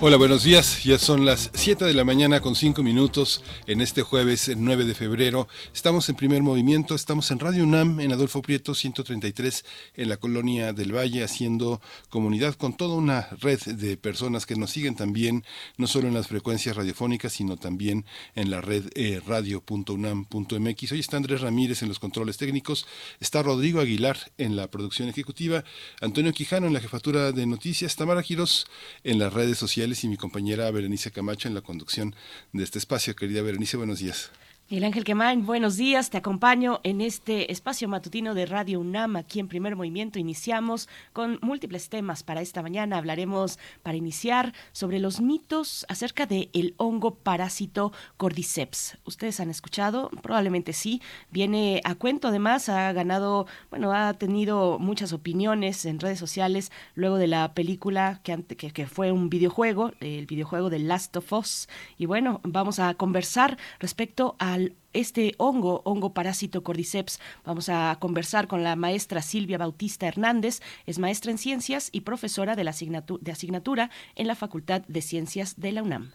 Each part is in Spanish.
Hola, buenos días. Ya son las 7 de la mañana con 5 minutos en este jueves 9 de febrero. Estamos en primer movimiento, estamos en Radio UNAM, en Adolfo Prieto 133, en la colonia del Valle, haciendo comunidad con toda una red de personas que nos siguen también, no solo en las frecuencias radiofónicas, sino también en la red eh, radio.unam.mx. Hoy está Andrés Ramírez en los controles técnicos, está Rodrigo Aguilar en la producción ejecutiva, Antonio Quijano en la jefatura de noticias, Tamara Giros en las redes sociales y mi compañera Berenice Camacho en la conducción de este espacio. Querida Berenice, buenos días. Miguel Ángel Quemán, buenos días. Te acompaño en este espacio matutino de Radio UNAM. Aquí en Primer Movimiento iniciamos con múltiples temas para esta mañana. Hablaremos para iniciar sobre los mitos acerca del el hongo parásito Cordyceps. ¿Ustedes han escuchado? Probablemente sí. Viene a cuento además, ha ganado, bueno, ha tenido muchas opiniones en redes sociales luego de la película que, que, que fue un videojuego, el videojuego de Last of Us. Y bueno, vamos a conversar respecto a este hongo, hongo parásito cordyceps. Vamos a conversar con la maestra Silvia Bautista Hernández, es maestra en ciencias y profesora de, la de asignatura en la Facultad de Ciencias de la UNAM.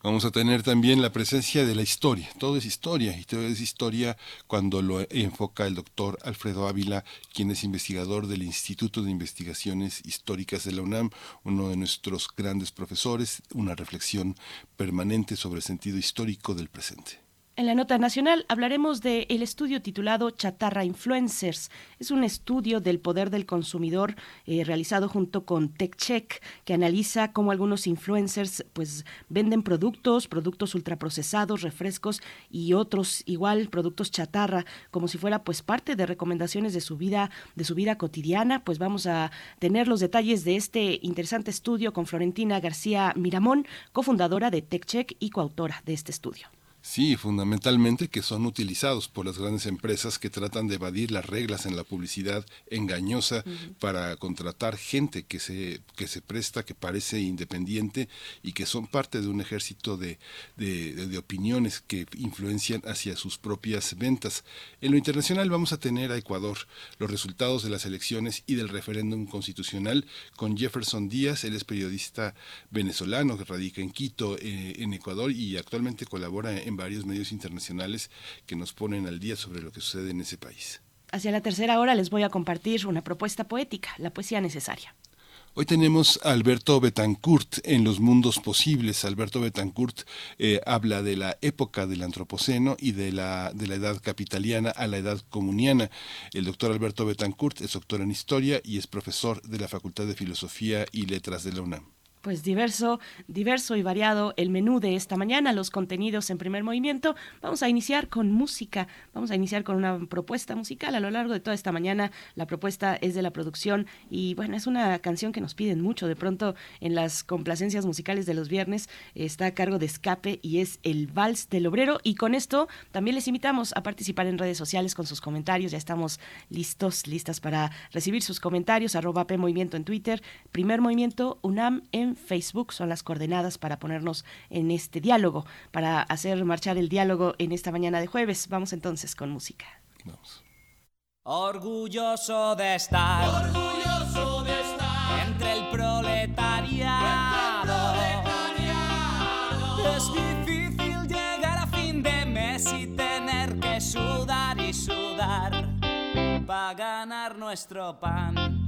Vamos a tener también la presencia de la historia. Todo es historia y todo es historia cuando lo enfoca el doctor Alfredo Ávila, quien es investigador del Instituto de Investigaciones Históricas de la UNAM, uno de nuestros grandes profesores, una reflexión permanente sobre el sentido histórico del presente. En la nota nacional hablaremos del el estudio titulado Chatarra Influencers. Es un estudio del poder del consumidor eh, realizado junto con TechCheck que analiza cómo algunos influencers pues venden productos, productos ultraprocesados, refrescos y otros igual productos chatarra como si fuera pues parte de recomendaciones de su vida de su vida cotidiana. Pues vamos a tener los detalles de este interesante estudio con Florentina García Miramón, cofundadora de TechCheck y coautora de este estudio. Sí, fundamentalmente que son utilizados por las grandes empresas que tratan de evadir las reglas en la publicidad engañosa para contratar gente que se, que se presta, que parece independiente y que son parte de un ejército de, de, de opiniones que influencian hacia sus propias ventas. En lo internacional vamos a tener a Ecuador los resultados de las elecciones y del referéndum constitucional con Jefferson Díaz, él es periodista venezolano que radica en Quito, eh, en Ecuador y actualmente colabora en varios medios internacionales que nos ponen al día sobre lo que sucede en ese país. Hacia la tercera hora les voy a compartir una propuesta poética, la poesía necesaria. Hoy tenemos a Alberto Betancourt en Los Mundos Posibles. Alberto Betancourt eh, habla de la época del Antropoceno y de la, de la edad capitaliana a la edad comuniana. El doctor Alberto Betancourt es doctor en Historia y es profesor de la Facultad de Filosofía y Letras de la UNAM pues diverso, diverso y variado el menú de esta mañana, los contenidos en primer movimiento. Vamos a iniciar con música, vamos a iniciar con una propuesta musical a lo largo de toda esta mañana. La propuesta es de la producción y bueno, es una canción que nos piden mucho. De pronto en las complacencias musicales de los viernes está a cargo de Escape y es el Vals del Obrero. Y con esto también les invitamos a participar en redes sociales con sus comentarios. Ya estamos listos, listas para recibir sus comentarios. Arroba P Movimiento en Twitter, Primer Movimiento UNAM en Facebook son las coordenadas para ponernos en este diálogo, para hacer marchar el diálogo en esta mañana de jueves. Vamos entonces con música. Vamos. Orgulloso de estar, orgulloso de estar entre el proletariado. Es difícil llegar a fin de mes y tener que sudar y sudar para ganar nuestro pan.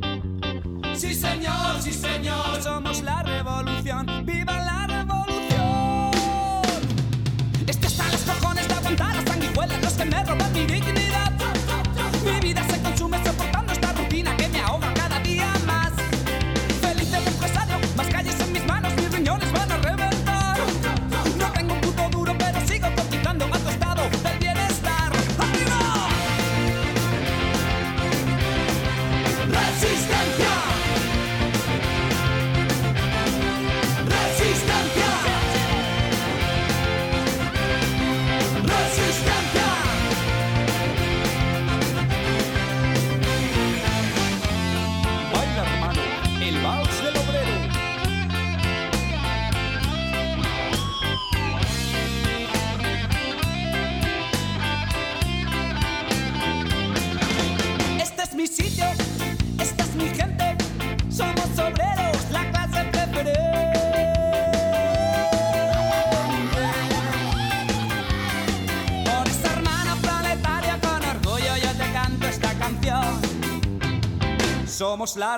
Sí, señor, sí, señor. Somos la revolución. ¡Viva la revolución! Es que hasta los cojones de aguantar las sanguijuelas, los que me roban mi vida la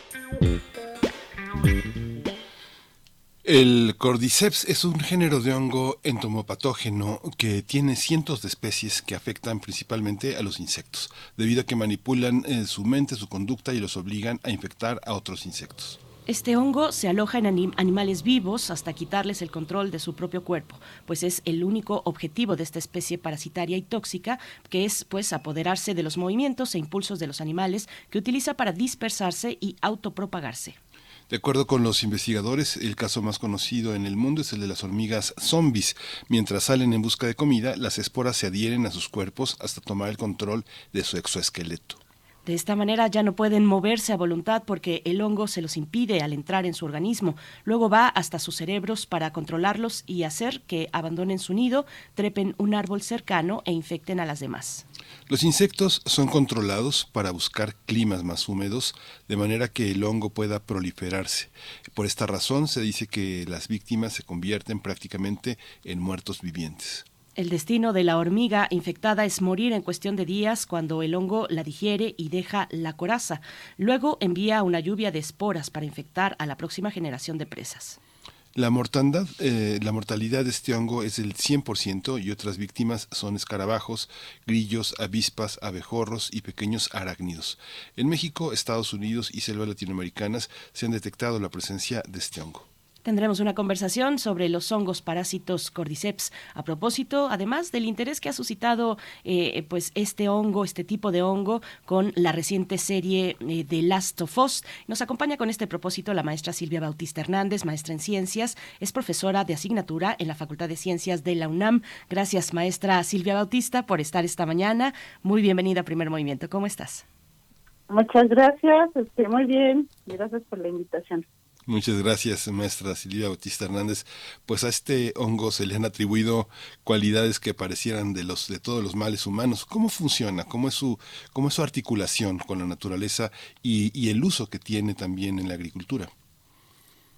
Cordyceps es un género de hongo entomopatógeno que tiene cientos de especies que afectan principalmente a los insectos, debido a que manipulan eh, su mente, su conducta y los obligan a infectar a otros insectos. Este hongo se aloja en anim- animales vivos hasta quitarles el control de su propio cuerpo, pues es el único objetivo de esta especie parasitaria y tóxica, que es pues apoderarse de los movimientos e impulsos de los animales que utiliza para dispersarse y autopropagarse. De acuerdo con los investigadores, el caso más conocido en el mundo es el de las hormigas zombies. Mientras salen en busca de comida, las esporas se adhieren a sus cuerpos hasta tomar el control de su exoesqueleto. De esta manera ya no pueden moverse a voluntad porque el hongo se los impide al entrar en su organismo. Luego va hasta sus cerebros para controlarlos y hacer que abandonen su nido, trepen un árbol cercano e infecten a las demás. Los insectos son controlados para buscar climas más húmedos, de manera que el hongo pueda proliferarse. Por esta razón se dice que las víctimas se convierten prácticamente en muertos vivientes. El destino de la hormiga infectada es morir en cuestión de días cuando el hongo la digiere y deja la coraza. Luego envía una lluvia de esporas para infectar a la próxima generación de presas. La mortandad, eh, la mortalidad de este hongo es del 100% y otras víctimas son escarabajos, grillos, avispas, abejorros y pequeños arácnidos. En México, Estados Unidos y selvas latinoamericanas se han detectado la presencia de este hongo. Tendremos una conversación sobre los hongos parásitos cordyceps a propósito, además del interés que ha suscitado eh, pues este hongo, este tipo de hongo, con la reciente serie eh, de Last of Us. Nos acompaña con este propósito la maestra Silvia Bautista Hernández, maestra en ciencias, es profesora de asignatura en la Facultad de Ciencias de la UNAM. Gracias, maestra Silvia Bautista, por estar esta mañana. Muy bienvenida a Primer Movimiento. ¿Cómo estás? Muchas gracias, estoy muy bien. Gracias por la invitación. Muchas gracias, maestra Silvia Bautista Hernández. Pues a este hongo se le han atribuido cualidades que parecieran de los de todos los males humanos. ¿Cómo funciona? ¿Cómo es su cómo es su articulación con la naturaleza y, el uso que tiene también en la agricultura?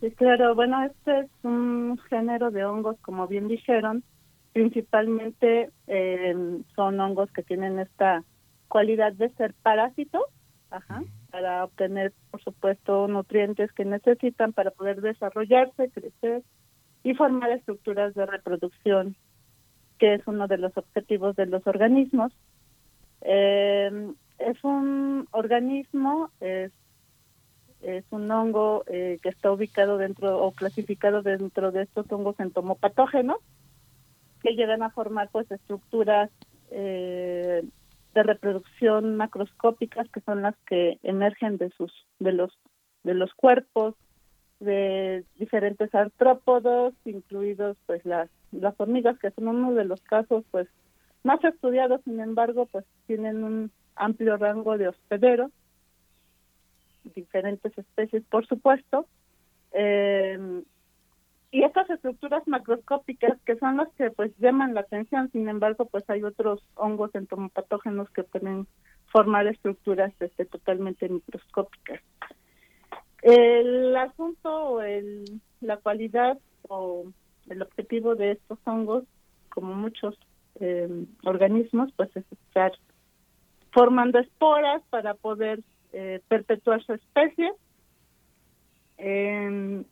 Sí, claro. Bueno, este es un género de hongos, como bien dijeron. Principalmente eh, son hongos que tienen esta cualidad de ser parásitos. Ajá para obtener, por supuesto, nutrientes que necesitan para poder desarrollarse, crecer y formar estructuras de reproducción, que es uno de los objetivos de los organismos. Eh, es un organismo, es, un hongo eh, que está ubicado dentro o clasificado dentro de estos hongos entomopatógenos, que llegan a formar pues estructuras eh, de reproducción macroscópicas que son las que emergen de sus de los de los cuerpos de diferentes artrópodos incluidos pues las las hormigas que son uno de los casos pues más estudiados sin embargo pues tienen un amplio rango de hospederos diferentes especies por supuesto. Eh, y estas estructuras macroscópicas que son las que pues llaman la atención sin embargo pues hay otros hongos entomopatógenos que pueden formar estructuras este, totalmente microscópicas. El asunto el, la cualidad o el objetivo de estos hongos como muchos eh, organismos pues es estar formando esporas para poder eh, perpetuar su especie. Eh,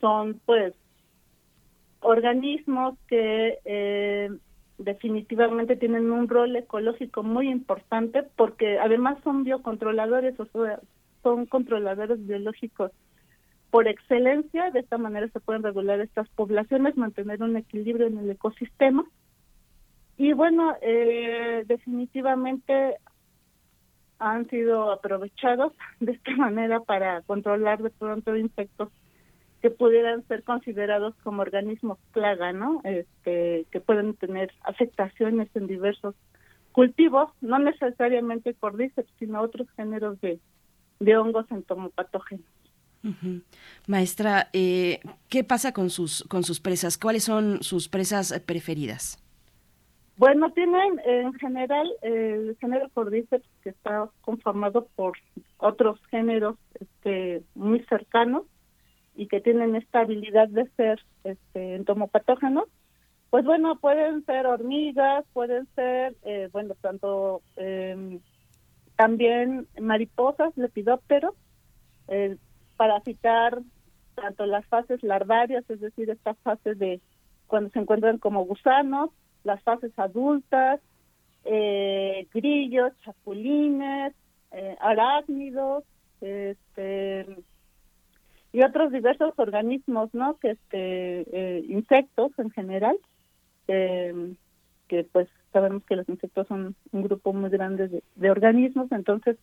son pues organismos que eh, definitivamente tienen un rol ecológico muy importante porque además son biocontroladores, o sea, son controladores biológicos por excelencia. De esta manera se pueden regular estas poblaciones, mantener un equilibrio en el ecosistema. Y bueno, eh, definitivamente han sido aprovechados de esta manera para controlar de pronto insectos que pudieran ser considerados como organismos plaga, ¿no? Este, que pueden tener afectaciones en diversos cultivos, no necesariamente cordíceps, sino otros géneros de, de hongos entomopatógenos. Maestra, eh, ¿qué pasa con sus con sus presas? ¿Cuáles son sus presas preferidas? Bueno, tienen en general el género cordíceps que está conformado por otros géneros este, muy cercanos, y que tienen esta habilidad de ser este, entomopatógenos, pues bueno, pueden ser hormigas, pueden ser, eh, bueno, tanto eh, también mariposas, lepidópteros, eh, para citar tanto las fases larvarias, es decir, esta fase de cuando se encuentran como gusanos, las fases adultas, eh, grillos, chapulines, eh, arácnidos, este, y otros diversos organismos, ¿no? Que este eh, insectos en general, eh, que pues sabemos que los insectos son un grupo muy grande de, organismos, entonces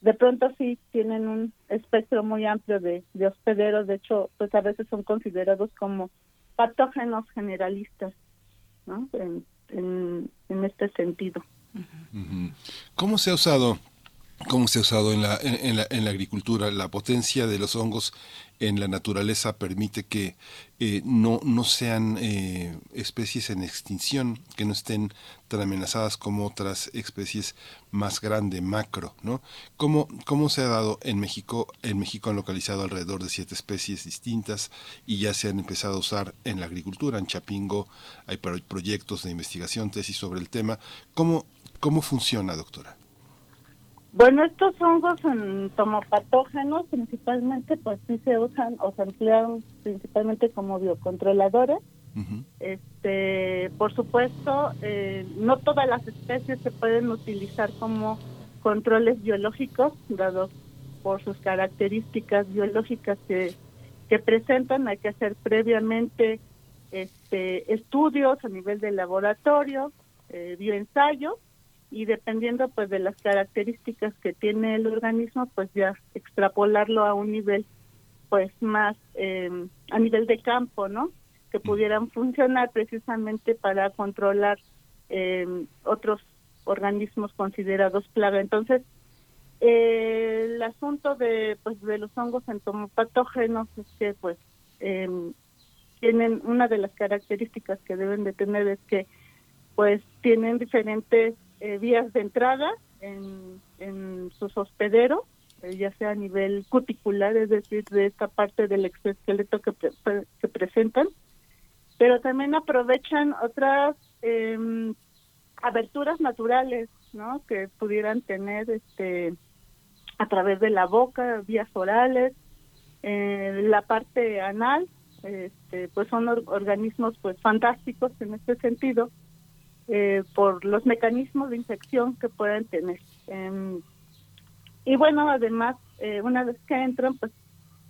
de pronto sí tienen un espectro muy amplio de, de hospederos, de hecho pues a veces son considerados como patógenos generalistas, ¿no? En, en este sentido. ¿Cómo se ha usado cómo se ha usado en la, en, la, en la agricultura. La potencia de los hongos en la naturaleza permite que eh, no, no sean eh, especies en extinción, que no estén tan amenazadas como otras especies más grandes, macro, ¿no? ¿Cómo, ¿Cómo se ha dado en México? En México han localizado alrededor de siete especies distintas y ya se han empezado a usar en la agricultura. En Chapingo hay proyectos de investigación, tesis sobre el tema. ¿Cómo, cómo funciona, doctora? Bueno, estos hongos entomopatógenos principalmente pues sí se usan o se emplean principalmente como biocontroladores. Este, por supuesto, eh, no todas las especies se pueden utilizar como controles biológicos, dados por sus características biológicas que que presentan, hay que hacer previamente este, estudios a nivel de laboratorio, eh, bioensayo, y dependiendo pues de las características que tiene el organismo, pues ya extrapolarlo a un nivel pues más eh, a nivel de campo, ¿no? Que pudieran funcionar precisamente para controlar eh, otros organismos considerados plaga. Entonces, eh, el asunto de pues de los hongos entomopatógenos es que pues em, tienen una de las características que deben de tener es que pues tienen diferentes eh, vías de entrada en, en sus hospederos, eh, ya sea a nivel cuticular, es decir, de esta parte del exoesqueleto que, presentan, pero también aprovechan otras eh, aberturas naturales, ¿no? Que pudieran tener este a través de la boca, vías orales, eh, la parte anal, este, pues son organismos pues fantásticos en este sentido eh, por los mecanismos de infección que pueden tener. Em, y bueno, además, eh, una vez que entran, pues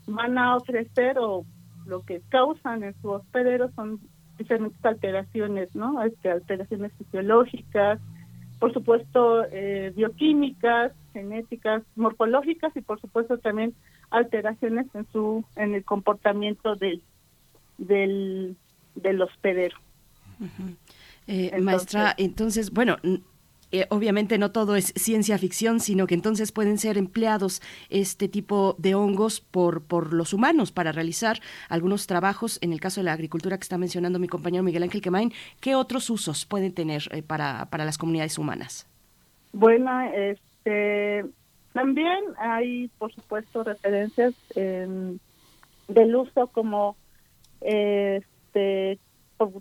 van a ofrecer o lo que causan en su hospedero son diferentes alteraciones, ¿no? Este, alteraciones fisiológicas, por supuesto eh, bioquímicas, genéticas, morfológicas y por supuesto también alteraciones en su en el comportamiento del del, del hospedero. Eh, maestra, entonces, bueno, eh, obviamente no todo es ciencia ficción, sino que entonces pueden ser empleados este tipo de hongos por, por los humanos para realizar algunos trabajos. En el caso de la agricultura que está mencionando mi compañero Miguel Ángel Quemain, ¿qué otros usos pueden tener eh, para, para las comunidades humanas? Bueno, este, también hay, por supuesto, referencias del uso como este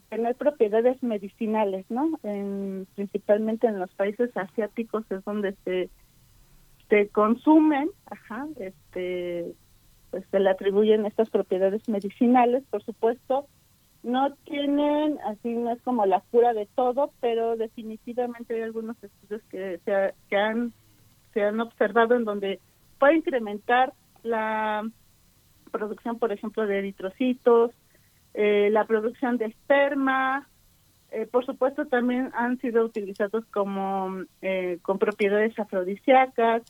tener propiedades medicinales, ¿no? En, principalmente en los países asiáticos es donde se se consumen, ajá, este, pues se le atribuyen estas propiedades medicinales, por supuesto, no tienen, así no es como la cura de todo, pero definitivamente hay algunos estudios que se, que han se han observado en donde puede incrementar la producción, por ejemplo, de eritrocitos, eh, la producción de esperma, eh, por supuesto también han sido utilizados como eh, con propiedades afrodisíacas,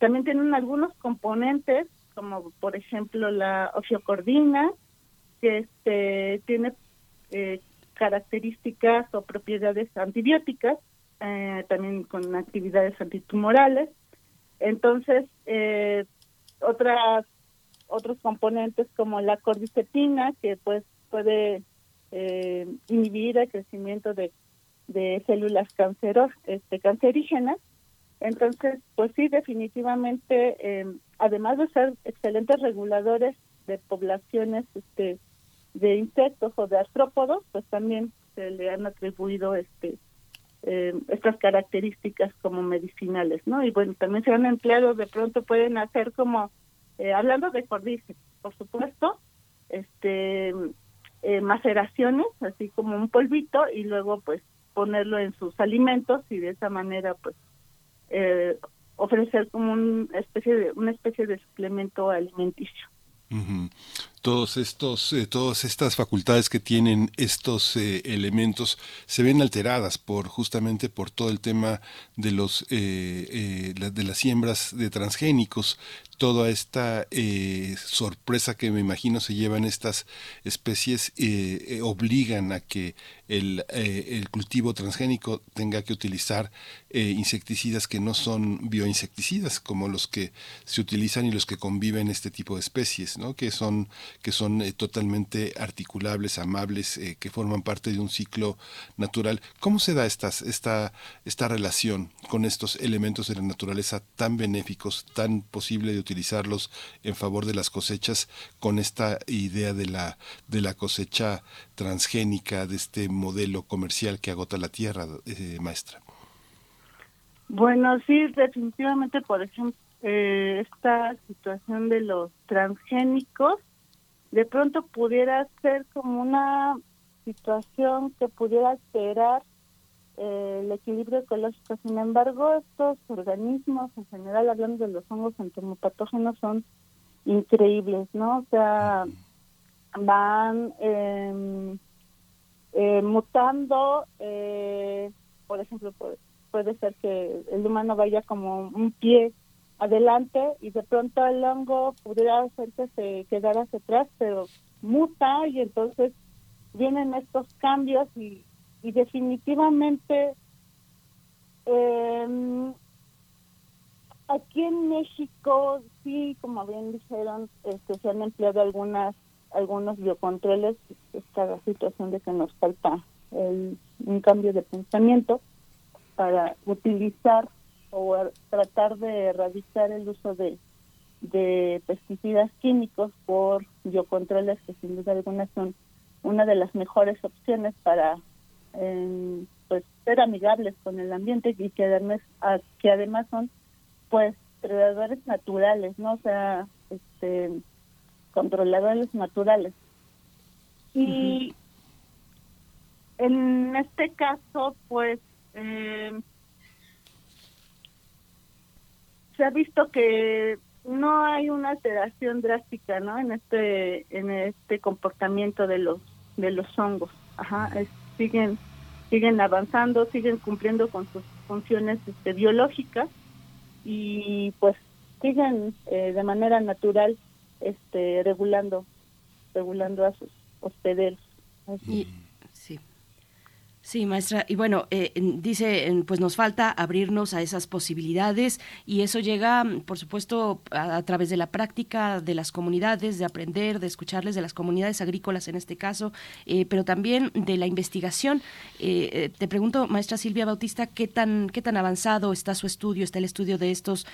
también tienen algunos componentes como por ejemplo la ofiocordina que este tiene características o propiedades antibióticas, también con actividades antitumorales. Entonces, otras otros componentes como la cordycepina, que pues puede eh, inhibir el crecimiento de, de células canceros, este, cancerígenas. Entonces, pues sí, definitivamente, eh, además de ser excelentes reguladores de poblaciones este, de insectos o de artrópodos, pues también se le han atribuido este eh, estas características como medicinales, ¿no? Y bueno, también se han empleado, de pronto pueden hacer como eh, hablando de cordyceps, por supuesto, este eh, maceraciones, así como un polvito, y luego pues ponerlo en sus alimentos y de esa manera pues eh, ofrecer como una especie de una especie de suplemento alimenticio. Todos estos, eh, todas estas facultades que tienen estos eh, elementos se ven alteradas por justamente por todo el tema de los eh, de las siembras de transgénicos, toda esta sorpresa que me imagino se llevan estas especies obligan a que el, el, cultivo transgénico tenga que utilizar insecticidas que no son bioinsecticidas como los que se utilizan y los que conviven este tipo de especies, ¿no? que son que son eh, totalmente articulables, amables, eh, que forman parte de un ciclo natural. ¿Cómo se da estas, esta, esta relación con estos elementos de la naturaleza tan benéficos, tan posible de utilizarlos en favor de las cosechas, con esta idea de la, de la cosecha transgénica, de este modelo comercial que agota la tierra, eh, maestra? Bueno, sí, definitivamente, por ejemplo, esta situación de los transgénicos de pronto pudiera ser como una situación que pudiera alterar eh, el equilibrio ecológico. Sin embargo, estos organismos, en general hablando de los hongos entomopatógenos, son increíbles, ¿no? O sea, van em, eh, mutando, eh, por ejemplo, puede, puede ser que el humano vaya como un pie adelante y de pronto el hongo pudiera ser que se quedara hacia atrás, pero muta y entonces vienen estos cambios y, y definitivamente eh, aquí en México sí, como bien dijeron, este, se han empleado algunas algunos biocontroles, esta situación de que nos falta el, un cambio de pensamiento para utilizar o tratar de erradicar el uso de, de pesticidas químicos por biocontroles que sin duda alguna son una de las mejores opciones para eh, pues ser amigables con el ambiente y que además que además son pues predadores naturales no o sea este controladores naturales. Y en este caso pues eh, se ha visto que no hay una alteración drástica no en este en este comportamiento de los de los hongos. Ajá siguen siguen avanzando siguen cumpliendo con sus funciones este, biológicas y pues siguen eh, de manera natural este regulando regulando a sus hospederos y, sí Sí, maestra. Y bueno, eh, dice, pues nos falta abrirnos a esas posibilidades y eso llega, por supuesto, a, través de la práctica de las comunidades, de aprender, de escucharles, de las comunidades agrícolas en este caso, eh, pero también de la investigación. Eh, te pregunto, maestra Silvia Bautista, ¿qué tan, qué tan avanzado está su estudio, está el estudio de estos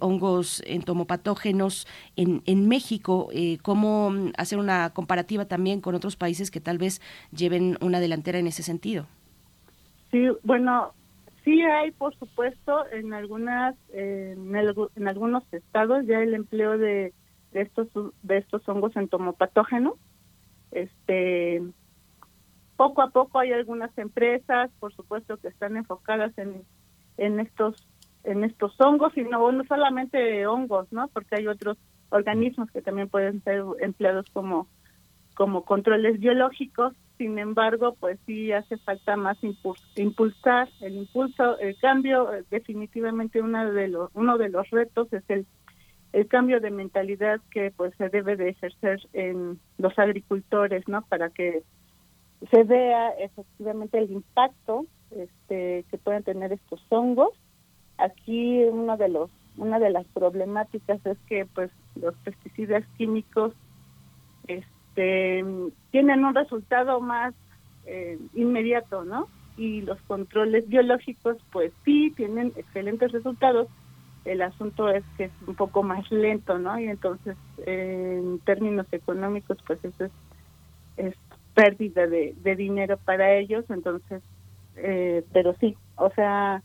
hongos entomopatógenos en, en México? ¿Cómo hacer una comparativa también con otros países que tal vez lleven una delantera en ese sentido? Sí, bueno, sí hay, por supuesto, en algunas, en, algunos estados ya el empleo de, estos de estos hongos entomopatógenos. Este, poco a poco hay algunas empresas, por supuesto, que están enfocadas en, en estos en estos hongos y no, no solamente hongos, ¿no? Porque hay otros organismos que también pueden ser empleados como como controles biológicos sin embargo, pues sí hace falta más impulsar el impulso, el cambio. Eh, definitivamente uno de los uno de los retos es el el cambio de mentalidad que pues se debe de ejercer en los agricultores, ¿no? Para que se vea efectivamente el impacto este, que pueden tener estos hongos. Aquí uno de los una de las problemáticas es que pues los pesticidas químicos este, este, tienen un resultado más eh, inmediato, ¿no? Y los controles biológicos, pues sí, tienen excelentes resultados. El asunto es que es un poco más lento, ¿no? Y entonces, en términos económicos, pues eso es, pérdida de, dinero para ellos. Entonces, eh, pero sí, o sea,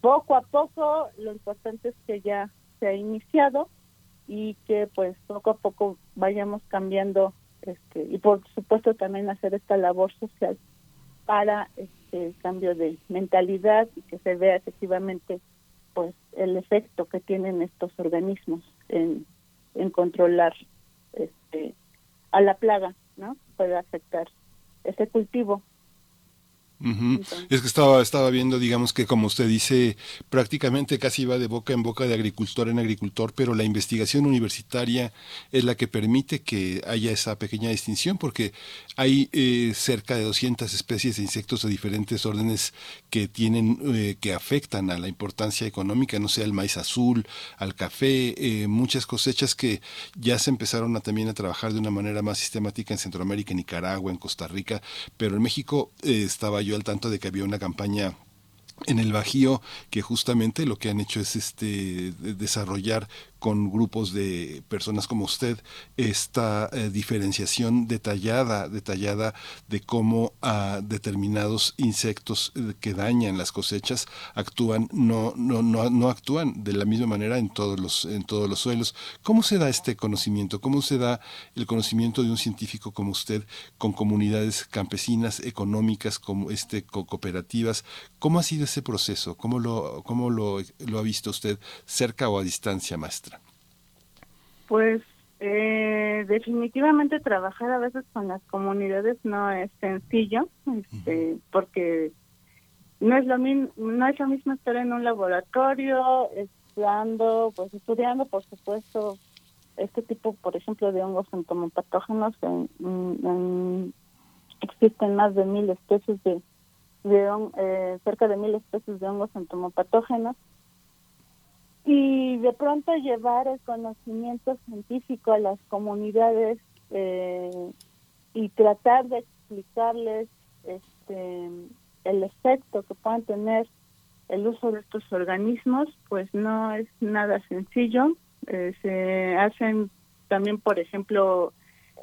poco a poco, lo importante es que ya se ha iniciado y que pues poco a poco vayamos cambiando este, y por supuesto también hacer esta labor social para este cambio de mentalidad y que se vea efectivamente pues el efecto que tienen estos organismos en, en controlar este a la plaga no puede afectar ese cultivo es que estaba, estaba viendo, digamos que como usted dice, prácticamente casi va de boca en boca de agricultor en agricultor, pero la investigación universitaria es la que permite que haya esa pequeña distinción, porque hay eh, cerca de 200 especies de insectos de diferentes órdenes que tienen, eh, que afectan a la importancia económica, no sé, al maíz azul, al café, eh, muchas cosechas que ya se empezaron a, también a trabajar de una manera más sistemática en Centroamérica, en Nicaragua, en Costa Rica, pero en México estaba yo al tanto de que había una campaña en el Bajío que justamente lo que han hecho es este desarrollar con grupos de personas como usted esta eh, diferenciación detallada, detallada de cómo a determinados insectos eh, que dañan las cosechas actúan, no, no, no, no actúan de la misma manera en todos los, en todos los suelos. ¿Cómo se da este conocimiento? ¿Cómo se da el conocimiento de un científico como usted con comunidades campesinas, económicas, como este, cooperativas? ¿Cómo ha sido ese proceso? ¿Cómo lo, cómo lo, lo ha visto usted cerca o a distancia, maestra? Pues eh, definitivamente trabajar a veces con las comunidades no es sencillo, este, porque no es lo mismo, no es lo mismo estar en un laboratorio estudiando, pues estudiando, por supuesto, este tipo, por ejemplo, de hongos entomopatógenos. existen más de mil especies de, de eh, cerca de mil especies de hongos entomopatógenos y de pronto llevar el conocimiento científico a las comunidades eh, y tratar de explicarles este el efecto que puedan tener el uso de estos organismos pues no es nada sencillo. Eh, se hacen también por ejemplo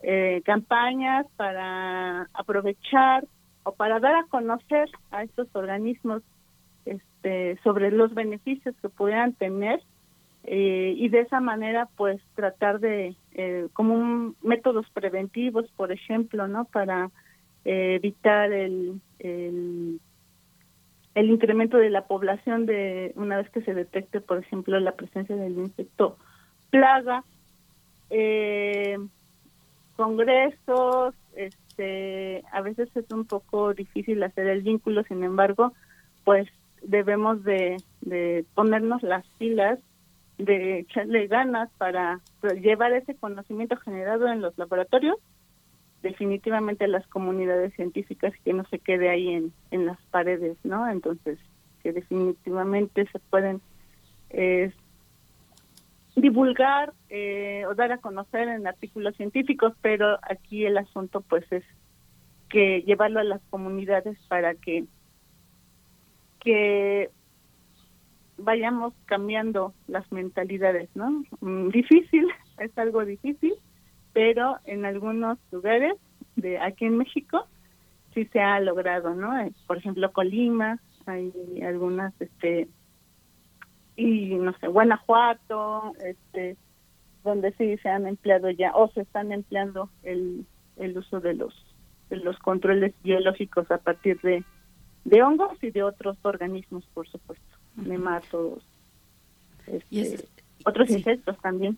eh, campañas para aprovechar o para dar a conocer a estos organismos este, sobre los beneficios que pudieran tener eh, y de esa manera pues tratar de eh, como métodos preventivos por ejemplo no para eh, evitar el, el, el incremento de la población de una vez que se detecte por ejemplo la presencia del insecto plaga congresos este a veces es un poco difícil hacer el vínculo sin embargo pues debemos de, de ponernos las pilas, de echarle ganas para llevar ese conocimiento generado en los laboratorios definitivamente las comunidades científicas que no se quede ahí en, en las paredes, ¿no? Entonces, que definitivamente se pueden eh, divulgar eh, o dar a conocer en artículos científicos, pero aquí el asunto pues es que llevarlo a las comunidades para que que vayamos cambiando las mentalidades, ¿no? Mm, difícil, es algo difícil, pero en algunos lugares de aquí en México sí se ha logrado, ¿no? Eh, por ejemplo, Colima, hay algunas, este, y no sé, Guanajuato, este, donde sí se han empleado ya, o se están empleando el, el uso de los, de los controles biológicos a partir de de hongos y de otros organismos, por supuesto, nematodos, este, otros insectos también.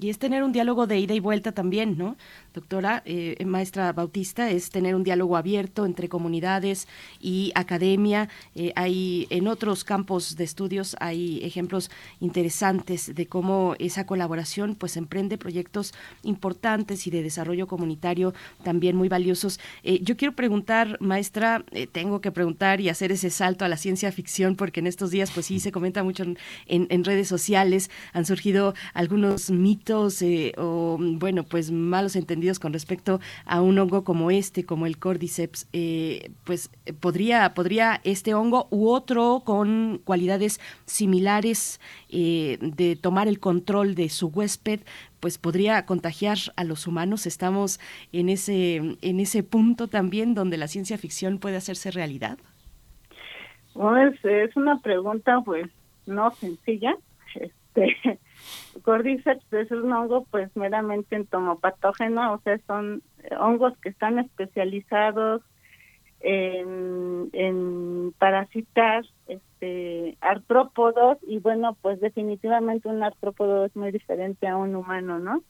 Y es tener un diálogo de ida y vuelta también, ¿no? Doctora, eh, maestra Bautista, es tener un diálogo abierto entre comunidades y academia. Eh, hay en otros campos de estudios hay ejemplos interesantes de cómo esa colaboración pues emprende proyectos importantes y de desarrollo comunitario también muy valiosos. Eh, yo quiero preguntar, maestra, tengo que preguntar y hacer ese salto a la ciencia ficción porque en estos días pues sí se comenta mucho en redes sociales, han surgido algunos mitos eh, o, bueno, pues malos entendidos con respecto a un hongo como este, como el Cordyceps, eh, pues podría, podría este hongo u otro con cualidades similares eh, de tomar el control de su huésped, pues podría contagiar a los humanos. Estamos en ese, en ese punto también donde la ciencia ficción puede hacerse realidad. Pues es una pregunta pues no sencilla. Este, Cordyceps es un hongo pues meramente entomopatógeno, o sea, son hongos que están especializados en, en parasitar este artrópodos y bueno, pues definitivamente un artrópodo es muy diferente a un humano, ¿no?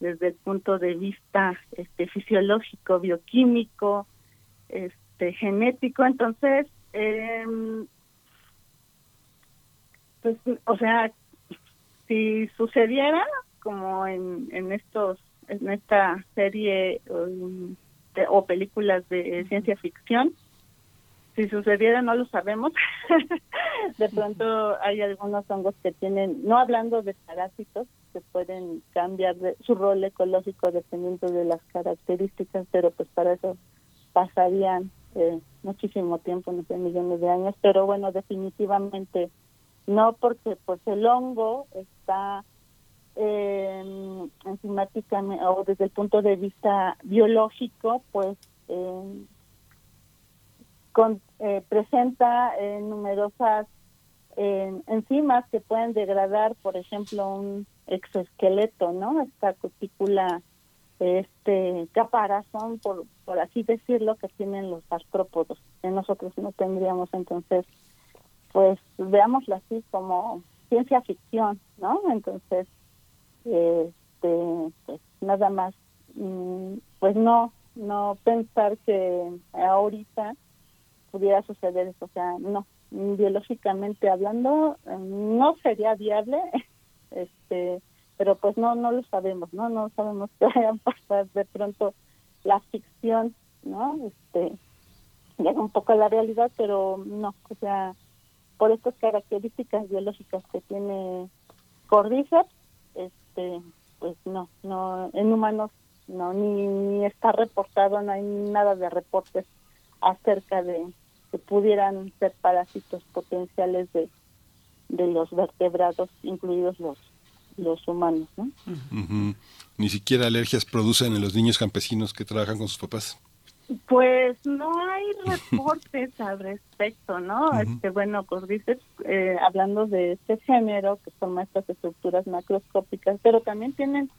Desde el punto de vista este fisiológico, bioquímico, este genético, entonces eh, pues o sea, si sucediera como en, en estos en esta serie o películas de ciencia ficción si sucediera no lo sabemos. De pronto hay algunos hongos que tienen no hablando de parásitos que pueden cambiar de, su rol ecológico dependiendo de las características pero pues para eso pasarían eh, muchísimo tiempo no sé millones de años. Pero bueno definitivamente no porque pues el hongo está eh, enzimáticamente o desde el punto de vista biológico pues con, eh, presenta eh, numerosas enzimas que pueden degradar por ejemplo un exoesqueleto no esta cutícula este caparazón por por así decirlo que tienen los artrópodos. Que nosotros no tendríamos entonces pues veámoslo así como ciencia ficción, ¿no? Entonces, este, pues nada más, mm, pues no, no pensar que ahorita pudiera suceder eso, o sea, no, biológicamente hablando, no sería viable, este, pero pues no, no lo sabemos, ¿no? No sabemos qué vaya a pasar de pronto la ficción, ¿no? Este, llega un poco a la realidad, pero no, o sea, por estas características biológicas que tiene Cordyceps, este, pues no, no, en humanos no, ni, ni está reportado, no hay nada de reportes acerca de que pudieran ser parásitos potenciales de, de los vertebrados, incluidos los los humanos, ¿no? Ni siquiera alergias producen en los niños campesinos que trabajan con sus papás. Pues no hay reportes al respecto, ¿no? Este bueno, Cordyceps, eh, hablando de este género que forma estas estructuras macroscópicas, pero también tienen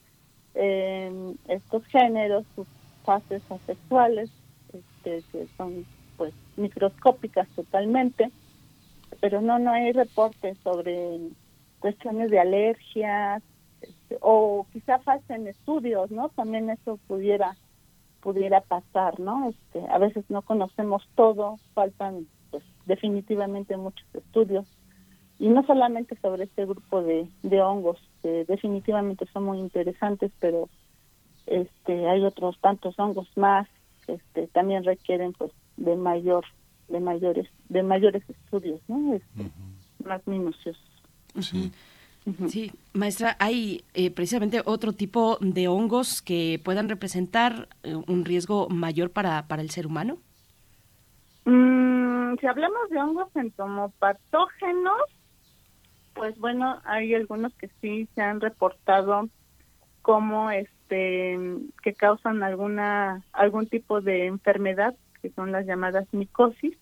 eh, estos géneros sus fases asexuales, este, que son pues microscópicas totalmente, pero no no hay reportes sobre cuestiones de alergias este, o quizá falten estudios, ¿no? También eso pudiera pudiera pasar, ¿no? Este, a veces no conocemos todo, faltan pues definitivamente muchos estudios y no solamente sobre este grupo de, de hongos que definitivamente son muy interesantes, pero este hay otros tantos hongos más que este, también requieren pues de mayor de mayores de mayores estudios, ¿no? Este, Más minuciosos. Sí. Sí, maestra, ¿hay eh, precisamente otro tipo de hongos que puedan representar eh, un riesgo mayor para, para el ser humano? Mm, si hablamos de hongos entomopatógenos, pues bueno, hay algunos que sí se han reportado como este que causan alguna algún tipo de enfermedad, que son las llamadas micosis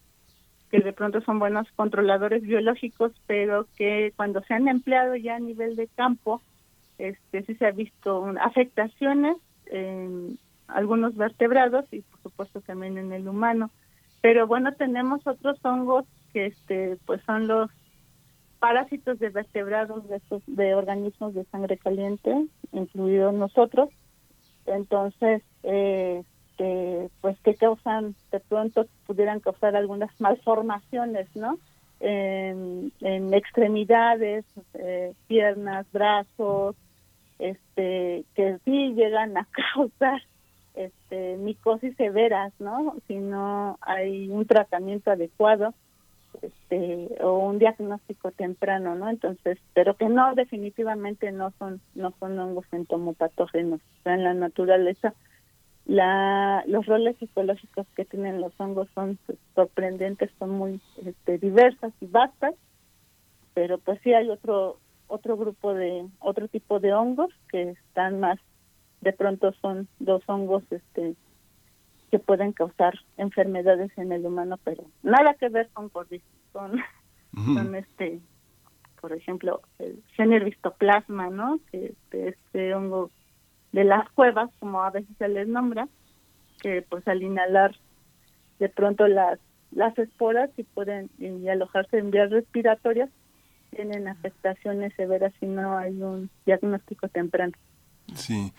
que de pronto son buenos controladores biológicos, pero que cuando se han empleado ya a nivel de campo, este sí se ha visto afectaciones en algunos vertebrados y por supuesto también en el humano. Pero bueno, tenemos otros hongos que este pues son los parásitos de vertebrados de estos de organismos de sangre caliente, incluidos nosotros. Entonces, eh, este, pues que causan, de pronto pudieran causar algunas malformaciones, ¿no? En, extremidades, eh, piernas, brazos, este, que sí llegan a causar este, micosis severas, ¿no? Si no hay un tratamiento adecuado este, o un diagnóstico temprano, ¿no? Entonces, pero que no, definitivamente no son, no son hongos entomopatógenos. en la naturaleza la, los roles psicológicos que tienen los hongos son sorprendentes, son muy este, diversas y vastas, pero pues sí hay otro otro grupo de otro tipo de hongos que están más de pronto son dos hongos este que pueden causar enfermedades en el humano pero nada que ver con cordyceps son, son este por ejemplo el genervistoplasma no que este, este hongo de las cuevas, como a veces se les nombra, que pues al inhalar de pronto las las esporas y pueden alojarse en vías respiratorias tienen afectaciones severas si no hay un diagnóstico temprano. Sí,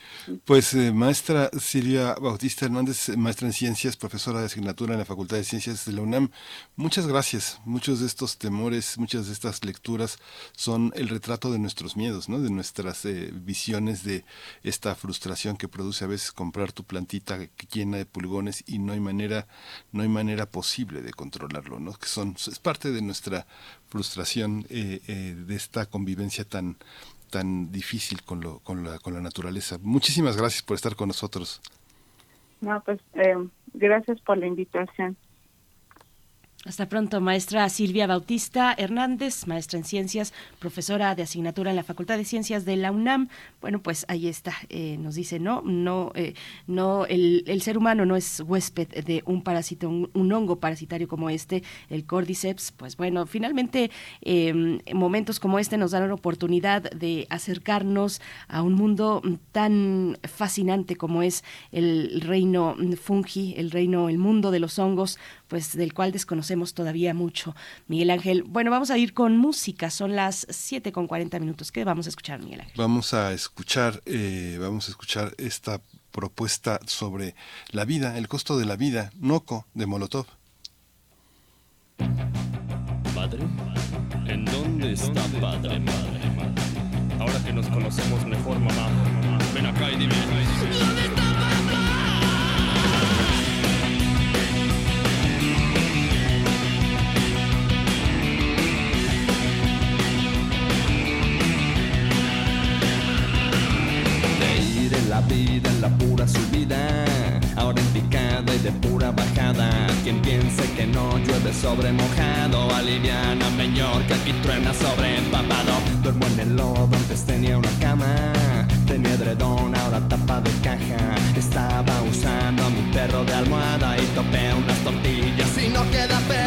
pues eh, maestra Silvia Bautista Hernández, maestra en ciencias, profesora de asignatura en la Facultad de Ciencias de la UNAM, muchas gracias. Muchos de estos temores, muchas de estas lecturas son el retrato de nuestros miedos, ¿no? de nuestras eh, visiones de esta frustración que produce a veces comprar tu plantita llena de pulgones y no hay manera, no hay manera posible de controlarlo, ¿no? que son, es parte de nuestra frustración eh, de esta convivencia tan tan difícil con, lo, con, la, con la naturaleza. Muchísimas gracias por estar con nosotros. No, pues eh, gracias por la invitación. Hasta pronto, maestra Silvia Bautista Hernández, maestra en ciencias, profesora de asignatura en la Facultad de Ciencias de la UNAM. Bueno, pues ahí está, eh, nos dice, no, no, eh, no, el, ser humano no es huésped de un parásito, un, hongo parasitario como este, el Cordyceps. Pues bueno, finalmente eh, momentos como este nos dan la oportunidad de acercarnos a un mundo tan fascinante como es el reino fungi, el reino, el mundo de los hongos pues del cual desconocemos todavía mucho. Miguel Ángel, bueno, vamos a ir con música, son las 7 con 40 minutos. ¿Qué vamos a escuchar, Miguel Ángel? Vamos a escuchar, eh, vamos a escuchar esta propuesta sobre la vida, el costo de la vida, Noco, de Molotov. ¿Padre? ¿En dónde está padre, madre? Ahora que nos conocemos mejor, mamá, ven acá y dime. En la vida, en la pura subida, ahora en picada y de pura bajada. Quien piense que no llueve sobre mojado, aliviana mejor que aquí truena sobre empapado. Duermo en el lodo, antes tenía una cama, tenía edredón, ahora tapa de caja. Estaba usando a mi perro de almohada y topé unas tortillas y no queda perro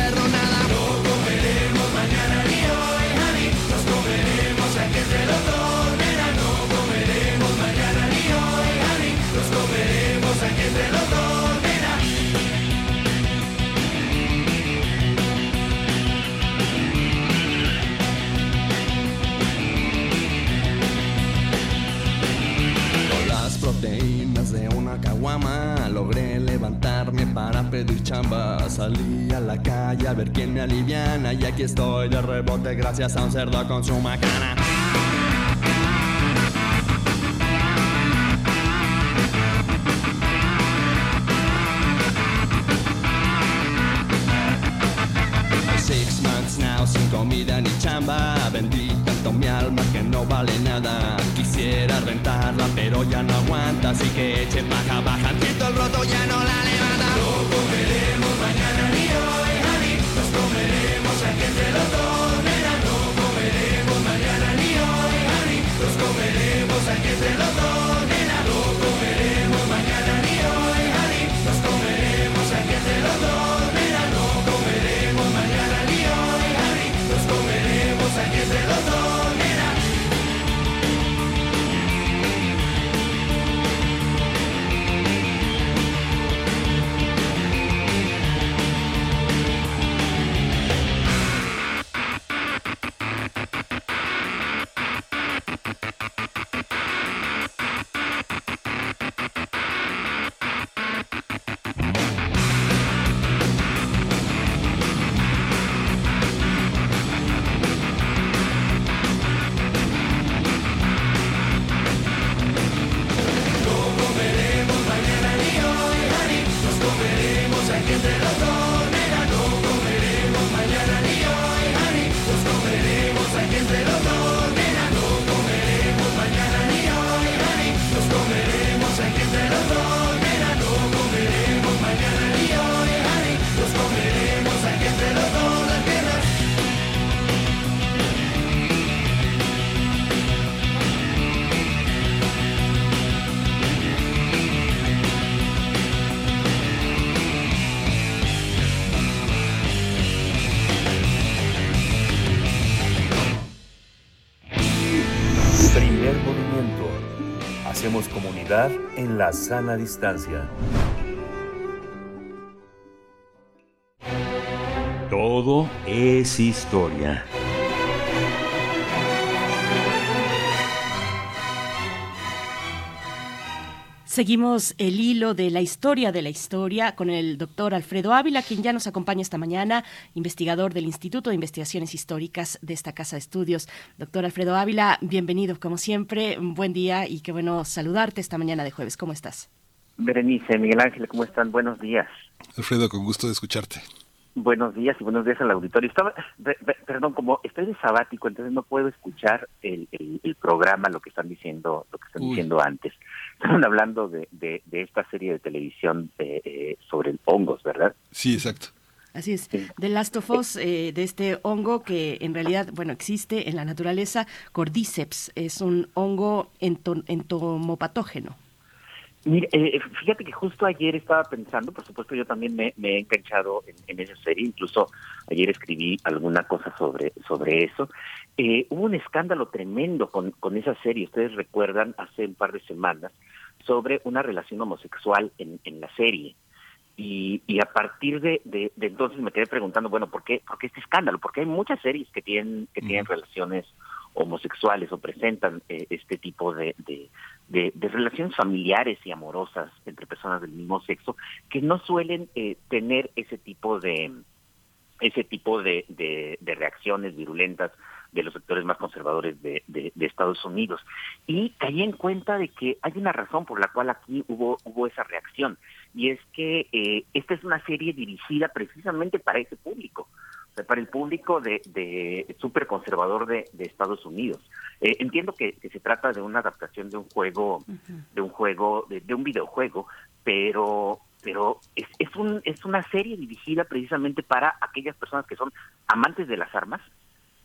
una caguama logré levantarme para pedir chamba. Salí a la calle a ver quién me aliviana y aquí estoy de rebote gracias a un cerdo con su macana. Sin comida ni chamba. Vendí tanto mi alma que no vale nada. Quisiera rentarla pero ya no aguanta Así que echen baja, baja Quito el roto ya no la levanta. No comeremos mañana ni hoy, honey Nos comeremos entre los dos, nena No comeremos mañana ni hoy, honey Nos comeremos entre los dos, nena la sana distancia. Todo es historia. Seguimos el hilo de la historia de la historia con el doctor Alfredo Ávila, quien ya nos acompaña esta mañana, investigador del Instituto de Investigaciones Históricas de esta Casa de Estudios. Doctor Alfredo Ávila, bienvenido como siempre, buen día y qué bueno saludarte esta mañana de jueves. ¿Cómo estás? Berenice, Miguel Ángel, ¿cómo están? Buenos días. Alfredo, con gusto de escucharte. Buenos días y buenos días al auditorio. Estaba, pe- pe- perdón, como estoy de sabático, entonces no puedo escuchar el, el- el programa, lo que están diciendo, lo que están Uy. diciendo antes. Estaban hablando de, de, de esta serie de televisión eh, eh, sobre el hongos, ¿verdad? Sí, exacto. Así es. The Last of Us, eh, de este hongo que en realidad, bueno, existe en la naturaleza, Cordyceps, es un hongo ento- entomopatógeno. Mira, eh, fíjate que justo ayer estaba pensando, por supuesto yo también me, me he enganchado en, en esa serie, incluso ayer escribí alguna cosa sobre, sobre eso. Eh, hubo un escándalo tremendo con, con esa serie, ustedes recuerdan, hace un par de semanas, sobre una relación homosexual en, en la serie. Y, y a partir de, de, entonces me quedé preguntando, bueno, ¿por qué, por qué este escándalo? Porque hay muchas series que tienen, que tienen relaciones homosexuales o presentan eh, este tipo de, de, de, relaciones familiares y amorosas entre personas del mismo sexo que no suelen eh, tener ese tipo de ese tipo de, de, reacciones virulentas de los sectores más conservadores de, de, Estados Unidos. Y caí en cuenta de que hay una razón por la cual aquí hubo, hubo esa reacción, y es que eh, esta es una serie dirigida precisamente para ese público para el público de, de súper conservador de, Estados Unidos. Eh, entiendo que, se trata de una adaptación de un juego, de un juego, de, un videojuego, pero pero es, es, un, es una serie dirigida precisamente para aquellas personas que son amantes de las armas,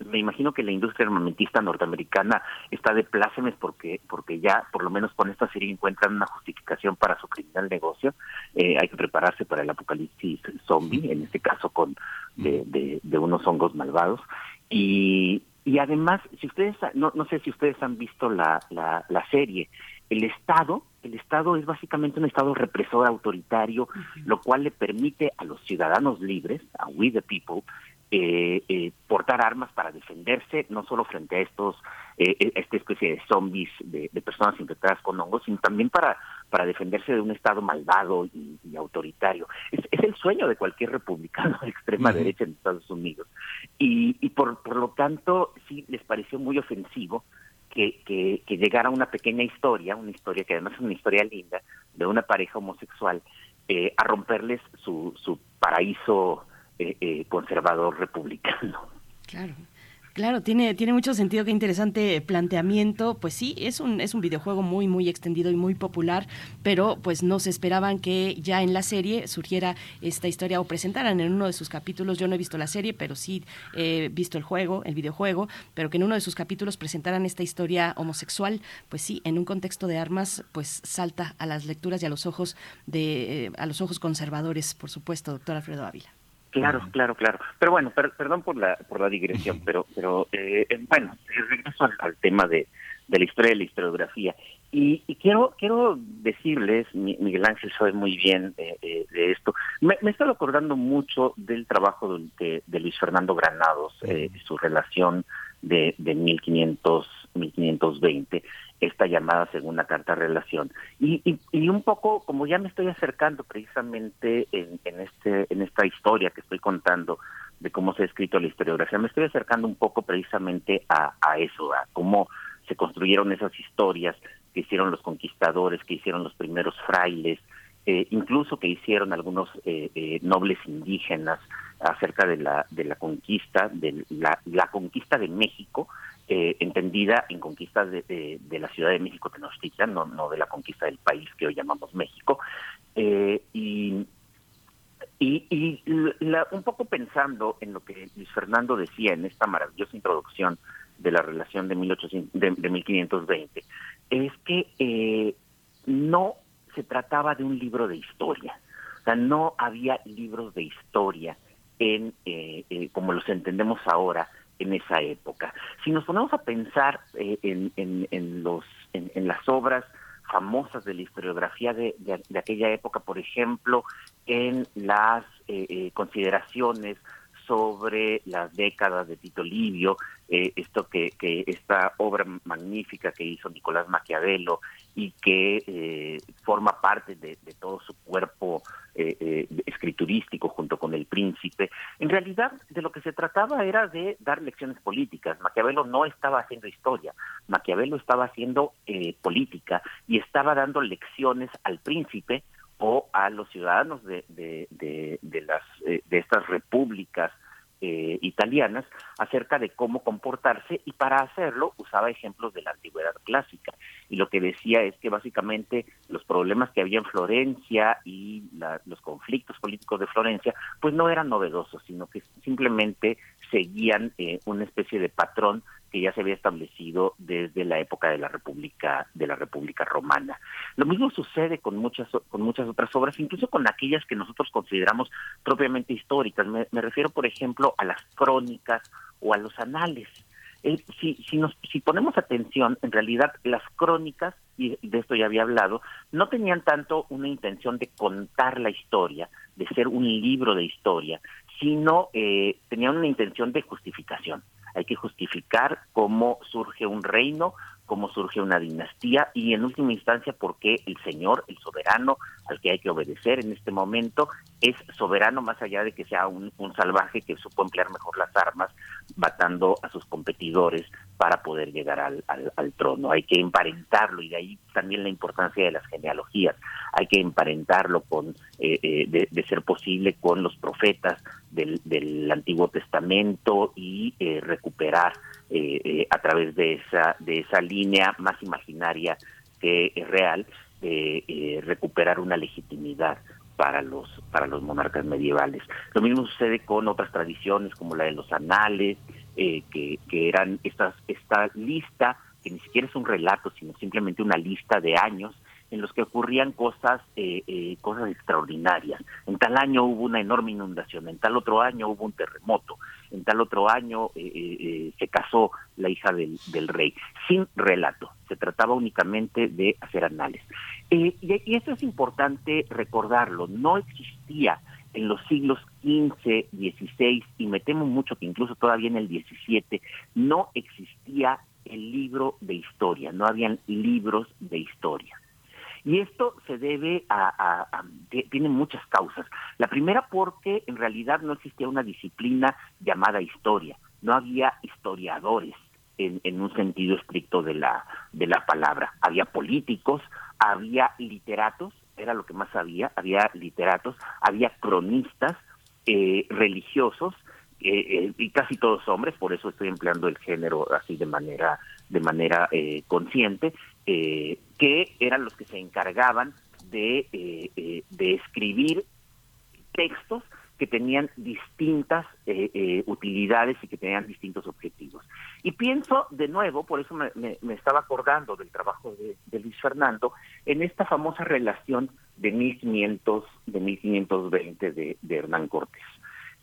me imagino que la industria armamentista norteamericana está de plácemes porque porque ya por lo menos con esta serie encuentran una justificación para su criminal negocio. Eh, hay que prepararse para el apocalipsis zombie en este caso con de, de, unos hongos malvados. Y y además si ustedes no no sé si ustedes han visto la la, la serie el estado el estado es básicamente un estado represor autoritario lo cual le permite a los ciudadanos libres a we the people eh, eh, portar armas para defenderse, no solo frente a estos, eh, eh, esta especie de zombies, de, personas infectadas con hongos, sino también para, para defenderse de un Estado malvado y, autoritario. Es, el sueño de cualquier republicano de extrema derecha en Estados Unidos. Y, y por, por lo tanto, sí les pareció muy ofensivo que, que, que llegara una pequeña historia, una historia que además es una historia linda, de una pareja homosexual, eh, a romperles su, su paraíso eh, eh, conservador republicano. Claro. Claro, tiene, tiene mucho sentido, qué interesante planteamiento. Pues sí, es un, es un videojuego muy, muy extendido y muy popular, pero pues no se esperaban que ya en la serie surgiera esta historia o presentaran en uno de sus capítulos, yo no he visto la serie, pero sí he visto el juego, el videojuego, pero que en uno de sus capítulos presentaran esta historia homosexual, pues sí, en un contexto de armas, pues salta a las lecturas y a los ojos de, eh, a los ojos conservadores, por supuesto, doctor Alfredo Ávila. Claro, claro, claro. Pero bueno, perdón por la por la digresión, pero pero eh, eh bueno, regreso al, tema de, de, la historia de la historiografía. Y, y, quiero quiero decirles, Miguel Ángel sabe muy bien de, esto, me, me he estado acordando mucho del trabajo de, de Luis Fernando Granados, eh, su relación de, de 1500, 1520 esta llamada segunda carta relación. Y, y, y, un poco, como ya me estoy acercando precisamente en, este, en esta historia que estoy contando de cómo se ha escrito la historiografía, me estoy acercando un poco precisamente a, a eso, a cómo se construyeron esas historias que hicieron los conquistadores, que hicieron los primeros frailes, eh, incluso que hicieron algunos eh, eh, nobles indígenas acerca de la de la conquista de la, la conquista de México eh, entendida en conquista de, de, la Ciudad de México Tenochtitlan, no, no de la conquista del país que hoy llamamos México. Y y, y un poco pensando en lo que Luis Fernando decía en esta maravillosa introducción de la relación de, 1800, de, 1520, es que no se trataba de un libro de historia, o sea, no había libros de historia en como los entendemos ahora en esa época. Si nos ponemos a pensar eh, en, en, los, en, las obras famosas de la historiografía de, de, aquella época, por ejemplo, en las eh, eh, consideraciones sobre las décadas de Tito Livio, esto que, que esta obra magnífica que hizo Nicolás Maquiavelo y que eh, forma parte de, todo su cuerpo eh, eh, escriturístico junto con el príncipe. En realidad, de lo que se trataba era de dar lecciones políticas. Maquiavelo no estaba haciendo historia, Maquiavelo estaba haciendo política y estaba dando lecciones al príncipe o a los ciudadanos de, de, de, las de estas repúblicas eh, italianas acerca de cómo comportarse y para hacerlo usaba ejemplos de la antigüedad clásica. Y lo que decía es que básicamente los problemas que había en Florencia y los conflictos políticos de Florencia pues no eran novedosos sino que simplemente seguían eh, una especie de patrón que ya se había establecido desde la época de la República de la República Romana. Lo mismo sucede con muchas con muchas otras obras, incluso con aquellas que nosotros consideramos propiamente históricas. Me, refiero, por ejemplo, a las crónicas o a los anales. Eh, si, si, nos, si ponemos atención, en realidad las crónicas, y de esto ya había hablado, no tenían tanto una intención de contar la historia, de ser un libro de historia, sino eh, tenían una intención de justificación. Hay que justificar cómo surge un reino, cómo surge una dinastía y en última instancia por qué el Señor, el soberano al que hay que obedecer en este momento, es soberano más allá de que sea un, salvaje que supo emplear mejor las armas, matando a sus competidores para poder llegar al, al, trono. Hay que emparentarlo y de ahí también la importancia de las genealogías. Hay que emparentarlo con, eh, eh, de, ser posible, con los profetas del, del Antiguo Testamento y eh, recuperar a través de esa, de esa línea más imaginaria que es real, recuperar una legitimidad para los para los monarcas medievales. Lo mismo sucede con otras tradiciones como la de los anales, eh, que, que eran estas esta lista que ni siquiera es un relato, sino simplemente una lista de años en los que ocurrían cosas eh, eh, cosas extraordinarias. En tal año hubo una enorme inundación, en tal otro año hubo un terremoto, en tal otro año se casó la hija del, rey, sin relato. Se trataba únicamente de hacer anales. y, y eso es importante recordarlo. No existía en los siglos XV, XVI y me temo mucho que incluso todavía en el XVII no existía el libro de historia, no habían libros de historia. Y esto se debe a, tiene muchas causas. La primera porque en realidad no existía una disciplina llamada historia, no había historiadores en, en un sentido estricto de la, de la palabra. Había políticos, había literatos, era lo que más había, había literatos, había cronistas eh, religiosos, eh, eh, y casi todos hombres, por eso estoy empleando el género así de manera, de manera consciente, que eran los que se encargaban de, de escribir textos que tenían distintas eh, eh, utilidades y que tenían distintos objetivos. Y pienso de nuevo, por eso me, estaba acordando del trabajo de, Luis Fernando, en esta famosa relación de 1500, de 1520 de, de Hernán Cortés.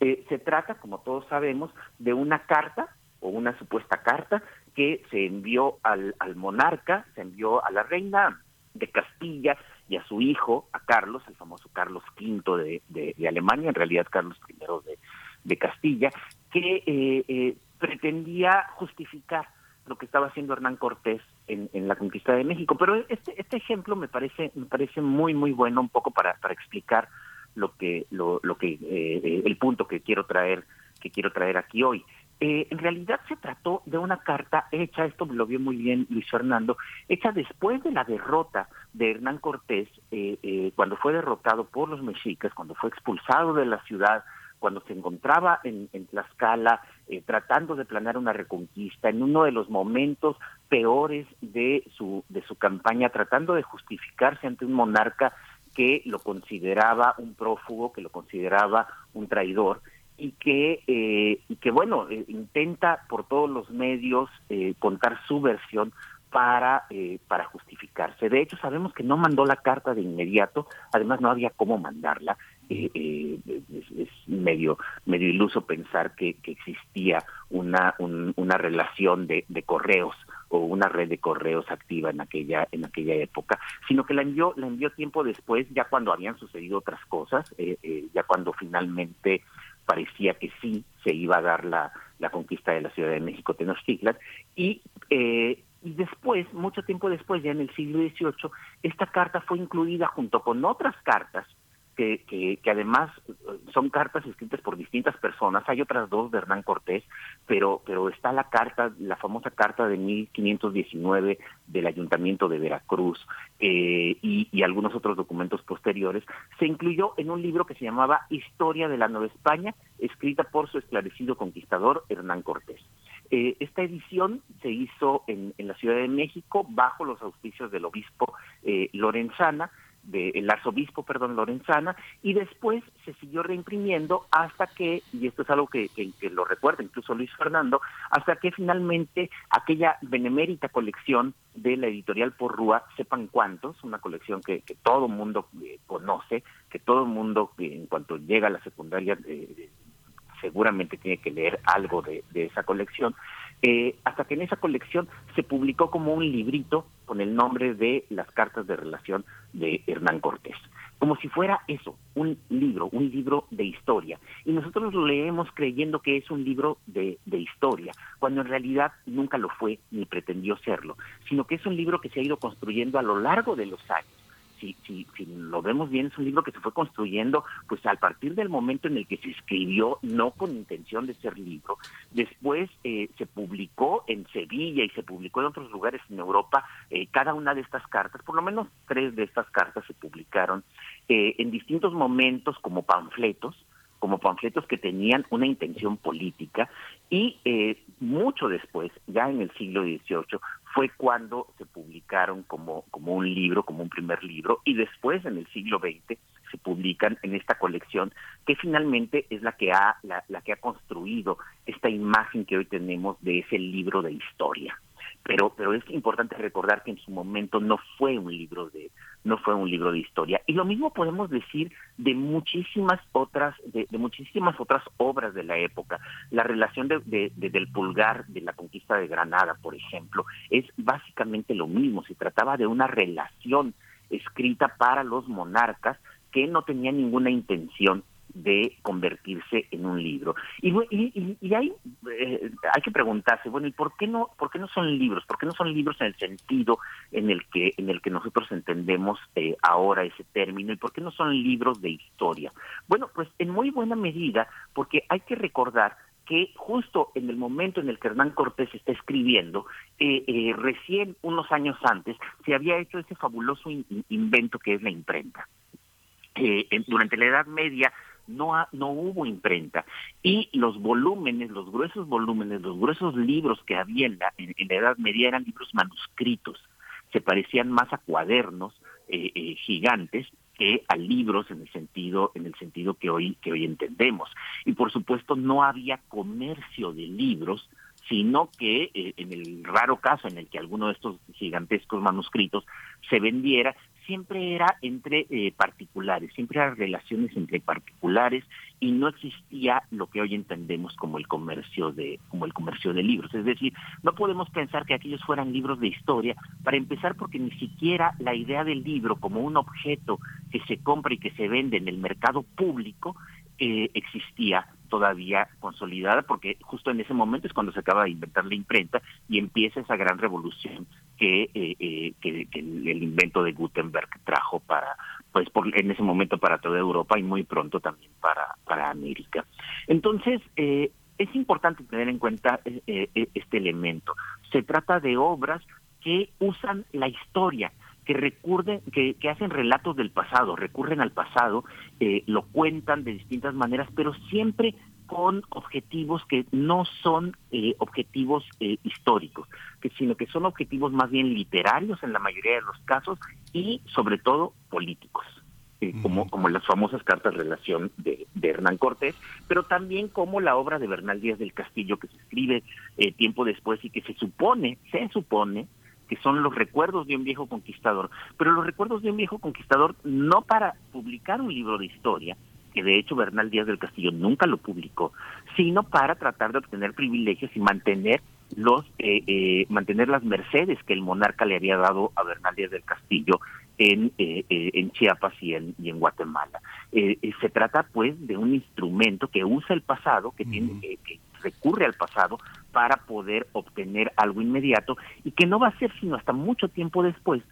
Eh, se trata, como todos sabemos, de una carta o una supuesta carta que se envió al, al monarca, se envió a la reina de Castilla y a su hijo, a Carlos, el famoso Carlos V de, de, Alemania, en realidad Carlos I de, de Castilla, que eh, eh, pretendía justificar lo que estaba haciendo Hernán Cortés en, en, la conquista de México. Pero este, este ejemplo me parece, me parece muy, muy bueno un poco para, para explicar lo que, lo, lo que, eh, el punto que quiero traer, que quiero traer aquí hoy. Eh, en realidad se trató de una carta hecha, esto lo vio muy bien Luis Fernando, hecha después de la derrota de Hernán Cortés, eh, eh, cuando fue derrotado por los mexicas, cuando fue expulsado de la ciudad, cuando se encontraba en, en Tlaxcala tratando de planear una reconquista, en uno de los momentos peores de su, de su campaña, tratando de justificarse ante un monarca que lo consideraba un prófugo, que lo consideraba un traidor y que, eh, que bueno, eh, intenta por todos los medios eh, contar su versión para, para justificarse. De hecho, sabemos que no mandó la carta de inmediato, además no había cómo mandarla. Es, es, medio medio iluso pensar que, existía una, una relación de, correos o una red de correos activa en aquella en aquella época, sino que la envió la envió tiempo después, ya cuando habían sucedido otras cosas, ya cuando finalmente parecía que sí se iba a dar la, la conquista de la Ciudad de México Tenochtitlan y eh, y después, mucho tiempo después, ya en el siglo XVIII, esta carta fue incluida junto con otras cartas que, además eh, son cartas escritas por distintas personas. Hay otras dos de Hernán Cortés, pero, pero está la carta, la famosa carta de 1519 del Ayuntamiento de Veracruz eh, y, algunos otros documentos posteriores. Se incluyó en un libro que se llamaba Historia de la Nueva España, escrita por su esclarecido conquistador Hernán Cortés. Eh, esta edición se hizo en, en, la Ciudad de México bajo los auspicios del obispo Lorenzana del arzobispo, perdón, Lorenzana, y después se siguió reimprimiendo hasta que, y esto es algo que, que, lo recuerda incluso Luis Fernando, hasta que finalmente aquella benemérita colección de la editorial Porrúa, sepan cuántos, una colección que, que todo mundo eh, conoce, que todo mundo eh, en cuanto llega a la secundaria eh, seguramente tiene que leer algo de, de esa colección, eh, hasta que en esa colección se publicó como un librito con el nombre de las cartas de relación de Hernán Cortés como si fuera eso, un libro, un libro de historia. Y nosotros lo leemos creyendo que es un libro de, de, historia, cuando en realidad nunca lo fue ni pretendió serlo, sino que es un libro que se ha ido construyendo a lo largo de los años si, si, si, lo vemos bien, es un libro que se fue construyendo pues a partir del momento en el que se escribió, no con intención de ser libro. Después eh, se publicó en Sevilla y se publicó en otros lugares en Europa eh, cada una de estas cartas, por lo menos tres de estas cartas se publicaron eh, en distintos momentos como panfletos, como panfletos que tenían una intención política y eh, mucho después, ya en el siglo XVIII, fue cuando se publicaron como, como un libro, como un primer libro, y después en el siglo XX se publican en esta colección que finalmente es la que ha, la, la que ha construido esta imagen que hoy tenemos de ese libro de historia pero pero es importante recordar que en su momento no fue un libro de no fue un libro de historia. Y lo mismo podemos decir de muchísimas otras de, muchísimas otras obras de la época. La relación de, de, de, del pulgar de la conquista de Granada por ejemplo es básicamente lo mismo. Se trataba de una relación escrita para los monarcas que no tenía ninguna intención de convertirse en un libro. Y, y, y hay, eh, hay que preguntarse, bueno, ¿y por qué no, por qué no son libros? ¿Por qué no son libros en el sentido en el que, en el que nosotros entendemos eh, ahora ese término? ¿Y por qué no son libros de historia? Bueno, pues en muy buena medida, porque hay que recordar que justo en el momento en el que Hernán Cortés está escribiendo, eh, eh, recién unos años antes, se había hecho ese fabuloso in invento que es la imprenta. Eh, en, durante la Edad Media no, ha, no hubo imprenta. Y los volúmenes, los gruesos volúmenes, los gruesos libros que había en la, en, la Edad Media eran libros manuscritos, se parecían más a cuadernos eh, eh, gigantes que a libros en el sentido en el sentido que hoy que hoy entendemos. Y por supuesto no había comercio de libros sino que eh, en el raro caso en el que alguno de estos gigantescos manuscritos se vendiera siempre era entre eh, particulares, siempre eran relaciones entre particulares y no existía lo que hoy entendemos como el comercio de como el comercio de libros, es decir, no podemos pensar que aquellos fueran libros de historia para empezar porque ni siquiera la idea del libro como un objeto que se compra y que se vende en el mercado público eh, existía todavía consolidada porque justo en ese momento es cuando se acaba de inventar la imprenta y empieza esa gran revolución que, eh, eh, que, el, invento de Gutenberg trajo para pues por, en ese momento para toda Europa y muy pronto también para para América. Entonces eh, es importante tener en cuenta eh, este elemento. Se trata de obras que usan la historia que recurren, que, que, hacen relatos del pasado, recurren al pasado, eh, lo cuentan de distintas maneras, pero siempre con objetivos que no son eh, objetivos eh, históricos, que sino que son objetivos más bien literarios en la mayoría de los casos y sobre todo políticos. Eh, como, como las famosas cartas de relación de, de, Hernán Cortés, pero también como la obra de Bernal Díaz del Castillo que se escribe eh, tiempo después y que se supone, se supone, que son los recuerdos de un viejo conquistador, pero los recuerdos de un viejo conquistador no para publicar un libro de historia, que de hecho Bernal Díaz del Castillo nunca lo publicó, sino para tratar de obtener privilegios y mantener los eh, eh, mantener las mercedes que el monarca le había dado a Bernal Díaz del Castillo en, eh, en Chiapas y en, y en Guatemala. se trata pues de un instrumento que usa el pasado, que, tiene, que recurre al pasado para poder obtener algo inmediato y que no va a ser sino hasta mucho tiempo después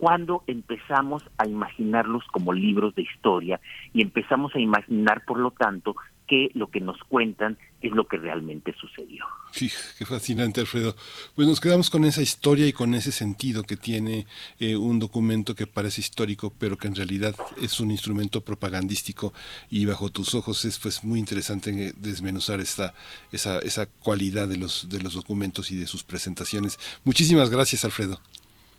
cuando empezamos a imaginarlos como libros de historia y empezamos a imaginar, por lo tanto, que lo que nos cuentan es lo que realmente sucedió. Sí, qué fascinante, Alfredo. Pues nos quedamos con esa historia y con ese sentido que tiene eh, un documento que parece histórico, pero que en realidad es un instrumento propagandístico y bajo tus ojos es pues muy interesante desmenuzar esta esa esa cualidad de los de los documentos y de sus presentaciones. Muchísimas gracias, Alfredo.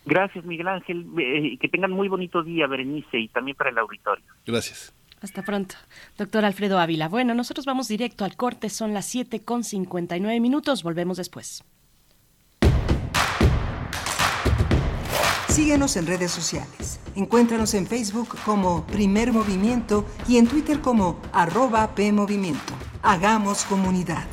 Gracias, Miguel Ángel. Eh, que tengan muy bonito día, Berenice, y también para el auditorio. Gracias. Hasta pronto. Doctor Alfredo Ávila. Bueno, nosotros vamos directo al corte. Son las 7 con 59 minutos. Volvemos después. Síguenos en redes sociales. Encuéntranos en Facebook como Primer Movimiento y en Twitter como arroba PMovimiento. Hagamos comunidad.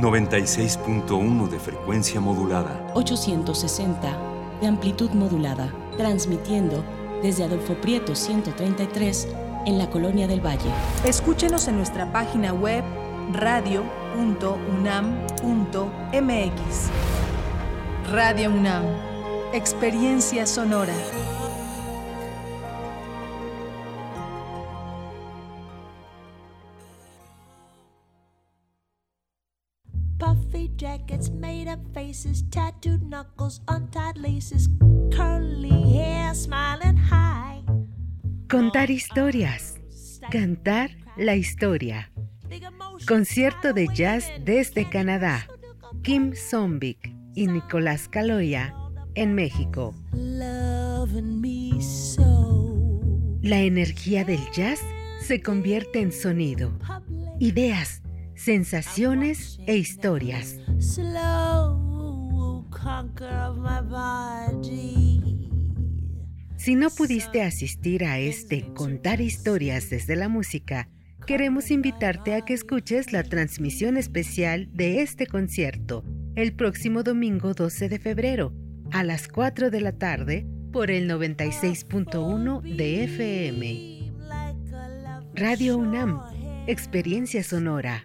...96.1 de frecuencia modulada... ...860 de amplitud modulada, transmitiendo desde Adolfo Prieto 133 en la Colonia del Valle. Escúchenos en nuestra página web radio.unam.mx. Radio UNAM, experiencia sonora. Jackets, made up faces, tattooed knuckles, untied laces, curly hair, smiling high. Contar historias. Cantar la historia. Concierto de jazz desde Canadá. Kim Zombik y Nicolás Caloya en México. La energía del jazz se convierte en sonido, ideas, sensaciones e historias. Si no pudiste asistir a este Contar historias desde la música, queremos invitarte a que escuches la transmisión especial de este concierto el próximo domingo 12 de febrero a las 4 de la tarde por el 96.1 de FM. Radio UNAM, Experiencia Sonora.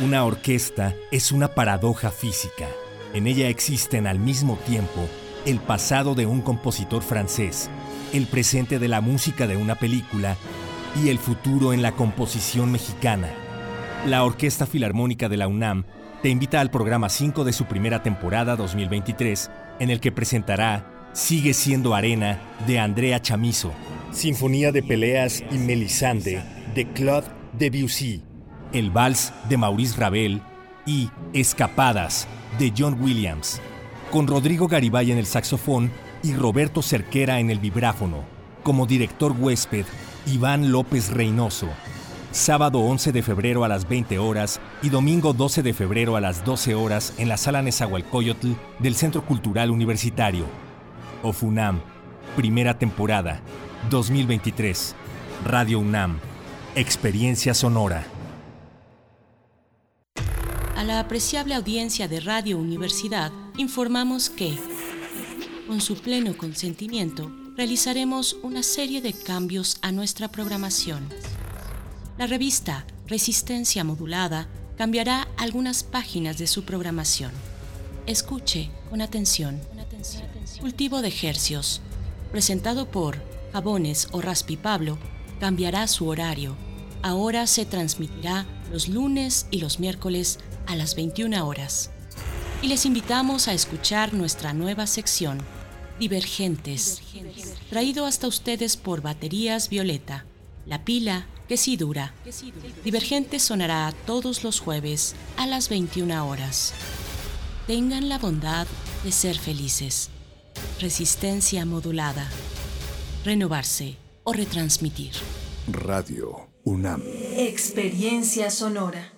Una orquesta es una paradoja física. En ella existen al mismo tiempo el pasado de un compositor francés, el presente de la música de una película y el futuro en la composición mexicana. La Orquesta Filarmónica de la UNAM te invita al programa 5 de su primera temporada 2023, en el que presentará Sigue siendo arena de Andrea Chamizo, Sinfonía de Peleas y Melisande de Claude Debussy, El Vals de Maurice Ravel y Escapadas de John Williams, con Rodrigo Garibay en el saxofón y Roberto Cerquera en el vibráfono, como director huésped Iván López Reynoso. Sábado 11 de febrero a las 20 horas y domingo 12 de febrero a las 12 horas en la sala Nezahualcóyotl del Centro Cultural Universitario. OFUNAM, primera temporada, 2023. Radio UNAM, experiencia sonora. La apreciable audiencia de Radio Universidad informamos que, con su pleno consentimiento, realizaremos una serie de cambios a nuestra programación. La revista Resistencia Modulada cambiará algunas páginas de su programación. Escuche con atención. Cultivo de Hercios, presentado por Jabones o Raspi Pablo, cambiará su horario. Ahora se transmitirá los lunes y los miércoles a las 21 horas. Y les invitamos a escuchar nuestra nueva sección, Divergentes, traído hasta ustedes por Baterías Violeta, la pila que sí dura. Divergentes sonará todos los jueves a las 21 horas. Tengan la bondad de ser felices. Resistencia modulada. Renovarse o retransmitir. Radio UNAM. Experiencia sonora.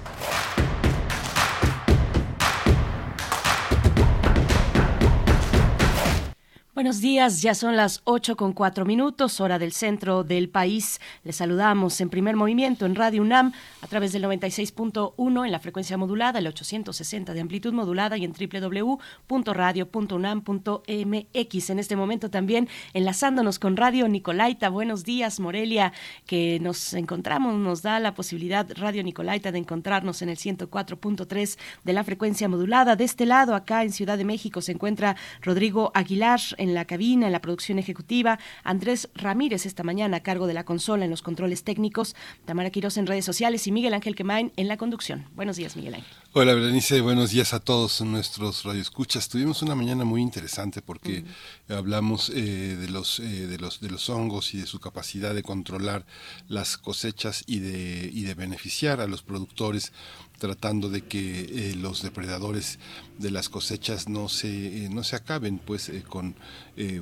Buenos días, ya son las 8 con 4 minutos, hora del centro del país. Les saludamos en primer movimiento en Radio UNAM a través del 96.1 en la frecuencia modulada, el 860 de amplitud modulada y en www.radio.unam.mx. En este momento también enlazándonos con Radio Nicolaita. Buenos días, Morelia, que nos encontramos, nos da la posibilidad Radio Nicolaita de encontrarnos en el 104.3 de la frecuencia modulada. De este lado, acá en Ciudad de México, se encuentra Rodrigo Aguilar en la cabina, en la producción ejecutiva, Andrés Ramírez esta mañana a cargo de la consola en los controles técnicos, Tamara Quiroz en redes sociales y Miguel Ángel Quemain en la conducción. Buenos días, Miguel Ángel. Hola Berenice, buenos días a todos nuestros radioescuchas. Tuvimos una mañana muy interesante porque hablamos eh, de los eh, de los de los hongos y de su capacidad de controlar las cosechas y de y de beneficiar a los productores tratando de que eh, los depredadores de las cosechas no se no se acaben pues con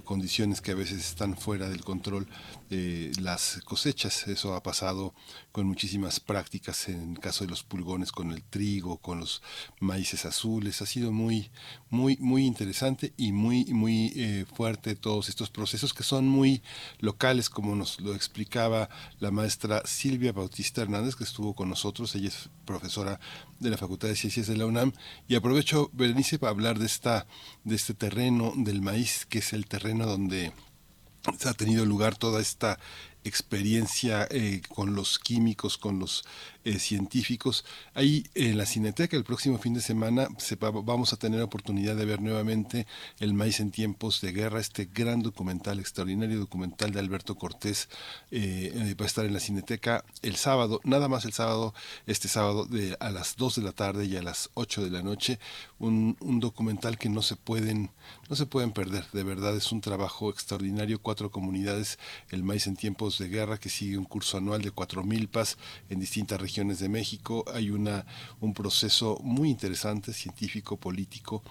condiciones que a veces están fuera del control de las cosechas eso ha pasado con muchísimas prácticas en el caso de los pulgones con el trigo con los maíces azules. Ha sido muy, muy, muy interesante y muy, muy eh, fuerte todos estos procesos que son muy locales, como nos lo explicaba la maestra Silvia Bautista Hernández, que estuvo con nosotros. Ella es profesora de la Facultad de Ciencias de la UNAM. Y aprovecho, Berenice, para hablar de, esta, de este terreno del maíz, que es el terreno donde ha tenido lugar toda esta experiencia eh, con los químicos, con los eh, científicos. Ahí en la Cineteca el próximo fin de semana se vamos a tener oportunidad de ver nuevamente El maíz en tiempos de guerra, este gran documental, extraordinario documental de Alberto Cortés. Eh, va a estar en la Cineteca el sábado, nada más el sábado, este sábado de, a las 2 de la tarde y a las 8 de la noche. Un documental que no se pueden no se pueden perder, de verdad es un trabajo extraordinario, cuatro comunidades, el maíz en tiempos de guerra que sigue un curso anual de cuatro milpas en distintas regiones de México. Hay una, un proceso muy interesante, científico, político,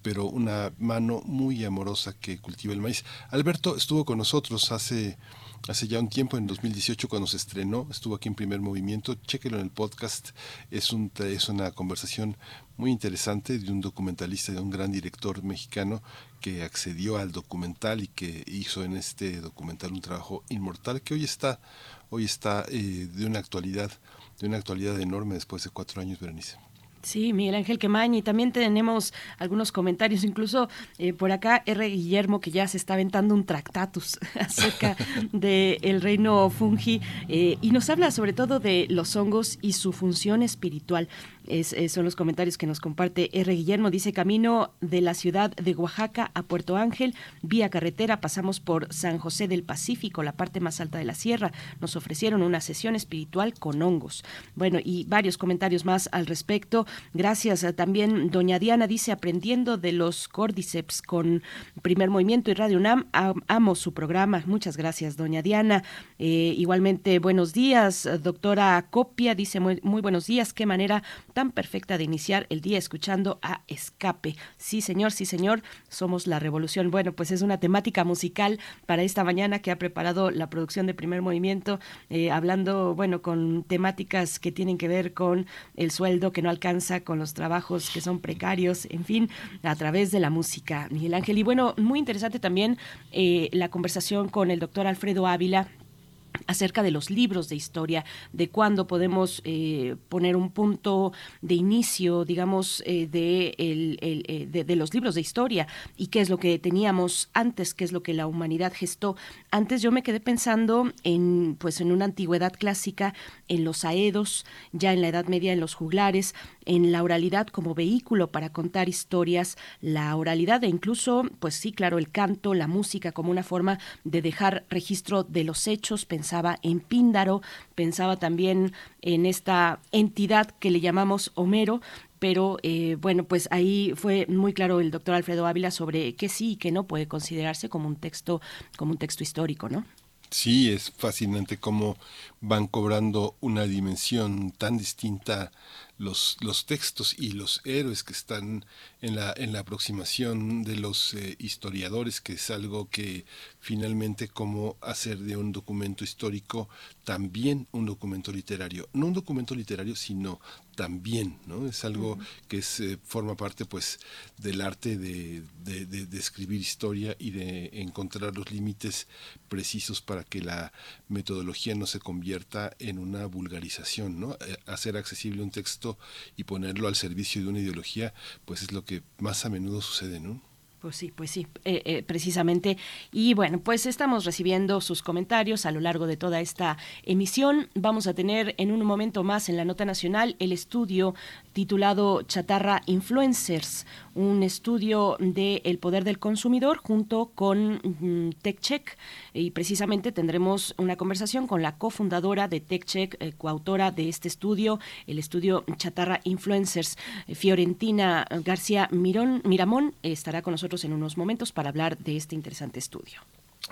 pero una mano muy amorosa que cultiva el maíz. Alberto estuvo con nosotros hace hace ya un tiempo, en 2018, cuando se estrenó, estuvo aquí en primer movimiento, chéquelo en el podcast, es, un, es una conversación muy interesante de un documentalista, de un gran director mexicano que accedió al documental y que hizo en este documental un trabajo inmortal que hoy está, hoy está eh, de una actualidad de una actualidad enorme después de cuatro años, Berenice. Sí, Miguel Ángel Quemañi. También tenemos algunos comentarios, incluso eh, por acá R. Guillermo, que ya se está aventando un tractatus acerca del reino fungi eh, y nos habla sobre todo de los hongos y su función espiritual son los comentarios que nos comparte R. Guillermo. Dice, camino de la ciudad de Oaxaca a Puerto Ángel, vía carretera, pasamos por San José del Pacífico, la parte más alta de la sierra. Nos ofrecieron una sesión espiritual con hongos. Bueno, y varios comentarios más al respecto. Gracias. También doña Diana dice, aprendiendo de los cordyceps con primer movimiento y Radio UNAM, amo su programa. Muchas gracias, doña Diana. Eh, igualmente, buenos días, doctora Copia, dice muy, muy buenos días. Qué manera tan perfecta de iniciar el día escuchando a Escape. Sí, señor, sí, señor, somos la revolución. Bueno, pues es una temática musical para esta mañana que ha preparado la producción de primer movimiento, eh, hablando, bueno, con temáticas que tienen que ver con el sueldo que no alcanza, con los trabajos que son precarios, en fin, a través de la música, Miguel Ángel. Y bueno, muy interesante también eh, la conversación con el doctor Alfredo Ávila acerca de los libros de historia, de cuándo podemos eh, poner un punto de inicio, digamos, eh, de, el, eh, de, los libros de historia y qué es lo que teníamos antes, qué es lo que la humanidad gestó. Antes yo me quedé pensando en, pues, en una antigüedad clásica, en los aedos, ya en la Edad Media en los juglares, en la oralidad como vehículo para contar historias, la oralidad e incluso, pues sí, claro, el canto, la música como una forma de dejar registro de los hechos, pensaba en Píndaro, pensaba también en esta entidad que le llamamos Homero, pero eh, bueno, pues ahí fue muy claro el doctor Alfredo Ávila sobre que sí y que no puede considerarse como un texto, como un texto histórico, ¿no? Sí, es fascinante cómo van cobrando una dimensión tan distinta los, los textos y los héroes que están en la, en la aproximación de los eh, historiadores, que es algo que finalmente como hacer de un documento histórico también un documento literario. No un documento literario, sino también, ¿no? Es algo que es, eh, forma parte pues del arte de, de, de, escribir historia y de encontrar los límites precisos para que la metodología no se convierta en una vulgarización, ¿no? Eh, hacer accesible un texto y ponerlo al servicio de una ideología, pues es lo que más a menudo sucede, ¿no? Pues sí, pues sí, eh, eh, precisamente. Y bueno, pues estamos recibiendo sus comentarios a lo largo de toda esta emisión. Vamos a tener en un momento más en la nota nacional el estudio titulado Chatarra Influencers, un estudio del el poder del consumidor junto con mm, TechCheck y precisamente tendremos una conversación con la cofundadora de TechCheck, eh, coautora de este estudio, el estudio Chatarra Influencers, eh, Fiorentina García Mirón, Miramón, estará con nosotros en unos momentos para hablar de este interesante estudio.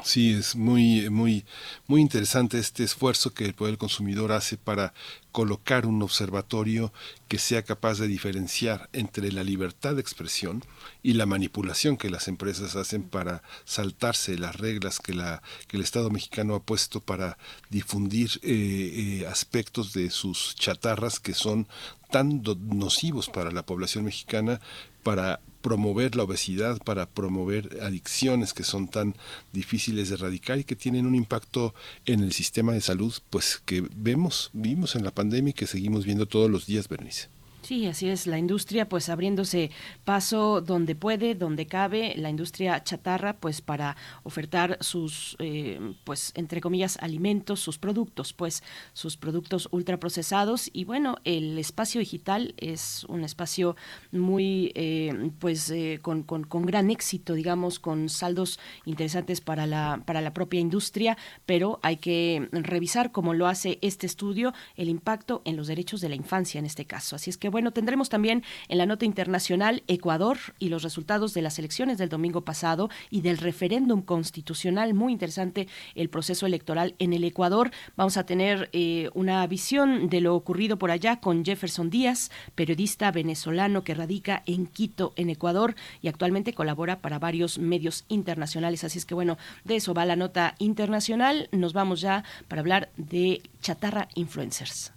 Sí, es muy, muy, muy interesante este esfuerzo que el Poder del Consumidor hace para colocar un observatorio que sea capaz de diferenciar entre la libertad de expresión y la manipulación que las empresas hacen para saltarse las reglas que, la, que el Estado mexicano ha puesto para difundir eh, eh, aspectos de sus chatarras que son tan nocivos para la población mexicana para promover la obesidad, para promover adicciones que son tan difíciles de erradicar y que tienen un impacto en el sistema de salud, pues que vemos, vimos en la pandemia y que seguimos viendo todos los días, Bernice. Sí, así es, la industria pues abriéndose paso donde puede, donde cabe, la industria chatarra pues para ofertar sus eh, pues entre comillas alimentos, sus productos pues sus productos ultraprocesados. Y bueno, el espacio digital es un espacio muy eh, pues eh, con, con, con, gran éxito digamos, con saldos interesantes para la, para la propia industria, pero hay que revisar como lo hace este estudio el impacto en los derechos de la infancia en este caso, así es que bueno, tendremos también en la nota internacional Ecuador y los resultados de las elecciones del domingo pasado y del referéndum constitucional. Muy interesante el proceso electoral en el Ecuador. Vamos a tener eh, una visión de lo ocurrido por allá con Jefferson Díaz, periodista venezolano que radica en Quito, en Ecuador, y actualmente colabora para varios medios internacionales. Así es que bueno, de eso va la nota internacional. Nos vamos ya para hablar de chatarra influencers.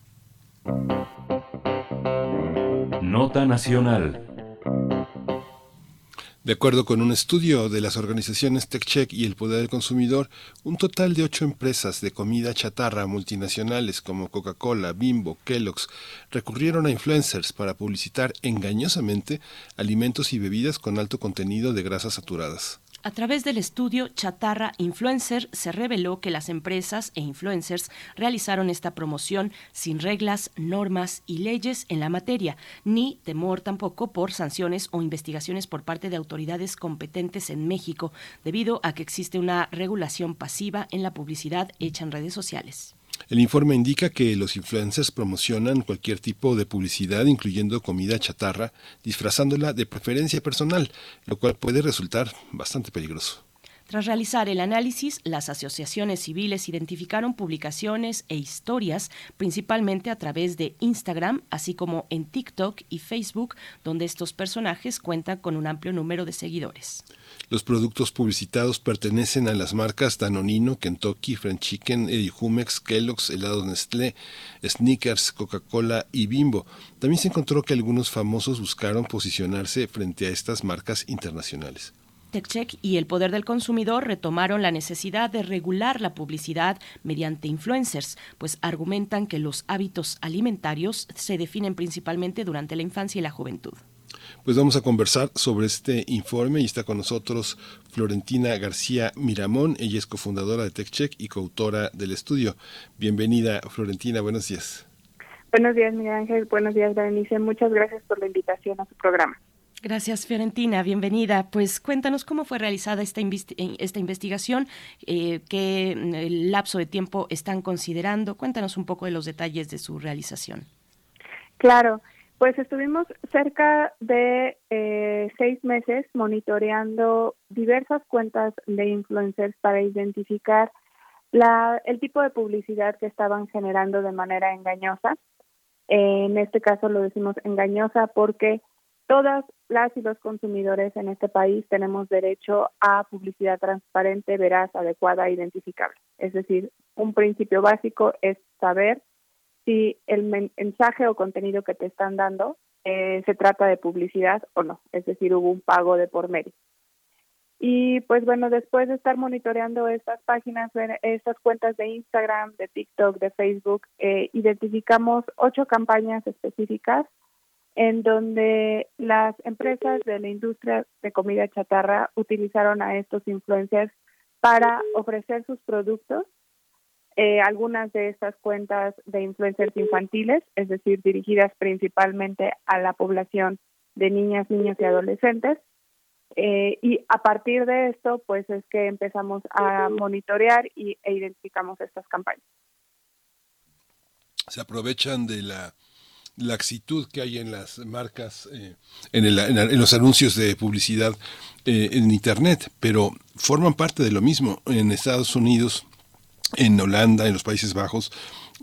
Nota Nacional. De acuerdo con un estudio de las organizaciones TechCheck y el Poder del Consumidor, un total de ocho empresas de comida chatarra multinacionales como Coca-Cola, Bimbo, Kellogg's recurrieron a influencers para publicitar engañosamente alimentos y bebidas con alto contenido de grasas saturadas. A través del estudio Chatarra Influencer se reveló que las empresas e influencers realizaron esta promoción sin reglas, normas y leyes en la materia, ni temor tampoco por sanciones o investigaciones por parte de autoridades competentes en México, debido a que existe una regulación pasiva en la publicidad hecha en redes sociales. El informe indica que los influencers promocionan cualquier tipo de publicidad, incluyendo comida chatarra, disfrazándola de preferencia personal, lo cual puede resultar bastante peligroso. Tras realizar el análisis, las asociaciones civiles identificaron publicaciones e historias principalmente a través de Instagram, así como en TikTok y Facebook, donde estos personajes cuentan con un amplio número de seguidores. Los productos publicitados pertenecen a las marcas Danonino, Kentucky, French Chicken, Eddie Humex, Kellogg's, helados Nestlé, Snickers, Coca-Cola y Bimbo. También se encontró que algunos famosos buscaron posicionarse frente a estas marcas internacionales. TechCheck y el Poder del Consumidor retomaron la necesidad de regular la publicidad mediante influencers, pues argumentan que los hábitos alimentarios se definen principalmente durante la infancia y la juventud. Pues vamos a conversar sobre este informe y está con nosotros Florentina García Miramón. Ella es cofundadora de TechCheck y coautora del estudio. Bienvenida, Florentina. Buenos días. Buenos días, Miguel Ángel. Buenos días, Berenice. Muchas gracias por la invitación a su programa. Gracias, Fiorentina. Bienvenida. Pues cuéntanos cómo fue realizada esta, esta investigación, eh, qué mm, lapso de tiempo están considerando. Cuéntanos un poco de los detalles de su realización. Claro, pues estuvimos cerca de eh, seis meses monitoreando diversas cuentas de influencers para identificar la, el tipo de publicidad que estaban generando de manera engañosa. En este caso lo decimos engañosa porque todas las y los consumidores en este país tenemos derecho a publicidad transparente, veraz, adecuada e identificable. Es decir, un principio básico es saber si el mensaje o contenido que te están dando eh, se trata de publicidad o no, es decir, hubo un pago de por medio. Y pues bueno, después de estar monitoreando estas páginas, estas cuentas de Instagram, de TikTok, de Facebook, eh, identificamos ocho campañas específicas en donde las empresas de la industria de comida chatarra utilizaron a estos influencers para ofrecer sus productos. Eh, algunas de estas cuentas de influencers infantiles, es decir, dirigidas principalmente a la población de niñas, niños y adolescentes. Eh, y a partir de esto, pues es que empezamos a monitorear y, e identificamos estas campañas. Se aprovechan de la laxitud que hay en las marcas, eh, en, el, en, los anuncios de publicidad eh, en Internet, pero forman parte de lo mismo. En Estados Unidos, en Holanda, en los Países Bajos,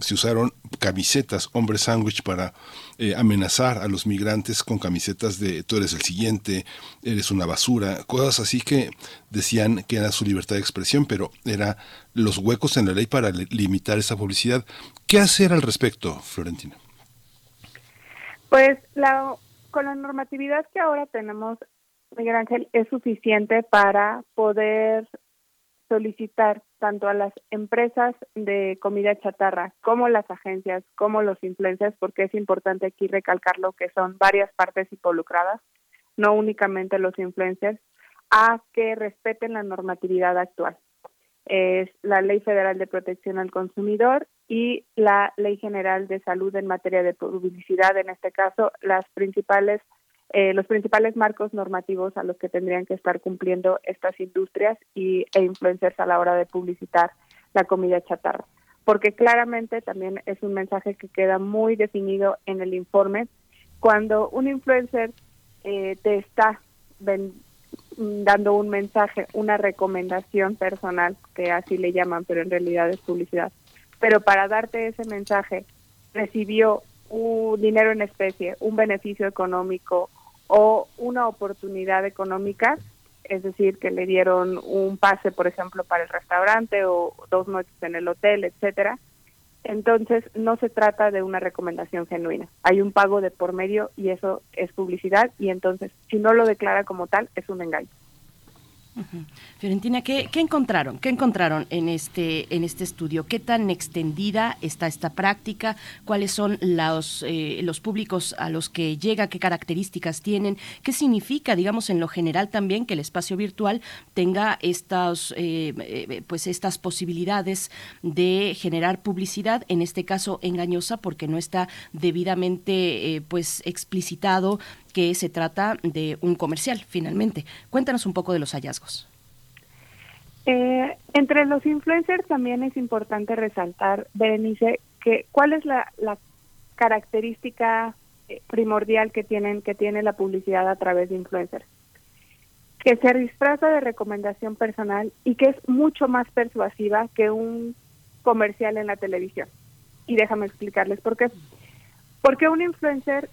se usaron camisetas, hombre sándwich, para eh, amenazar a los migrantes con camisetas de tú eres el siguiente, eres una basura, cosas así que decían que era su libertad de expresión, pero era los huecos en la ley para limitar esa publicidad. ¿Qué hacer al respecto, Florentina? Pues la, con la normatividad que ahora tenemos, Miguel Ángel, es suficiente para poder solicitar tanto a las empresas de comida chatarra como las agencias, como los influencers, porque es importante aquí recalcarlo que son varias partes involucradas, no únicamente los influencers, a que respeten la normatividad actual. Es la Ley Federal de Protección al Consumidor y la Ley General de Salud en materia de publicidad, en este caso, las principales eh, los principales marcos normativos a los que tendrían que estar cumpliendo estas industrias y, e influencers a la hora de publicitar la comida chatarra. Porque claramente también es un mensaje que queda muy definido en el informe. Cuando un influencer eh, te está dando un mensaje, una recomendación personal, que así le llaman, pero en realidad es publicidad, pero para darte ese mensaje recibió un dinero en especie, un beneficio económico o una oportunidad económica, es decir, que le dieron un pase, por ejemplo, para el restaurante o dos noches en el hotel, etcétera. Entonces, no se trata de una recomendación genuina. Hay un pago de por medio y eso es publicidad y entonces, si no lo declara como tal, es un engaño. Fiorentina, ¿qué, encontraron? ¿Qué encontraron en este, en este estudio? ¿Qué tan extendida está esta práctica? ¿Cuáles son los, eh, los públicos a los que llega? ¿Qué características tienen? ¿Qué significa, digamos, en lo general también que el espacio virtual tenga estas, eh, eh, pues estas posibilidades de generar publicidad, en este caso engañosa, porque no está debidamente pues explicitado que se trata de un comercial, finalmente. Cuéntanos un poco de los hallazgos. Eh, entre los influencers también es importante resaltar, Berenice, que cuál es la, característica eh, primordial que tienen que tiene la publicidad a través de influencers que se disfraza de recomendación personal y que es mucho más persuasiva que un comercial en la televisión. Y déjame explicarles por qué. Porque un influencer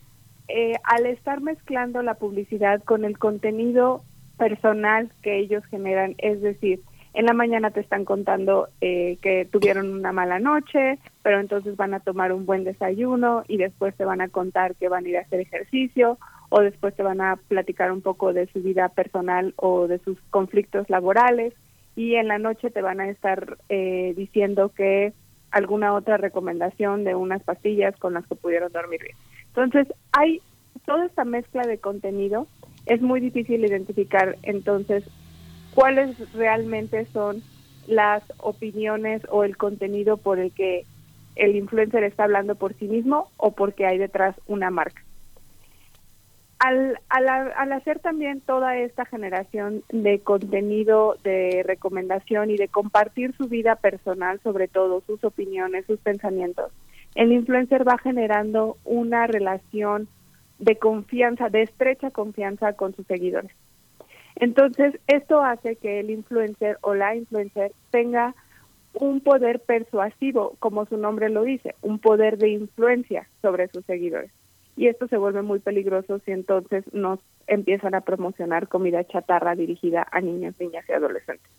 eh, al estar mezclando la publicidad con el contenido personal que ellos generan, es decir, en la mañana te están contando eh, que tuvieron una mala noche, pero entonces van a tomar un buen desayuno y después te van a contar que van a ir a hacer ejercicio o después te van a platicar un poco de su vida personal o de sus conflictos laborales y en la noche te van a estar eh, diciendo que alguna otra recomendación de unas pastillas con las que pudieron dormir bien. Entonces, hay toda esta mezcla de contenido, es muy difícil identificar entonces cuáles realmente son las opiniones o el contenido por el que el influencer está hablando por sí mismo o porque hay detrás una marca. Al, al, al, hacer también toda esta generación de contenido, de recomendación y de compartir su vida personal, sobre todo sus opiniones, sus pensamientos, el influencer va generando una relación de confianza, de estrecha confianza con sus seguidores. Entonces, esto hace que el influencer o la influencer tenga un poder persuasivo, como su nombre lo dice, un poder de influencia sobre sus seguidores. Y esto se vuelve muy peligroso si entonces nos empiezan a promocionar comida chatarra dirigida a niños, niñas y adolescentes.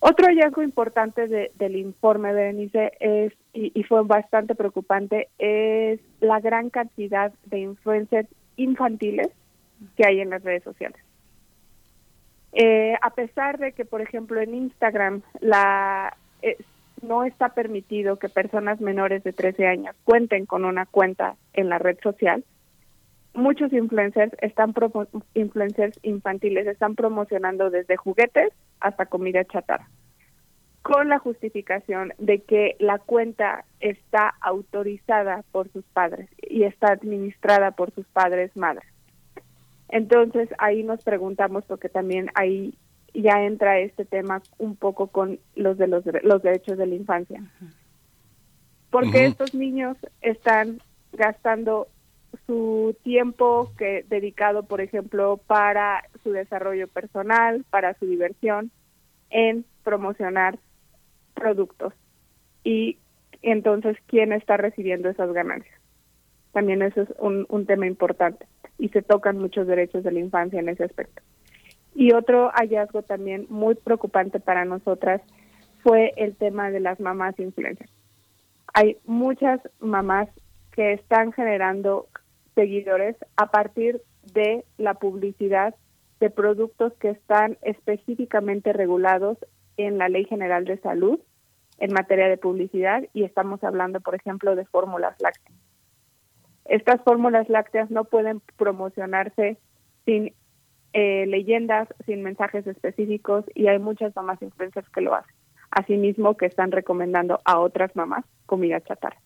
Otro hallazgo importante del informe, Berenice, es, y, fue bastante preocupante, es la gran cantidad de influencers infantiles que hay en las redes sociales. Eh, a pesar de que, por ejemplo, en Instagram la eh, no está permitido que personas menores de 13 años cuenten con una cuenta en la red social, muchos influencers están influencers infantiles están promocionando desde juguetes hasta comida chatarra con la justificación de que la cuenta está autorizada por sus padres y está administrada por sus padres madres. Entonces ahí nos preguntamos, porque también ahí ya entra este tema un poco con los de los, los derechos de la infancia. Porque estos niños están gastando su tiempo que dedicado, por ejemplo, para su desarrollo personal, para su diversión, en promocionar productos. Y entonces, ¿quién está recibiendo esas ganancias? También eso es un, tema importante y se tocan muchos derechos de la infancia en ese aspecto. Y otro hallazgo también muy preocupante para nosotras fue el tema de las mamás influencers. Hay muchas mamás que están generando seguidores a partir de la publicidad de productos que están específicamente regulados en la Ley General de Salud en materia de publicidad y estamos hablando, por ejemplo, de fórmulas lácteas. Estas fórmulas lácteas no pueden promocionarse sin eh, leyendas, sin mensajes específicos y hay muchas mamás influencers que lo hacen. Asimismo, que están recomendando a otras mamás comida chatarra.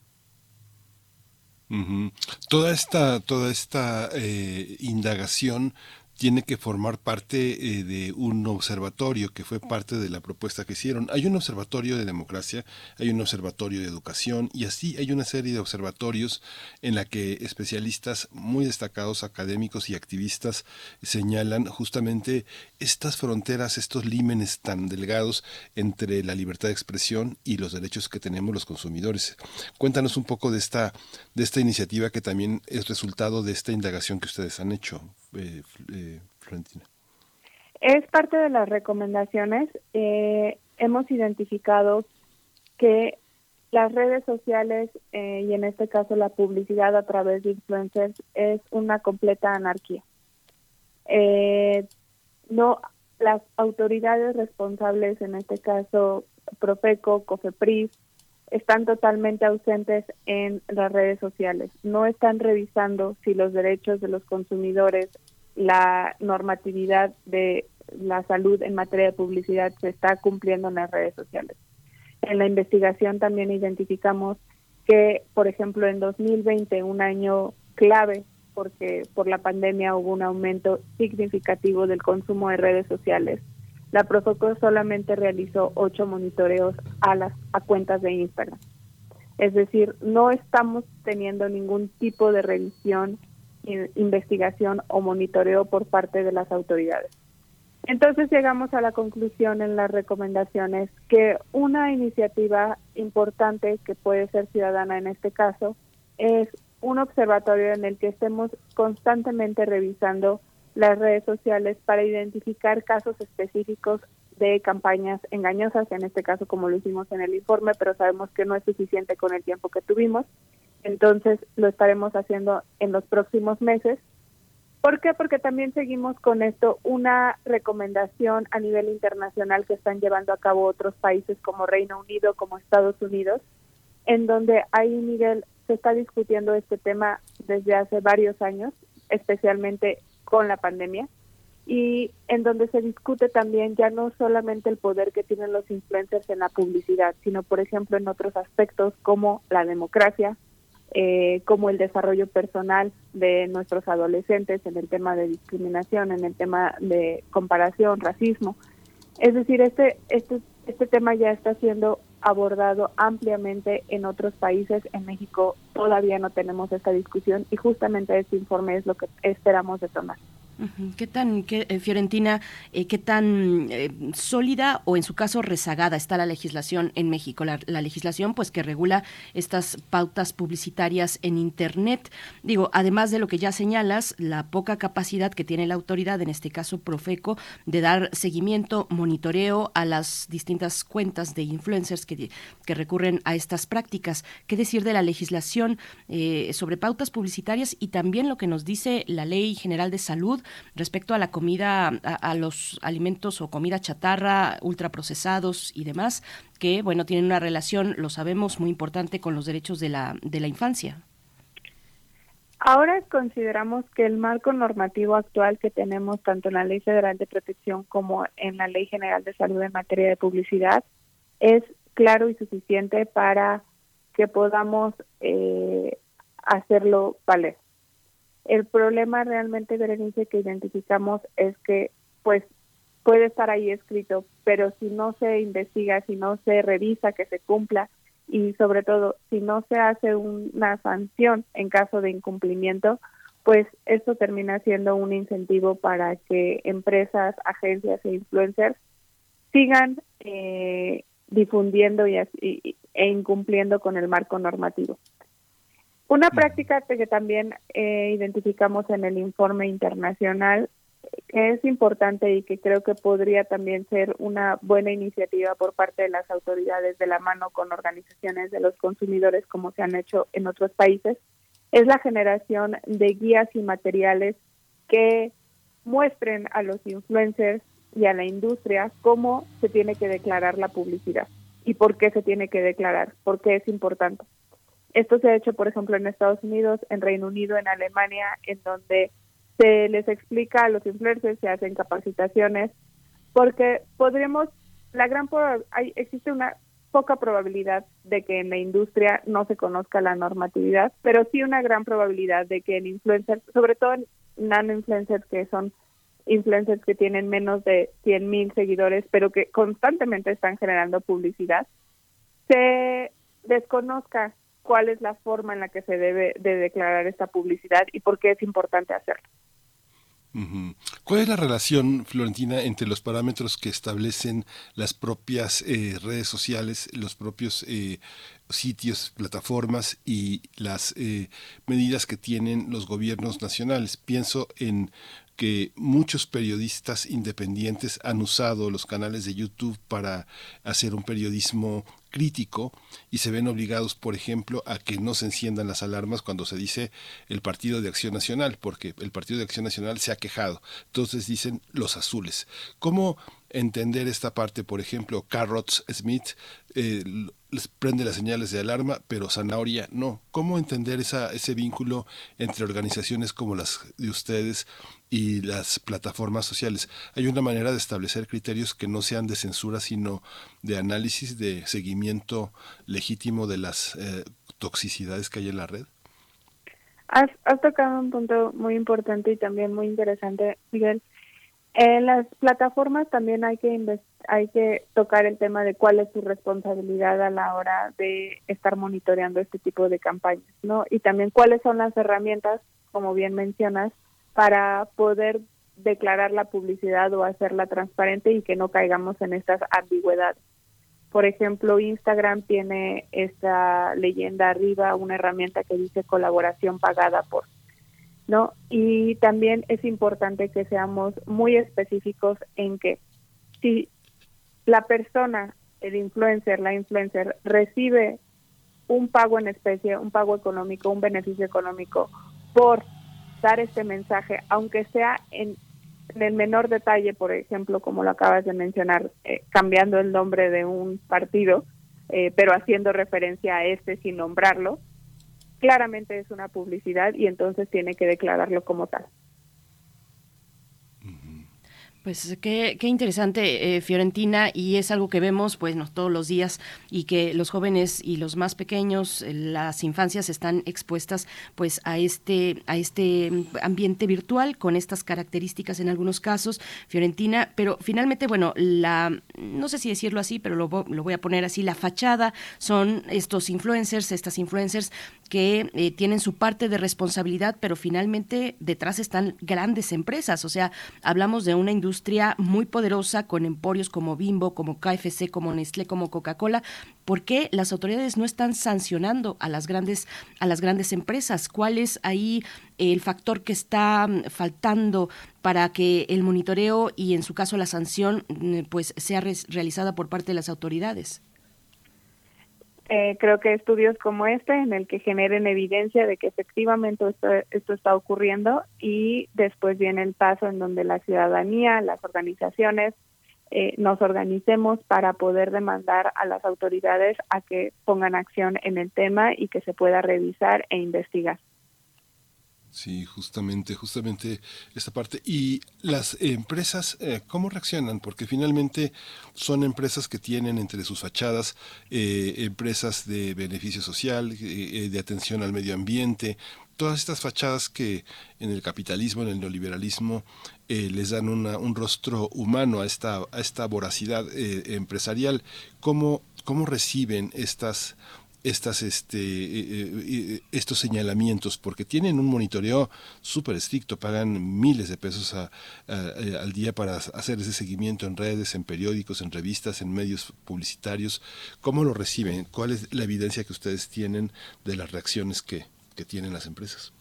Toda esta, toda esta eh, indagación tiene que formar parte eh, de un observatorio que fue parte de la propuesta que hicieron. Hay un observatorio de democracia, hay un observatorio de educación y así hay una serie de observatorios en la que especialistas muy destacados, académicos y activistas señalan justamente estas fronteras, estos límenes tan delgados entre la libertad de expresión y los derechos que tenemos los consumidores. Cuéntanos un poco de esta, de esta iniciativa que también es resultado de esta indagación que ustedes han hecho. Eh, eh, Florentina? Es parte de las recomendaciones. Eh, hemos identificado que las redes sociales y en este caso la publicidad a través de influencers es una completa anarquía. no, las autoridades responsables, en este caso Profeco, Cofepris, están totalmente ausentes en las redes sociales. No están revisando si los derechos de los consumidores, la normatividad de la salud en materia de publicidad se está cumpliendo en las redes sociales. En la investigación también identificamos que, por ejemplo, en 2020, un año clave, porque por la pandemia hubo un aumento significativo del consumo de redes sociales, la Profeco solamente realizó ocho monitoreos a las a cuentas de Instagram. Es decir, no estamos teniendo ningún tipo de revisión, investigación o monitoreo por parte de las autoridades. Entonces llegamos a la conclusión en las recomendaciones que una iniciativa importante que puede ser ciudadana en este caso es un observatorio en el que estemos constantemente revisando las redes sociales para identificar casos específicos de campañas engañosas, en este caso como lo hicimos en el informe, pero sabemos que no es suficiente con el tiempo que tuvimos. Entonces lo estaremos haciendo en los próximos meses. ¿Por qué? Porque también seguimos con esto una recomendación a nivel internacional que están llevando a cabo otros países como Reino Unido, como Estados Unidos, en donde ahí, Miguel, se está discutiendo este tema desde hace varios años, especialmente con la pandemia y en donde se discute también ya no solamente el poder que tienen los influencers en la publicidad, sino por ejemplo en otros aspectos como la democracia, eh, como el desarrollo personal de nuestros adolescentes en el tema de discriminación, en el tema de comparación, racismo. Es decir, este, este, este tema ya está siendo abordado ampliamente en otros países. En México todavía no tenemos esta discusión y justamente este informe es lo que esperamos de tomar. ¿Qué tan, eh, Fiorentina, eh, qué tan eh, sólida o en su caso rezagada está la legislación en México? La, legislación pues que regula estas pautas publicitarias en Internet. Digo, además de lo que ya señalas, la poca capacidad que tiene la autoridad, en este caso Profeco, de dar seguimiento, monitoreo a las distintas cuentas de influencers que, que recurren a estas prácticas. ¿Qué decir de la legislación sobre pautas publicitarias y también lo que nos dice la Ley General de Salud respecto a la comida, a, los alimentos o comida chatarra, ultraprocesados y demás, que, bueno, tienen una relación, lo sabemos, muy importante con los derechos de la, de la infancia. Ahora consideramos que el marco normativo actual que tenemos tanto en la Ley Federal de Protección como en la Ley General de Salud en materia de publicidad es claro y suficiente para que podamos eh, hacerlo valer. El problema realmente, Berenice, que identificamos es que, pues, puede estar ahí escrito, pero si no se investiga, si no se revisa que se cumpla y sobre todo si no se hace una sanción en caso de incumplimiento, pues esto termina siendo un incentivo para que empresas, agencias e influencers sigan eh, difundiendo y, e incumpliendo con el marco normativo. Una práctica que también eh, identificamos en el informe internacional que es importante y que creo que podría también ser una buena iniciativa por parte de las autoridades de la mano con organizaciones de los consumidores como se han hecho en otros países, es la generación de guías y materiales que muestren a los influencers y a la industria cómo se tiene que declarar la publicidad y por qué se tiene que declarar, por qué es importante. Esto se ha hecho, por ejemplo, en Estados Unidos, en Reino Unido, en Alemania, en donde se les explica a los influencers, se hacen capacitaciones, porque podremos, la gran hay, existe una poca probabilidad de que en la industria no se conozca la normatividad, pero sí una gran probabilidad de que en influencers, sobre todo en nano influencers que son influencers que tienen menos de 100 mil seguidores, pero que constantemente están generando publicidad, se desconozca cuál es la forma en la que se debe de declarar esta publicidad y por qué es importante hacerlo. ¿Cuál es la relación, Florentina, entre los parámetros que establecen las propias eh, redes sociales, los propios eh, sitios, plataformas y las eh, medidas que tienen los gobiernos nacionales? Pienso en que muchos periodistas independientes han usado los canales de YouTube para hacer un periodismo crítico y se ven obligados, por ejemplo, a que no se enciendan las alarmas cuando se dice el Partido de Acción Nacional, porque el Partido de Acción Nacional se ha quejado. Entonces dicen los azules. ¿Cómo entender esta parte? Por ejemplo, Carrots Smith eh, les prende las señales de alarma, pero Zanahoria no. ¿Cómo entender esa, ese vínculo entre organizaciones como las de ustedes y las plataformas sociales? ¿Hay una manera de establecer criterios que no sean de censura, sino de análisis, de seguimiento legítimo de las eh, toxicidades que hay en la red? Has, has tocado un punto muy importante y también muy interesante, Miguel. En las plataformas también hay que hay que tocar el tema de cuál es su responsabilidad a la hora de estar monitoreando este tipo de campañas, ¿no? Y también cuáles son las herramientas, como bien mencionas, para poder declarar la publicidad o hacerla transparente y que no caigamos en estas ambigüedades. Por ejemplo, Instagram tiene esta leyenda arriba, una herramienta que dice colaboración pagada por ¿no? Y también es importante que seamos muy específicos en que si la persona, el influencer, la influencer, recibe un pago en especie, un pago económico, un beneficio económico por dar este mensaje, aunque sea en, el menor detalle, por ejemplo, como lo acabas de mencionar, eh, cambiando el nombre de un partido, eh, pero haciendo referencia a este sin nombrarlo, claramente es una publicidad y entonces tiene que declararlo como tal. Pues qué, interesante, eh, Fiorentina, y es algo que vemos pues todos los días y que los jóvenes y los más pequeños, eh, las infancias están expuestas pues a este, a este ambiente virtual con estas características en algunos casos, Fiorentina, pero finalmente, bueno, la, no sé si decirlo así, pero lo, lo voy a poner así, la fachada son estos influencers, estas influencers que eh, tienen su parte de responsabilidad, pero finalmente detrás están grandes empresas. O sea, hablamos de una industria muy poderosa con emporios como Bimbo, como KFC, como Nestlé, como Coca-Cola. ¿Por qué las autoridades no están sancionando a las grandes, a las grandes empresas? ¿Cuál es ahí el factor que está mm, faltando para que el monitoreo y en su caso la sanción mm, pues sea realizada por parte de las autoridades? Eh, creo que estudios como este, en el que generen evidencia de que efectivamente esto, está ocurriendo y después viene el paso en donde la ciudadanía, las organizaciones, eh, nos organicemos para poder demandar a las autoridades a que pongan acción en el tema y que se pueda revisar e investigar. Sí, justamente, justamente esta parte. ¿Y las empresas eh, cómo reaccionan? Porque finalmente son empresas que tienen entre sus fachadas eh, empresas de beneficio social, eh, de atención al medio ambiente, todas estas fachadas que en el capitalismo, en el neoliberalismo, eh, les dan un rostro humano a esta, a esta voracidad empresarial. ¿Cómo, ¿Cómo reciben estas estas este eh, estos señalamientos porque tienen un monitoreo súper estricto pagan miles de pesos al día para hacer ese seguimiento en redes en periódicos en revistas en medios publicitarios. Cómo lo reciben cuál es la evidencia que ustedes tienen de las reacciones que, que tienen las empresas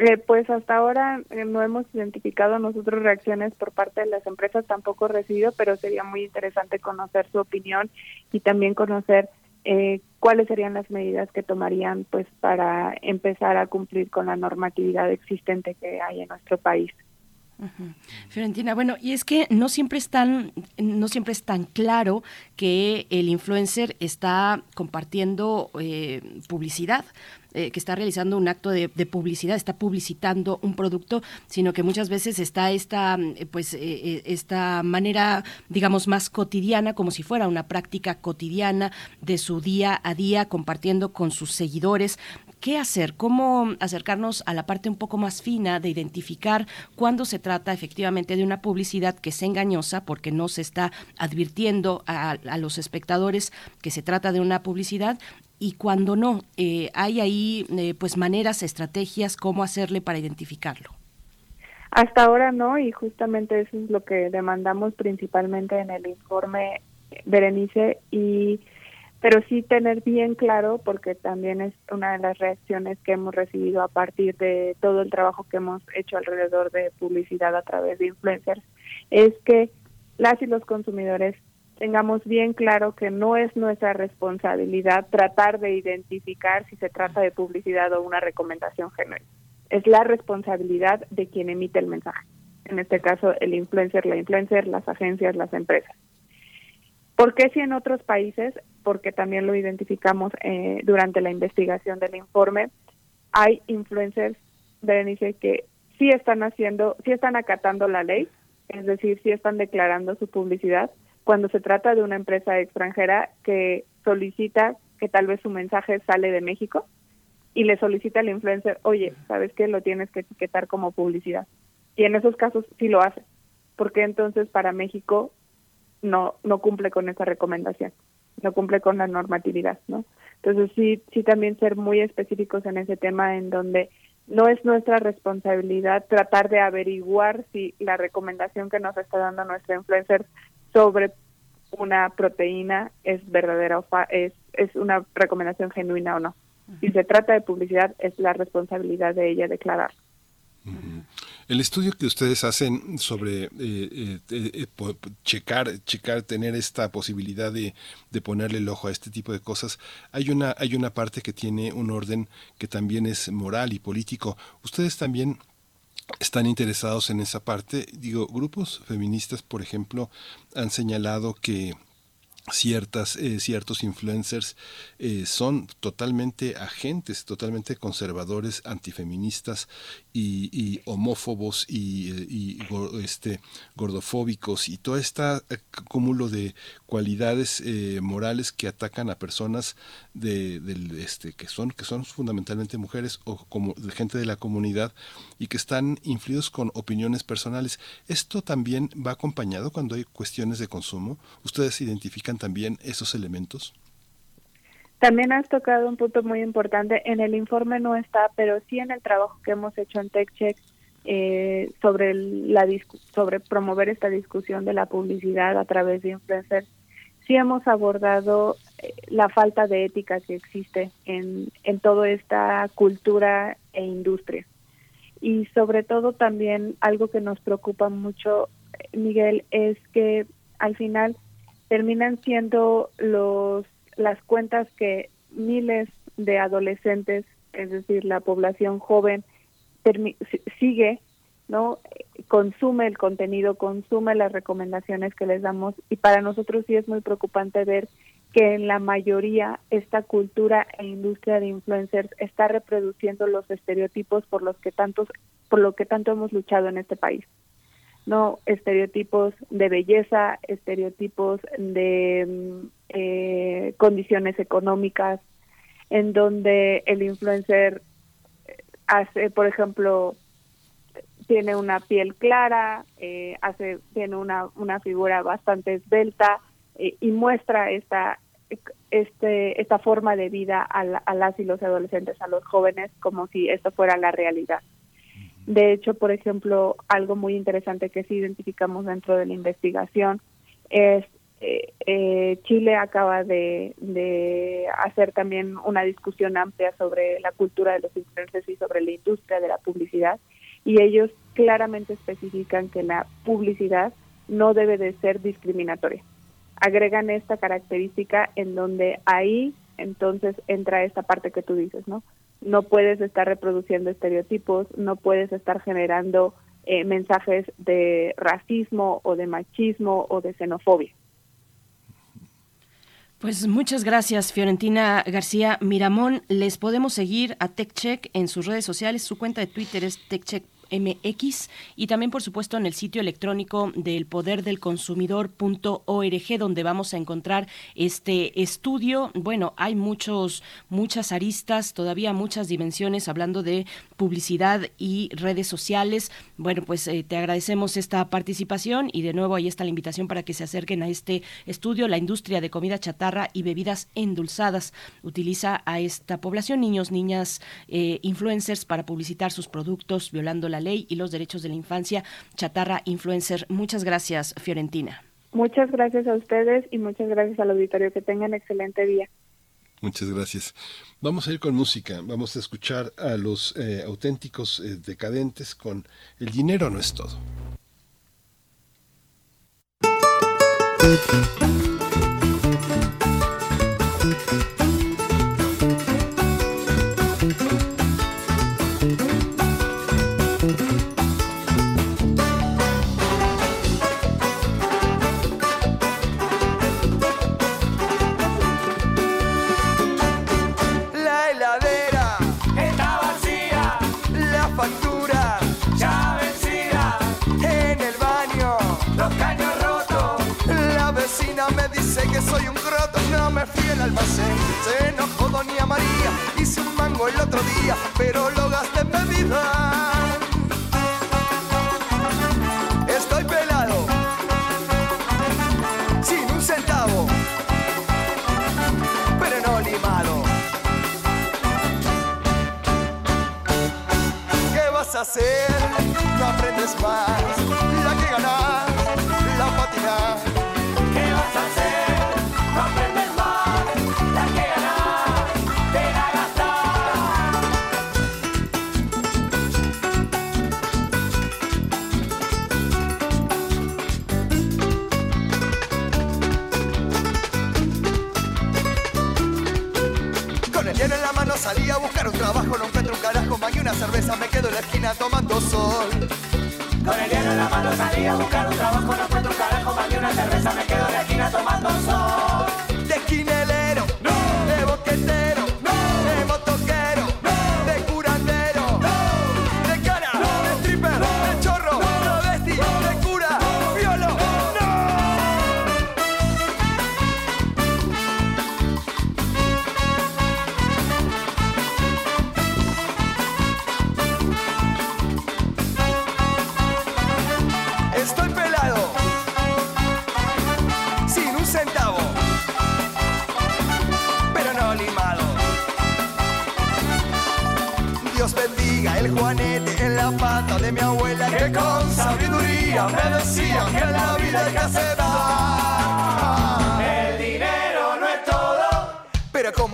eh, pues hasta ahora eh, no hemos identificado nosotros reacciones por parte de las empresas, tampoco recibido, pero sería muy interesante conocer su opinión y también conocer eh, cuáles serían las medidas que tomarían pues para empezar a cumplir con la normatividad existente que hay en nuestro país. Fiorentina, bueno, y es que no siempre es tan, no siempre es tan claro que el influencer está compartiendo publicidad. Eh, que está realizando un acto de, publicidad, está publicitando un producto, sino que muchas veces está esta, eh, pues, eh, esta manera, digamos, más cotidiana, como si fuera una práctica cotidiana de su día a día, compartiendo con sus seguidores. ¿Qué hacer? ¿Cómo acercarnos a la parte un poco más fina de identificar cuándo se trata efectivamente de una publicidad que es engañosa porque no se está advirtiendo a, a los espectadores que se trata de una publicidad y cuando no, eh, hay ahí eh, pues maneras, estrategias, cómo hacerle para identificarlo. Hasta ahora no, y justamente eso es lo que demandamos principalmente en el informe Berenice, y pero sí tener bien claro, porque también es una de las reacciones que hemos recibido a partir de todo el trabajo que hemos hecho alrededor de publicidad a través de influencers, es que las y los consumidores tengamos bien claro que no es nuestra responsabilidad tratar de identificar si se trata de publicidad o una recomendación genuina. Es la responsabilidad de quien emite el mensaje. En este caso, el influencer, la influencer, las agencias, las empresas. ¿Por qué si en otros países? Porque también lo identificamos eh, durante la investigación del informe. Hay influencers, Berenice, que sí están haciendo, sí están acatando la ley, es decir, sí están declarando su publicidad, cuando se trata de una empresa extranjera que solicita que tal vez su mensaje sale de México y le solicita al influencer, oye, ¿sabes qué? Lo tienes que etiquetar como publicidad. Y en esos casos sí lo hace, porque entonces para México no no cumple con esa recomendación, no cumple con la normatividad, ¿no? Entonces sí sí también ser muy específicos en ese tema en donde no es nuestra responsabilidad tratar de averiguar si la recomendación que nos está dando nuestro influencer sobre una proteína es verdadera o es, es una recomendación genuina o no. Si se trata de publicidad, es la responsabilidad de ella declarar. El estudio que ustedes hacen sobre eh, eh, eh, checar, checar, tener esta posibilidad de, de, ponerle el ojo a este tipo de cosas, hay una, hay una parte que tiene un orden que también es moral y político. Ustedes también están interesados en esa parte. Digo, grupos feministas, por ejemplo, han señalado que ciertas eh, ciertos influencers eh, son totalmente agentes totalmente conservadores antifeministas y, homófobos y, este gordofóbicos y todo este cúmulo de cualidades eh, morales que atacan a personas de, del este que son que son fundamentalmente mujeres o como de gente de la comunidad y que están influidos con opiniones personales. Esto también va acompañado cuando hay cuestiones de consumo. Ustedes identifican también esos elementos también has tocado un punto muy importante. En el informe no está, pero sí en el trabajo que hemos hecho en TechCheck eh, sobre promover esta discusión de la publicidad a través de influencers, sí hemos abordado eh, la falta de ética que existe en, en toda esta cultura e industria. Y sobre todo también algo que nos preocupa mucho, Miguel, es que al final terminan siendo los las cuentas que miles de adolescentes, es decir, la población joven, sigue, ¿no? Consume el contenido, consume las recomendaciones que les damos y para nosotros sí es muy preocupante ver que en la mayoría esta cultura e industria de influencers está reproduciendo los estereotipos por los que tantos por lo que tanto hemos luchado en este país no estereotipos de belleza estereotipos de mm, eh, condiciones económicas, en donde el influencer hace, por ejemplo, tiene una piel clara, eh, hace, tiene una, una figura bastante esbelta eh, y muestra esta, este, esta forma de vida a, a, las y los adolescentes, a los jóvenes, como si esto fuera la realidad. De hecho, por ejemplo, algo muy interesante que sí identificamos dentro de la investigación es eh, eh, Chile acaba de, de, hacer también una discusión amplia sobre la cultura de los influencers y sobre la industria de la publicidad y ellos claramente especifican que la publicidad no debe de ser discriminatoria. Agregan esta característica en donde ahí entonces entra esta parte que tú dices, ¿no? No puedes estar reproduciendo estereotipos, no puedes estar generando eh, mensajes de racismo o de machismo o de xenofobia. Pues muchas gracias, Fiorentina García Miramón. Les podemos seguir a TechCheck en sus redes sociales. Su cuenta de Twitter es TechCheck MX y también por supuesto en el sitio electrónico del poder del consumidor.org donde vamos a encontrar este estudio. Bueno, hay muchos muchas aristas, todavía muchas dimensiones hablando de publicidad y redes sociales. Bueno, pues eh, te agradecemos esta participación y de nuevo ahí está la invitación para que se acerquen a este estudio. La industria de comida chatarra y bebidas endulzadas utiliza a esta población, niños, niñas, eh, influencers para publicitar sus productos violando la ley y los derechos de la infancia. Chatarra Influencer. Muchas gracias, Fiorentina. Muchas gracias a ustedes y muchas gracias al auditorio. Que tengan excelente día. Muchas gracias. Vamos a ir con música. Vamos a escuchar a los eh, auténticos eh, decadentes con El dinero no es todo. Almacén, se enojó doña María, hice un mango el otro día, pero lo gasté en bebida. Estoy pelado, sin un centavo, pero no limado. ¿Qué vas a hacer? No aprendes más. Una cerveza, me quedo en la esquina tomando sol. Con el dinero en la mano salí a buscar un trabajo, no encuentro un carajo, magué una cerveza, me quedo en la esquina tomando sol.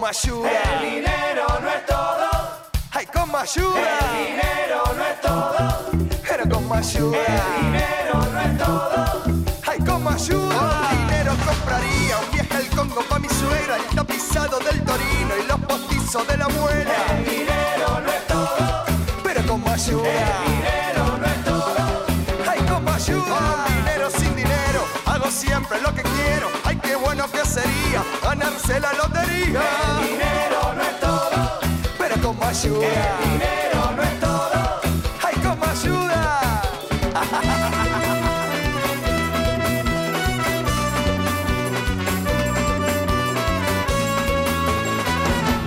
Ayuda. El dinero no es todo, ay, con ayuda. El dinero no es todo, pero con ayuda. El dinero no es todo, ay, con ayuda. Con dinero compraría un viaje al Congo pa' mi suegra, el tapizado del Torino y los postizos de la muela. El dinero no es todo, pero con ayuda. El dinero no es todo, ay, con ayuda. Con dinero sin dinero, hago siempre lo que quiero. Ay, qué bueno que sería ganarse la lotería. El dinero no es todo, pero con ayuda. El dinero no es todo, ay, con ayuda.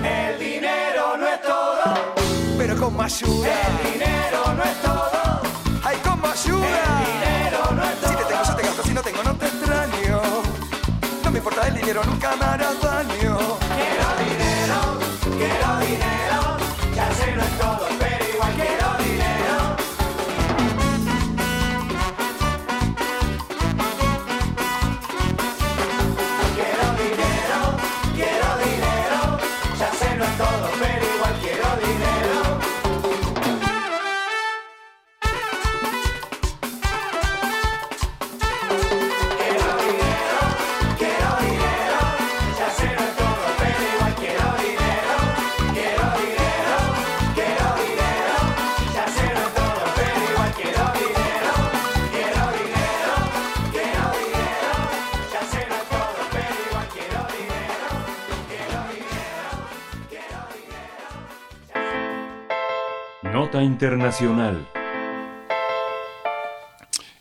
El dinero no es todo, pero con ayuda. Nota quiero nunca más a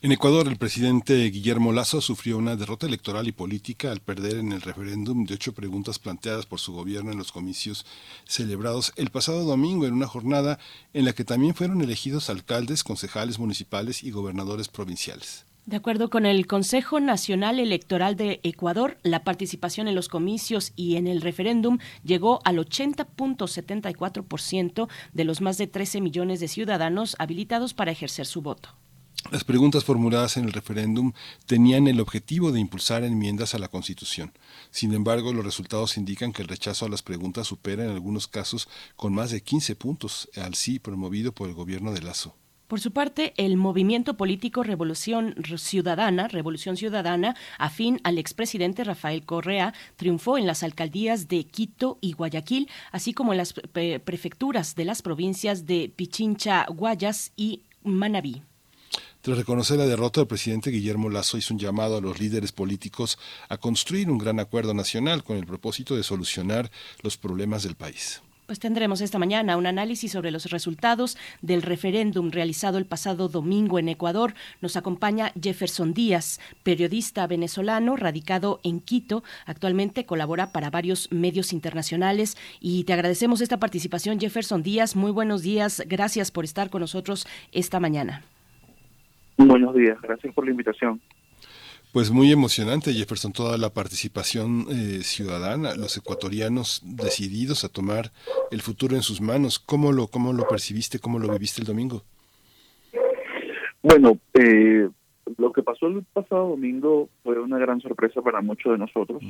En Ecuador, el presidente Guillermo Lazo sufrió una derrota electoral y política al perder en el referéndum de ocho preguntas planteadas por su gobierno en los comicios celebrados el pasado domingo en una jornada en la que también fueron elegidos alcaldes, concejales municipales y gobernadores provinciales. De acuerdo con el Consejo Nacional Electoral de Ecuador, la participación en los comicios y en el referéndum llegó al 80.74% de los más de 13 millones de ciudadanos habilitados para ejercer su voto. Las preguntas formuladas en el referéndum tenían el objetivo de impulsar enmiendas a la Constitución. Sin embargo, los resultados indican que el rechazo a las preguntas supera en algunos casos con más de 15 puntos al sí promovido por el gobierno de Lazo. Por su parte, el movimiento político Revolución Ciudadana, Revolución Ciudadana, afín al expresidente Rafael Correa, triunfó en las alcaldías de Quito y Guayaquil, así como en las prefecturas de las provincias de Pichincha, Guayas y Manabí. Tras reconocer la derrota, el presidente Guillermo Lazo hizo un llamado a los líderes políticos a construir un gran acuerdo nacional con el propósito de solucionar los problemas del país. Pues tendremos esta mañana un análisis sobre los resultados del referéndum realizado el pasado domingo en Ecuador. Nos acompaña Jefferson Díaz, periodista venezolano radicado en Quito. Actualmente colabora para varios medios internacionales y te agradecemos esta participación, Jefferson Díaz. Muy buenos días. Gracias por estar con nosotros esta mañana. Buenos días, gracias por la invitación. Pues muy emocionante, Jefferson, toda la participación eh, ciudadana, los ecuatorianos decididos a tomar el futuro en sus manos. ¿Cómo lo, cómo lo percibiste, cómo lo viviste el domingo? Bueno, eh, lo que pasó el pasado domingo fue una gran sorpresa para muchos de nosotros,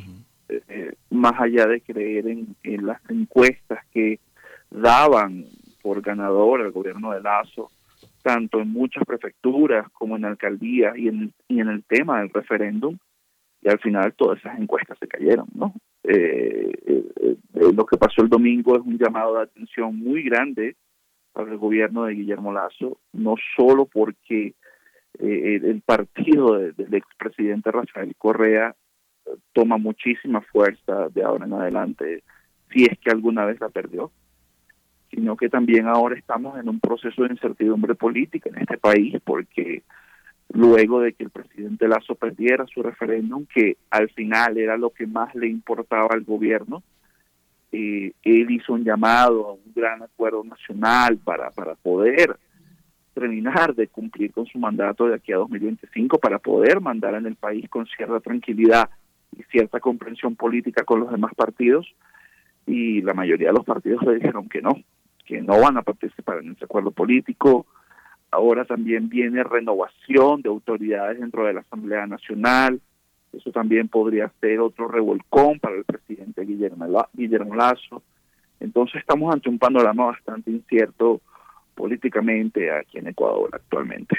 eh, más allá de creer en, en las encuestas que daban por ganador al gobierno de Lazo tanto en muchas prefecturas como en alcaldías y en, y en el tema del referéndum, y al final todas esas encuestas se cayeron, ¿no? Eh, eh, eh, lo que pasó el domingo es un llamado de atención muy grande para el gobierno de Guillermo Lazo, no solo porque el partido del expresidente Rafael Correa toma muchísima fuerza de ahora en adelante, si es que alguna vez la perdió, sino que también ahora estamos en un proceso de incertidumbre política en este país, porque luego de que el presidente Lazo perdiera su referéndum, que al final era lo que más le importaba al gobierno, eh, él hizo un llamado a un gran acuerdo nacional para, para poder terminar de cumplir con su mandato de aquí a 2025, para poder mandar en el país con cierta tranquilidad y cierta comprensión política con los demás partidos, y la mayoría de los partidos le dijeron que no, que no van a participar en ese acuerdo político. Ahora también viene renovación de autoridades dentro de la Asamblea Nacional. Eso también podría ser otro revolcón para el presidente Guillermo, Guillermo Lazo. Entonces estamos ante un panorama bastante incierto políticamente aquí en Ecuador actualmente.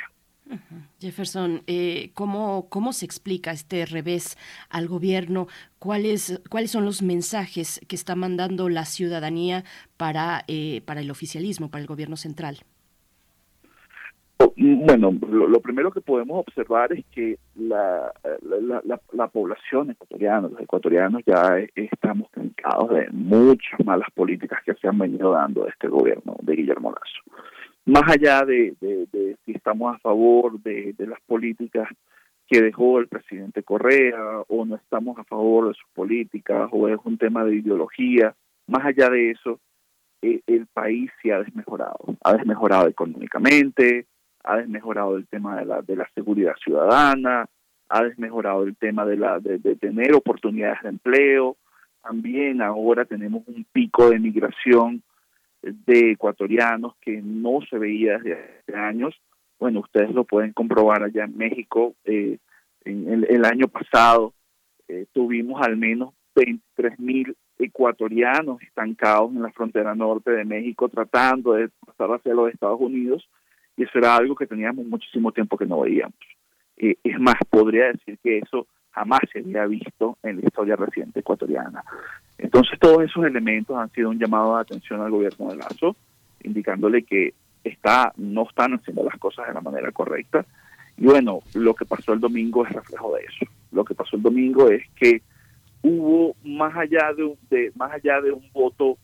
Jefferson, eh, ¿cómo, ¿cómo se explica este revés al gobierno? ¿Cuáles, ¿Cuáles son los mensajes que está mandando la ciudadanía para, eh, para el oficialismo, para el gobierno central? Bueno, lo, primero que podemos observar es que la, la, la, población ecuatoriana, los ecuatorianos ya estamos cansados de muchas malas políticas que se han venido dando de este gobierno de Guillermo Lazo más allá de, si estamos a favor de, las políticas que dejó el presidente Correa o no estamos a favor de sus políticas o es un tema de ideología, más allá de eso, eh, el país se ha desmejorado, ha desmejorado económicamente, ha desmejorado el tema de la, de la seguridad ciudadana, ha desmejorado el tema de, la, de tener oportunidades de empleo, también ahora tenemos un pico de migración de ecuatorianos que no se veía desde hace años. Bueno, ustedes lo pueden comprobar allá en México. Eh, en el, año pasado eh, tuvimos al menos 23 mil ecuatorianos estancados en la frontera norte de México tratando de pasar hacia los Estados Unidos y eso era algo que teníamos muchísimo tiempo que no veíamos. Eh, es más, podría decir que eso jamás se había visto en la historia reciente ecuatoriana. Entonces todos esos elementos han sido un llamado de atención al gobierno de Lazo, indicándole que está, no están haciendo las cosas de la manera correcta. Y bueno, lo que pasó el domingo es reflejo de eso. Lo que pasó el domingo es que hubo más allá de, de más allá de un voto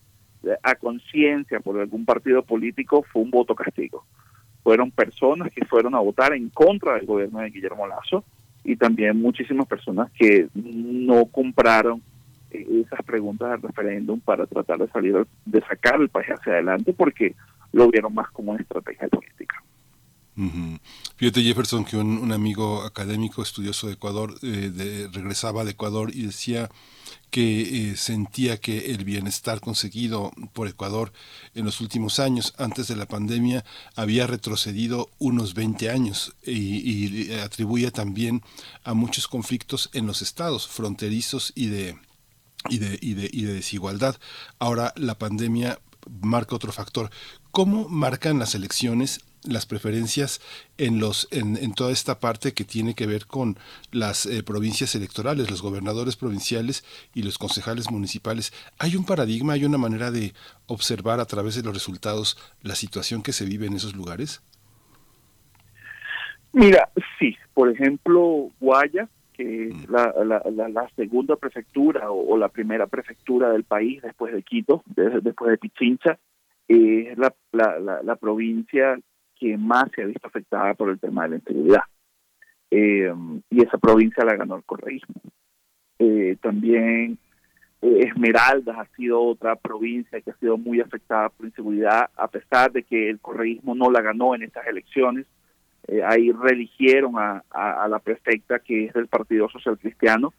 a conciencia por algún partido político fue un voto castigo. Fueron personas que fueron a votar en contra del gobierno de Guillermo Lazo y también muchísimas personas que no compraron eh, esas preguntas del referéndum para tratar de salir, de sacar el país hacia adelante porque lo vieron más como una estrategia política. Fíjate Jefferson que un, amigo académico estudioso de Ecuador eh, regresaba de Ecuador y decía que eh, sentía que el bienestar conseguido por Ecuador en los últimos años, antes de la pandemia, había retrocedido unos 20 años y, atribuía también a muchos conflictos en los estados fronterizos y de, y de, y de, y de desigualdad. Ahora la pandemia marca otro factor. ¿Cómo marcan las elecciones las preferencias en los en, en, toda esta parte que tiene que ver con las eh, provincias electorales, los gobernadores provinciales y los concejales municipales. ¿Hay un paradigma, hay una manera de observar a través de los resultados la situación que se vive en esos lugares? Mira, sí, por ejemplo, Guaya, que es mm. la, la, la, segunda prefectura o, la primera prefectura del país después de Quito, después de Pichincha, es la, la, la, provincia que más se ha visto afectada por el tema de la inseguridad. Eh, y esa provincia la ganó el correísmo. Eh, también eh, Esmeraldas ha sido otra provincia que ha sido muy afectada por inseguridad, a pesar de que el correísmo no la ganó en estas elecciones. ahí religieron a, a, la prefecta que es del Partido Social Cristiano,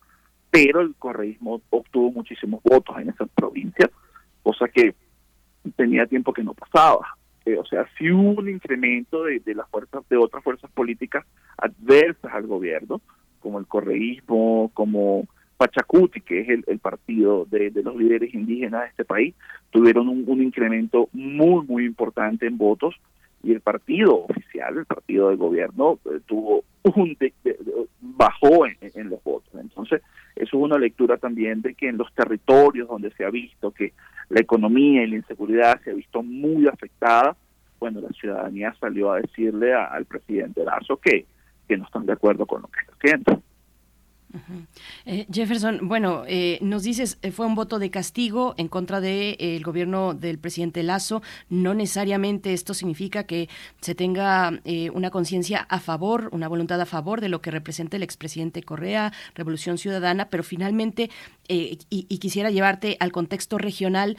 pero el correísmo obtuvo muchísimos votos en esa provincia, cosa que tenía tiempo que no pasaba. Eh, o sea, sí hubo un incremento de, las fuerzas, de otras fuerzas políticas adversas al gobierno, como el correísmo, como Pachacuti, que es el, partido de, los líderes indígenas de este país, tuvieron un, incremento muy, muy importante en votos y el partido oficial, el partido del gobierno, eh, tuvo un bajó en, los votos. Entonces, eso es una lectura también de que en los territorios donde se ha visto que la economía y la inseguridad se ha visto muy afectada, bueno, la ciudadanía salió a decirle al presidente Lazo que, que no están de acuerdo con lo que está haciendo. Eh, Jefferson, bueno, eh, nos dices, eh, fue un voto de castigo en contra del de, el gobierno del presidente Lazo. No necesariamente esto significa que se tenga una conciencia a favor, una voluntad a favor de lo que representa el expresidente Correa, Revolución Ciudadana, pero finalmente, y, y, quisiera llevarte al contexto regional,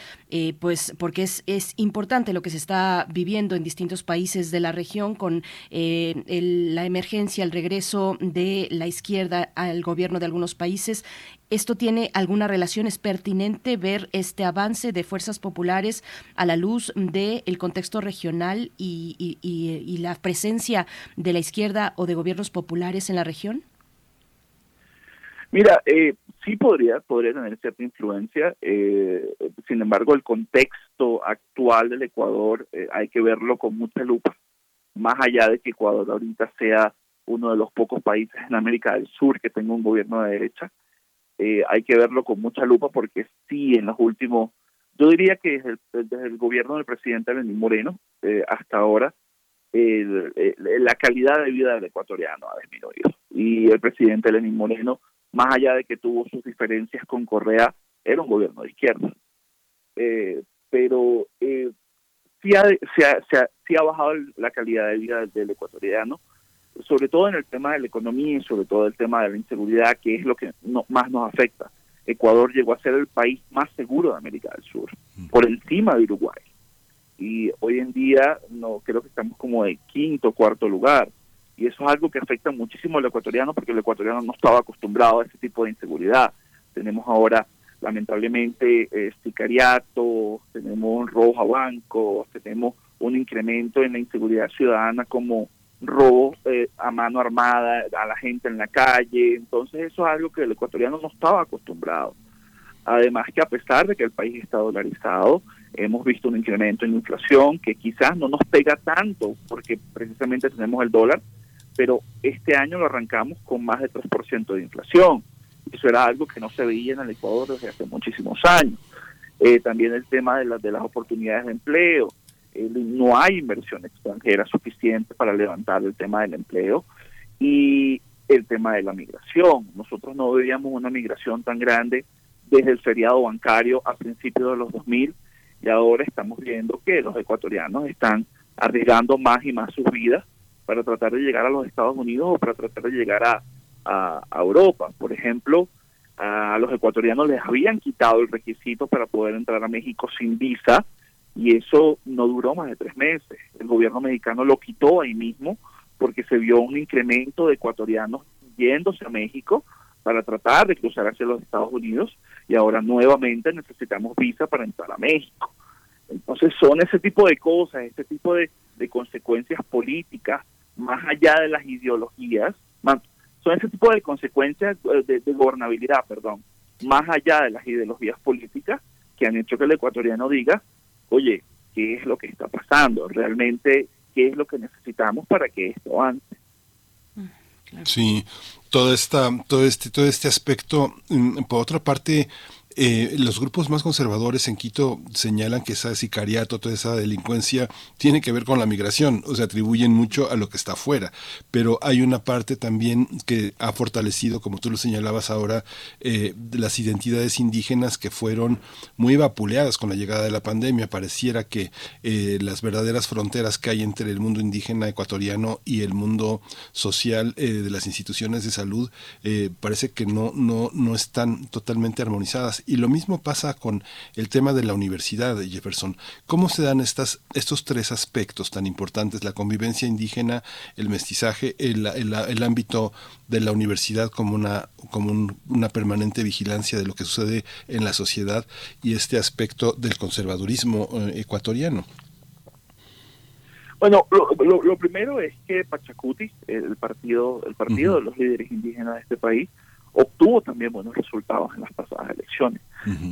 pues porque es, es importante lo que se está viviendo en distintos países de la región con la emergencia, el regreso de la izquierda al gobierno de algunos países. ¿Esto tiene alguna relación? ¿Es pertinente ver este avance de fuerzas populares a la luz del contexto regional y, la presencia de la izquierda o de gobiernos populares en la región? Mira, eh, sí podría, podría tener cierta influencia. Eh, sin embargo, el contexto actual del Ecuador eh, hay que verlo con mucha lupa. Más allá de que Ecuador ahorita sea uno de los pocos países en América del Sur que tenga un gobierno de derecha. Eh, hay que verlo con mucha lupa porque sí, en los últimos, yo diría que desde el, gobierno del presidente Lenín Moreno eh, hasta ahora, la calidad de vida del ecuatoriano ha disminuido. Y el presidente Lenín Moreno, más allá de que tuvo sus diferencias con Correa, era un gobierno de izquierda. Eh, pero sí ha, se ha, sí ha bajado la calidad de vida del ecuatoriano sobre todo en el tema de la economía y sobre todo el tema de la inseguridad, que es lo que más nos afecta. Ecuador llegó a ser el país más seguro de América del Sur, por encima de Uruguay. Y hoy en día no creo que estamos como de quinto, cuarto lugar. Y eso es algo que afecta muchísimo al ecuatoriano porque el ecuatoriano no estaba acostumbrado a ese tipo de inseguridad. Tenemos ahora, lamentablemente, eh, sicariato, tenemos robo a bancos, tenemos un incremento en la inseguridad ciudadana como robo eh, a mano armada a la gente en la calle. Entonces eso es algo que el ecuatoriano no estaba acostumbrado. Además que a pesar de que el país está dolarizado, hemos visto un incremento en inflación que quizás no nos pega tanto porque precisamente tenemos el dólar, pero este año lo arrancamos con más de 3% de inflación. Eso era algo que no se veía en el Ecuador desde hace muchísimos años. Eh, también el tema de, de las oportunidades de empleo no hay inversión extranjera suficiente para levantar el tema del empleo y el tema de la migración. Nosotros no veíamos una migración tan grande desde el feriado bancario a principios de los 2000 y ahora estamos viendo que los ecuatorianos están arriesgando más y más sus vidas para tratar de llegar a los Estados Unidos o para tratar de llegar a, a, Europa. Por ejemplo, a los ecuatorianos les habían quitado el requisito para poder entrar a México sin visa y eso no duró más de tres meses. El gobierno mexicano lo quitó ahí mismo porque se vio un incremento de ecuatorianos yéndose a México para tratar de cruzar hacia los Estados Unidos y ahora nuevamente necesitamos visa para entrar a México. Entonces son ese tipo de cosas, ese tipo de, consecuencias políticas, más allá de las ideologías, son ese tipo de consecuencias eh, de, de, gobernabilidad, perdón, más allá de las ideologías políticas que han hecho que el ecuatoriano diga, oye, ¿qué es lo que está pasando? Realmente, ¿qué es lo que necesitamos para que esto avance? Sí, todo esta, todo este, todo este aspecto, mm, por otra parte, eh, los grupos más conservadores en Quito señalan que esa sicariato, toda esa delincuencia tiene que ver con la migración, o sea, atribuyen mucho a lo que está afuera, pero hay una parte también que ha fortalecido, como tú lo señalabas ahora, eh, las identidades indígenas que fueron muy vapuleadas con la llegada de la pandemia. Pareciera que eh, las verdaderas fronteras que hay entre el mundo indígena ecuatoriano y el mundo social de las instituciones de salud parece que no, no, no están totalmente armonizadas y lo mismo pasa con el tema de la universidad de Jefferson. ¿Cómo se dan estas, estos tres aspectos tan importantes, la convivencia indígena, el mestizaje, el, el, ámbito de la universidad como, una, como una permanente vigilancia de lo que sucede en la sociedad y este aspecto del conservadurismo eh, ecuatoriano? Bueno, lo, lo, primero es que Pachacuti, el partido, el partido de los líderes indígenas de este país, obtuvo también buenos resultados en las pasadas elecciones.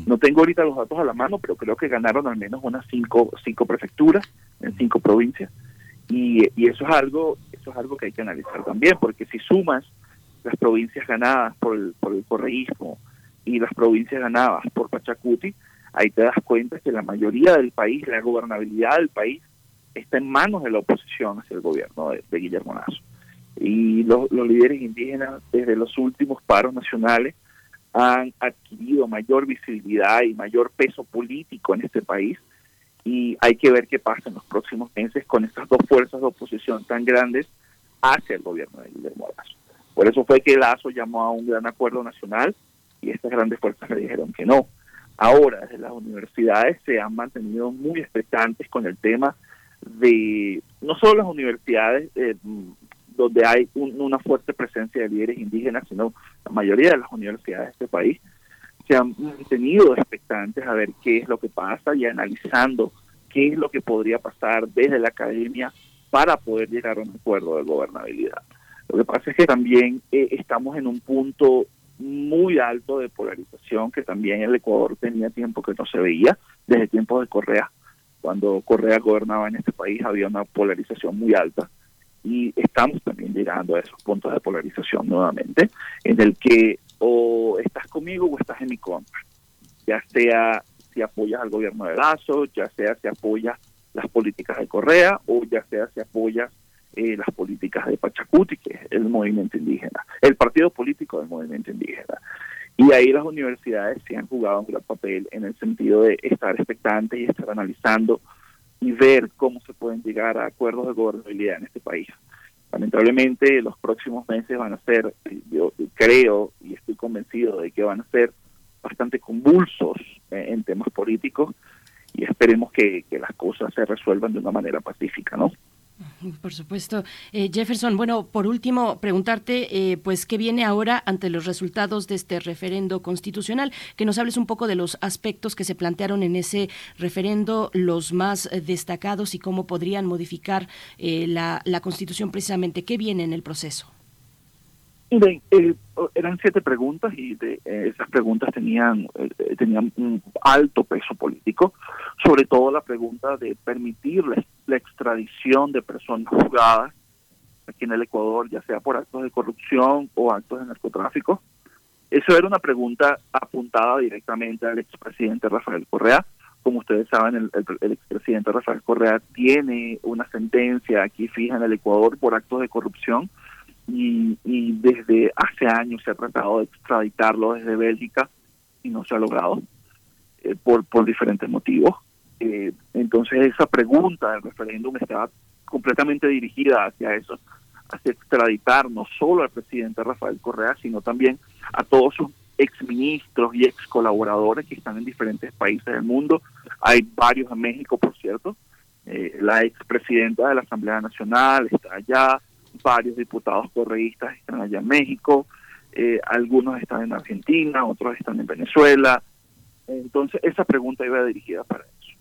No tengo ahorita los datos a la mano, pero creo que ganaron al menos unas cinco, cinco prefecturas en cinco provincias. Y, eso es algo eso es algo que hay que analizar también, porque si sumas las provincias ganadas por el, por el correísmo y las provincias ganadas por Pachacuti, ahí te das cuenta que la mayoría del país, la gobernabilidad del país, está en manos de la oposición hacia el gobierno de, de Guillermo Lazo y los, líderes indígenas desde los últimos paros nacionales han adquirido mayor visibilidad y mayor peso político en este país y hay que ver qué pasa en los próximos meses con estas dos fuerzas de oposición tan grandes hacia el gobierno de Guillermo Lazo. Por eso fue que Lazo llamó a un gran acuerdo nacional y estas grandes fuerzas le dijeron que no. Ahora, desde las universidades se han mantenido muy expectantes con el tema de no solo las universidades eh, donde hay una fuerte presencia de líderes indígenas, sino la mayoría de las universidades de este país se han mantenido expectantes a ver qué es lo que pasa y analizando qué es lo que podría pasar desde la academia para poder llegar a un acuerdo de gobernabilidad. Lo que pasa es que también eh, estamos en un punto muy alto de polarización que también el Ecuador tenía tiempo que no se veía, desde tiempos de Correa. Cuando Correa gobernaba en este país había una polarización muy alta y estamos también llegando a esos puntos de polarización nuevamente, en el que o estás conmigo o estás en mi contra, ya sea si apoyas al gobierno de Lazo, ya sea si apoyas las políticas de Correa o ya sea si apoyas eh, las políticas de Pachacuti, que es el movimiento indígena, el partido político del movimiento indígena. Y ahí las universidades se han jugado un gran papel en el sentido de estar expectantes y estar analizando y ver cómo se pueden llegar a acuerdos de gobernabilidad en este país. Lamentablemente los próximos meses van a ser, yo creo y estoy convencido de que van a ser bastante convulsos en temas políticos y esperemos que, que las cosas se resuelvan de una manera pacífica, ¿no? Por supuesto. Eh, Jefferson, bueno, por último, preguntarte, eh, pues, ¿qué viene ahora ante los resultados de este referendo constitucional? Que nos hables un poco de los aspectos que se plantearon en ese referendo, los más eh, destacados y cómo podrían modificar la, la Constitución precisamente. ¿Qué viene en el proceso? Eh, eran siete preguntas y de, eh, esas preguntas tenían, eh, tenían un alto peso político, sobre todo la pregunta de permitir la, extradición de personas juzgadas aquí en el Ecuador, ya sea por actos de corrupción o actos de narcotráfico. Eso era una pregunta apuntada directamente al expresidente Rafael Correa. Como ustedes saben, el, el expresidente Rafael Correa tiene una sentencia aquí fija en el Ecuador por actos de corrupción y, desde hace años se ha tratado de extraditarlo desde Bélgica y no se ha logrado eh, por, por diferentes motivos. Eh, entonces esa pregunta del referéndum estaba completamente dirigida hacia eso, hacia extraditar no solo al presidente Rafael Correa, sino también a todos sus exministros y ex colaboradores que están en diferentes países del mundo. Hay varios en México, por cierto. Eh, la expresidenta de la Asamblea Nacional está allá, varios diputados correístas están allá en México, eh, algunos están en Argentina, otros están en Venezuela. Entonces, esa pregunta iba dirigida para eso.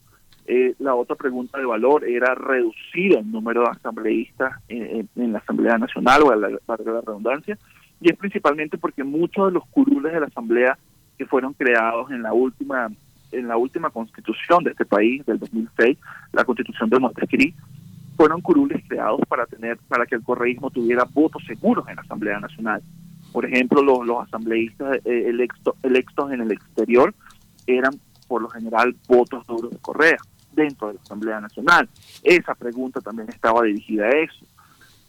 Eh, la otra pregunta de valor era reducir el número de asambleístas en, la Asamblea Nacional, o la, la redundancia, y es principalmente porque muchos de los curules de la Asamblea que fueron creados en la última en la última constitución de este país del 2006, la constitución de Montesquieu, fueron curules creados para tener para que el correísmo tuviera votos seguros en la Asamblea Nacional. Por ejemplo, los, los asambleístas eh, electos en el exterior eran por lo general votos duros de Correa dentro de la Asamblea Nacional. Esa pregunta también estaba dirigida a eso.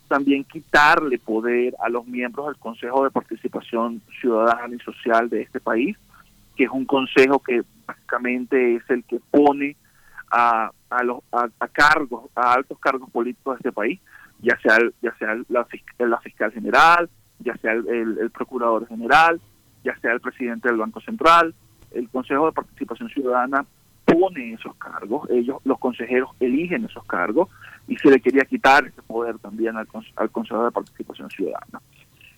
También quitarle poder a los miembros del Consejo de Participación Ciudadana y Social de este país, que es un consejo que básicamente es el que pone a, a, los, a, cargos, a altos cargos políticos de este país, ya sea, ya sea la, la fiscal general, ya sea el, procurador general, ya sea el presidente del Banco Central, el Consejo de Participación Ciudadana pone esos cargos, ellos, los consejeros eligen esos cargos y se le quería quitar ese poder también al, al Consejo de Participación Ciudadana.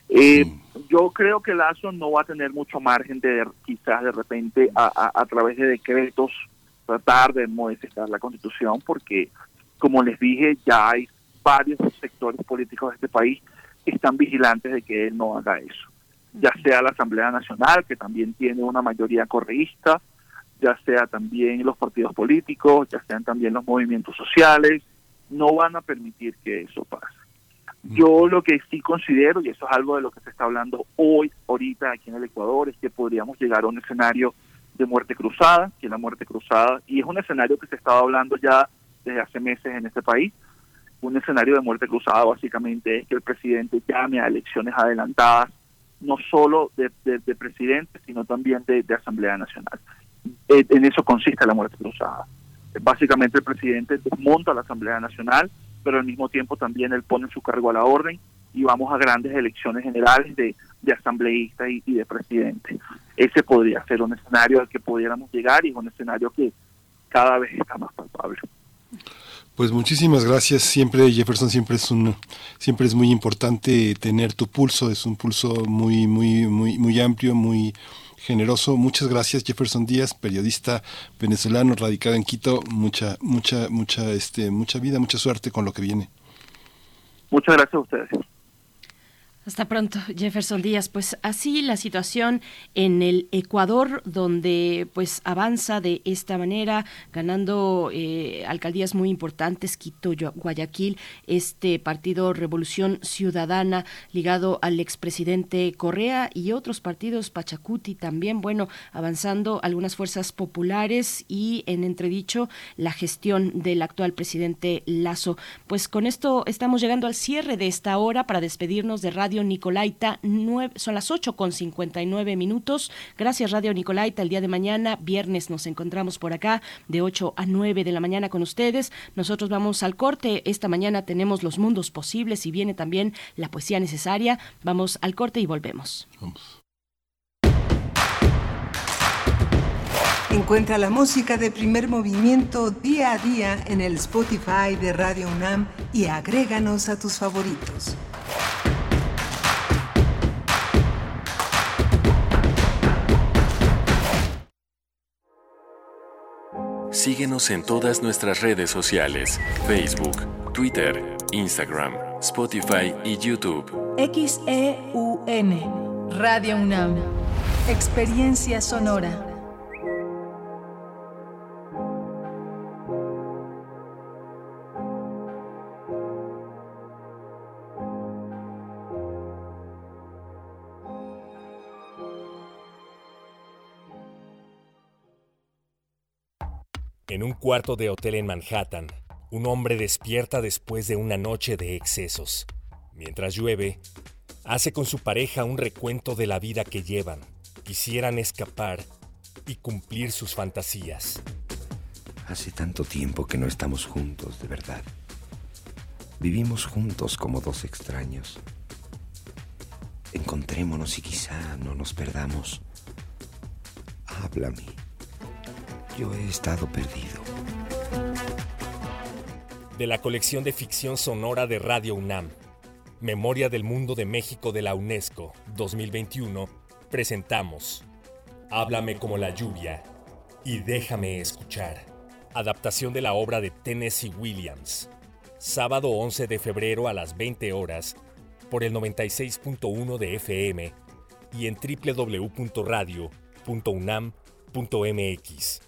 Eh, yo creo que Lazo no va a tener mucho margen de quizás de repente a, a, través de decretos tratar de modificar la constitución porque como les dije ya hay varios sectores políticos de este país que están vigilantes de que él no haga eso. Ya sea la Asamblea Nacional que también tiene una mayoría correísta ya sea también los partidos políticos ya sean también los movimientos sociales no van a permitir que eso pase. Yo lo que sí considero, y eso es algo de lo que se está hablando hoy, ahorita aquí en el Ecuador, es que podríamos llegar a un escenario de muerte cruzada, que es la muerte cruzada, y es un escenario que se estaba hablando ya desde hace meses en este país. Un escenario de muerte cruzada básicamente es que el presidente llame a elecciones adelantadas, no solo de, presidente, sino también de, Asamblea Nacional. Eh, en eso consiste la muerte cruzada. Básicamente el presidente desmonta la Asamblea Nacional, pero al mismo tiempo también él pone su cargo a la orden y vamos a grandes elecciones generales de, de asambleístas y, de presidente. Ese podría ser un escenario al que pudiéramos llegar y es un escenario que cada vez está más palpable. Pues muchísimas gracias. Siempre Jefferson siempre es un siempre es muy importante tener tu pulso, es un pulso muy muy muy muy amplio, muy generoso. Muchas gracias, Jefferson Díaz, periodista venezolano radicado en Quito. Mucha, mucha, mucha, este, mucha vida, mucha suerte con lo que viene. Muchas gracias a ustedes. Hasta pronto, Jefferson Díaz. Pues así la situación en el Ecuador, donde pues avanza de esta manera, ganando eh, alcaldías muy importantes, Quito, Guayaquil, este partido Revolución Ciudadana ligado al expresidente Correa y otros partidos, Pachacuti también, bueno, avanzando algunas fuerzas populares y en entredicho la gestión del actual presidente Lazo. Pues con esto estamos llegando al cierre de esta hora para despedirnos de Radio Nicolaita. son las 8 con 59 minutos. Gracias, Radio Nicolaita. El día de mañana, viernes, nos encontramos por acá de 8 a 9 de la mañana con ustedes. Nosotros vamos al corte. Esta mañana tenemos los mundos posibles y viene también la poesía necesaria. Vamos al corte y volvemos. Encuentra la música de primer movimiento día a día en el Spotify de Radio UNAM y agréganos a tus favoritos. Síguenos en todas nuestras redes sociales, Facebook, Twitter, Instagram, Spotify y YouTube. XEUN, Radio UNAM, Experiencia Sonora. En un cuarto de hotel en Manhattan, un hombre despierta después de una noche de excesos. Mientras llueve, hace con su pareja un recuento de la vida que llevan. Quisieran escapar y cumplir sus fantasías. Hace tanto tiempo que no estamos juntos, de verdad. Vivimos juntos como dos extraños. Encontrémonos y quizá no nos perdamos. Háblame. Yo he estado perdido. De la colección de ficción sonora de Radio UNAM, Memoria del Mundo de México de la UNESCO 2021, presentamos Háblame como la lluvia y déjame escuchar. Adaptación de la obra de Tennessee Williams. Sábado 11 de febrero a las 20 horas por el 96.1 de FM y en www.radio.unam.mx.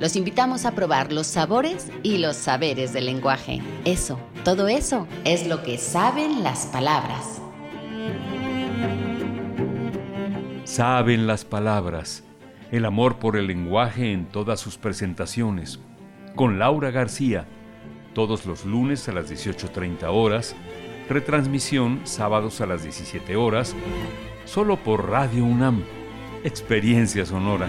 Los invitamos a probar los sabores y los saberes del lenguaje. Eso, todo eso es lo que saben las palabras. Saben las palabras, el amor por el lenguaje en todas sus presentaciones. Con Laura García, todos los lunes a las 18.30 horas, retransmisión sábados a las 17 horas, solo por Radio UNAM. Experiencia sonora.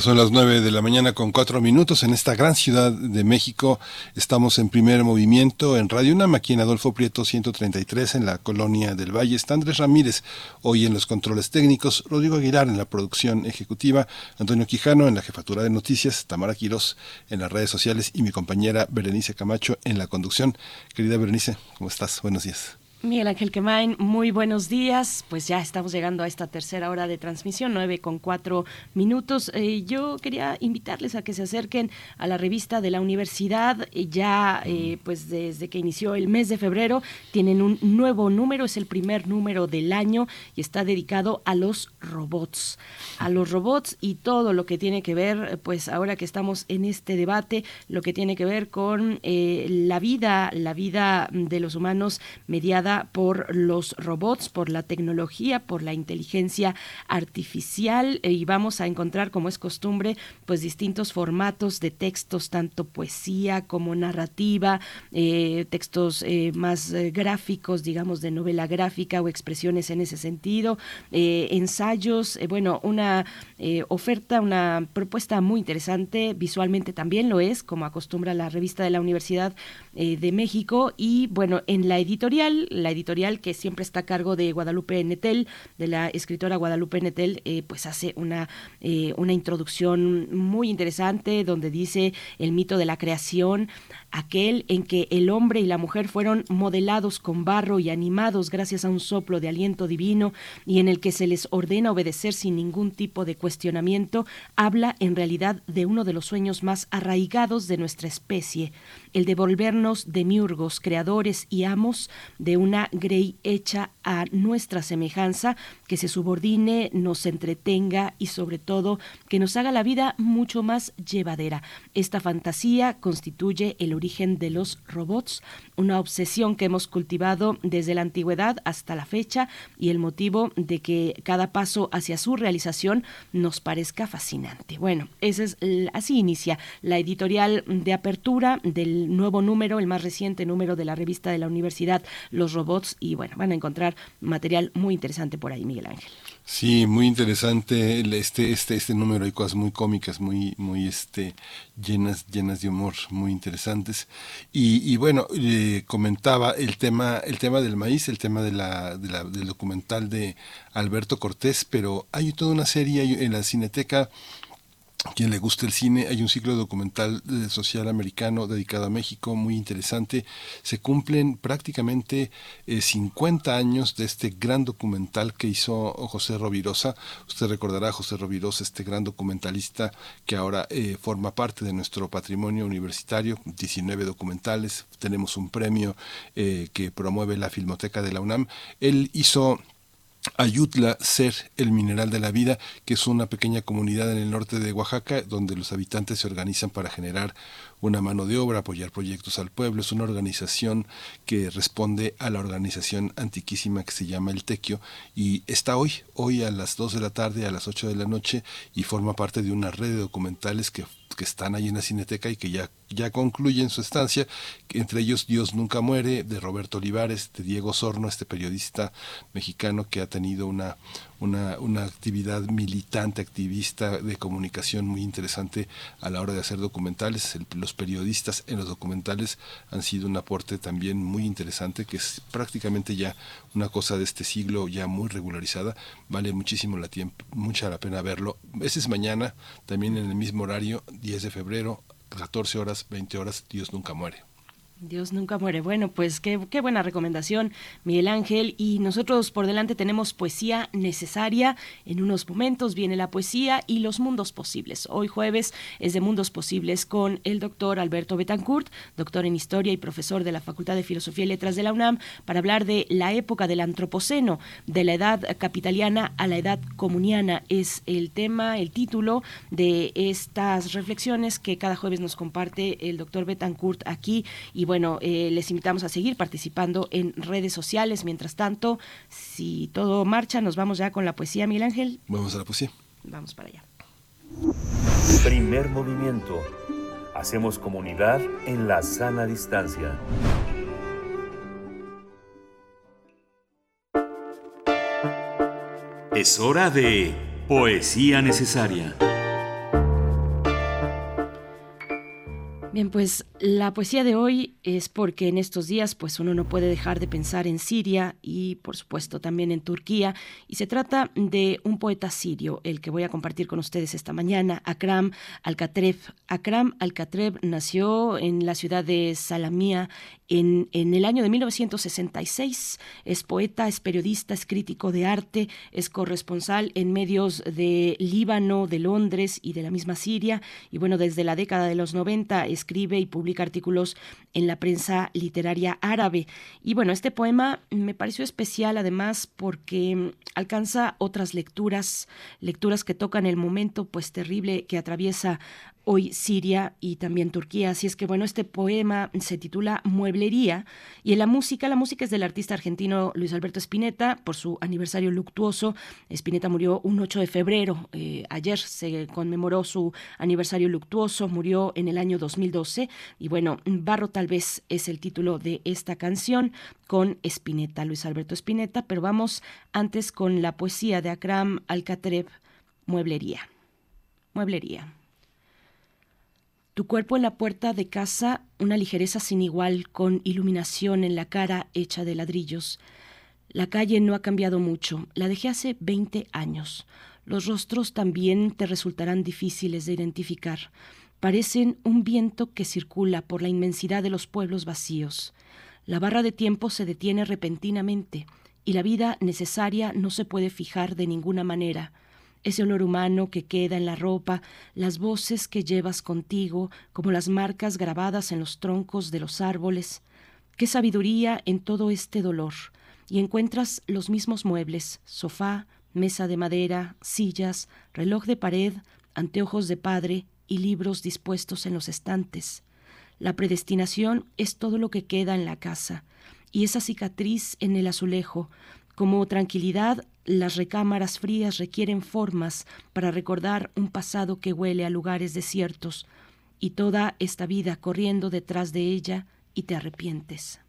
Son las nueve de la mañana con cuatro minutos en esta gran ciudad de México. Estamos en primer movimiento en Radio UNAM, aquí en Adolfo Prieto 133, en la colonia del Valle. Está Andrés Ramírez, hoy en los controles técnicos, Rodrigo Aguilar en la producción ejecutiva, Antonio Quijano en la jefatura de noticias, Tamara Quirós en las redes sociales y mi compañera Berenice Camacho en la conducción. Querida Berenice, ¿cómo estás? Buenos días. Miguel Ángel Quemain, muy buenos días. Pues ya estamos llegando a esta tercera hora de transmisión, nueve con cuatro minutos. Eh, yo quería invitarles a que se acerquen a la revista de la universidad. Ya, eh, pues desde que inició el mes de febrero, tienen un nuevo número, es el primer número del año y está dedicado a los robots. A los robots y todo lo que tiene que ver, pues ahora que estamos en este debate, lo que tiene que ver con eh, la vida, la vida de los humanos mediada por los robots, por la tecnología, por la inteligencia artificial y vamos a encontrar, como es costumbre, pues distintos formatos de textos, tanto poesía como narrativa, eh, textos eh, más eh, gráficos, digamos, de novela gráfica o expresiones en ese sentido, ensayos, bueno, una oferta, una propuesta muy interesante, visualmente también lo es, como acostumbra la revista de la Universidad de México y bueno, en la editorial la editorial que siempre está a cargo de Guadalupe Netel, de la escritora Guadalupe Netel, eh, pues hace una, eh, una introducción muy interesante donde dice el mito de la creación, aquel en que el hombre y la mujer fueron modelados con barro y animados gracias a un soplo de aliento divino y en el que se les ordena obedecer sin ningún tipo de cuestionamiento, habla en realidad de uno de los sueños más arraigados de nuestra especie, el de volvernos demiurgos, creadores y amos de una grey hecha a nuestra semejanza, que se subordine, nos entretenga y sobre todo que nos haga la vida mucho más llevadera. Esta fantasía constituye el origen de los robots, una obsesión que hemos cultivado desde la antigüedad hasta la fecha y el motivo de que cada paso hacia su realización nos parezca fascinante. Bueno, ese es así inicia la editorial de apertura del nuevo número, el más reciente número de la revista de la universidad Los Robots y bueno, van a encontrar material muy interesante por ahí, Miguel Ángel. Sí, muy interesante este este este número hay cosas muy cómicas, muy muy este llenas llenas de humor, muy interesantes y, bueno eh, comentaba el tema el tema del maíz, el tema de la, del documental de Alberto Cortés, pero hay toda una serie en la Cineteca quien le guste el cine, hay un ciclo documental eh, social americano dedicado a México muy interesante. Se cumplen prácticamente 50 eh, años de este gran documental que hizo José Rovirosa. Usted recordará a José Rovirosa, este gran documentalista que ahora eh, forma parte de nuestro patrimonio universitario, 19 documentales. Tenemos un premio que promueve la Filmoteca de la UNAM. Él hizo Ayutla Ser, el mineral de la vida, que es una pequeña comunidad en el norte de Oaxaca, donde los habitantes se organizan para generar una mano de obra, apoyar proyectos al pueblo. Es una organización que responde a la organización antiquísima que se llama El Tequio y está hoy, hoy a las 2 de la tarde, a las 8 de la noche y forma parte de una red de documentales que, que están ahí en la Cineteca y que ya, ya concluyen su estancia, entre ellos Dios nunca muere, de Roberto Olivares, de Diego Sorno, este periodista mexicano que ha tenido una, una, una actividad militante, activista de comunicación muy interesante a la hora de hacer documentales. los periodistas en los documentales han sido un aporte también muy interesante, que es prácticamente ya una cosa de este siglo ya muy regularizada. Vale muchísimo la tiempo, mucha la pena verlo. Ese es mañana, también en el mismo horario, 10 de febrero, 14 horas, 20 horas, Dios nunca muere. Dios nunca muere. Bueno, pues qué, qué, buena recomendación, Miguel Ángel. Y nosotros por delante tenemos poesía necesaria. En unos momentos viene la poesía y los mundos posibles. Hoy jueves es de Mundos Posibles con el doctor Alberto Betancourt, doctor en Historia y profesor de la Facultad de Filosofía y Letras de la UNAM, para hablar de la época del Antropoceno, de la edad capitaliana a la edad comuniana. Es el tema, el título de estas reflexiones que cada jueves nos comparte el doctor Betancourt aquí. Y bueno, eh, les invitamos a seguir participando en redes sociales. Mientras tanto, si todo marcha, nos vamos ya con la poesía, Miguel Ángel. Vamos a la poesía. Vamos para allá. Primer movimiento. Hacemos comunidad en la sana distancia. Es hora de poesía necesaria. Bien, pues la poesía de hoy es porque en estos días pues uno no puede dejar de pensar en Siria y por supuesto también en Turquía y se trata de un poeta sirio, el que voy a compartir con ustedes esta mañana, Akram Al-Katreb. Akram Al-Katreb nació en la ciudad de Salamía en, el año de 1966. Es poeta, es periodista, es crítico de arte, es corresponsal en medios de Líbano, de Londres y de la misma Siria y bueno, desde la década de los 90 escribe y publica artículos en la prensa literaria árabe. Y bueno, este poema me pareció especial además porque alcanza otras lecturas, lecturas que tocan el momento pues terrible que atraviesa hoy Siria y también Turquía. Así es que bueno, este poema se titula Mueblería y en la música, la música es del artista argentino Luis Alberto Spinetta por su aniversario luctuoso. Spinetta murió un 8 de febrero, eh, ayer se conmemoró su aniversario luctuoso, murió en el año 2012 y bueno, Barro tal vez es el título de esta canción con Spinetta, Luis Alberto Spinetta, pero vamos antes con la poesía de Akram Alcatreb, Mueblería. Mueblería. Tu cuerpo en la puerta de casa, una ligereza sin igual, con iluminación en la cara hecha de ladrillos. La calle no ha cambiado mucho, la dejé hace 20 años. Los rostros también te resultarán difíciles de identificar. Parecen un viento que circula por la inmensidad de los pueblos vacíos. La barra de tiempo se detiene repentinamente y la vida necesaria no se puede fijar de ninguna manera ese olor humano que queda en la ropa, las voces que llevas contigo, como las marcas grabadas en los troncos de los árboles. Qué sabiduría en todo este dolor. Y encuentras los mismos muebles, sofá, mesa de madera, sillas, reloj de pared, anteojos de padre y libros dispuestos en los estantes. La predestinación es todo lo que queda en la casa, y esa cicatriz en el azulejo, como tranquilidad, las recámaras frías requieren formas para recordar un pasado que huele a lugares desiertos y toda esta vida corriendo detrás de ella y te arrepientes.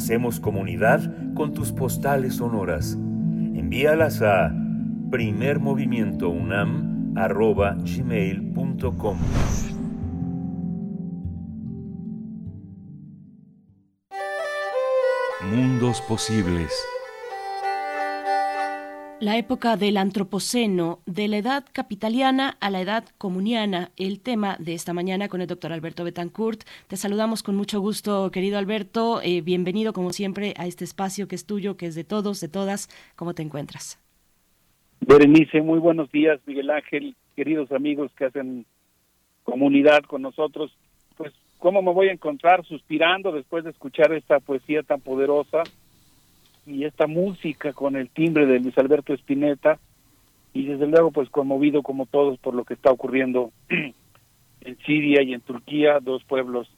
Hacemos comunidad con tus postales sonoras. Envíalas a primermovimientounam.gmail.com Mundos posibles. La época del Antropoceno, de la edad capitaliana a la edad comuniana, el tema de esta mañana con el doctor Alberto Betancourt. Te saludamos con mucho gusto, querido Alberto. Eh, bienvenido, como siempre, a este espacio que es tuyo, que es de todos, de todas. ¿Cómo te encuentras? Berenice, muy buenos días, Miguel Ángel, queridos amigos que hacen comunidad con nosotros, pues cómo me voy a encontrar suspirando después de escuchar esta poesía tan poderosa y esta música con el timbre de Luis Alberto Spinetta y desde luego pues conmovido como todos por lo que está ocurriendo en Siria y en Turquía, dos pueblos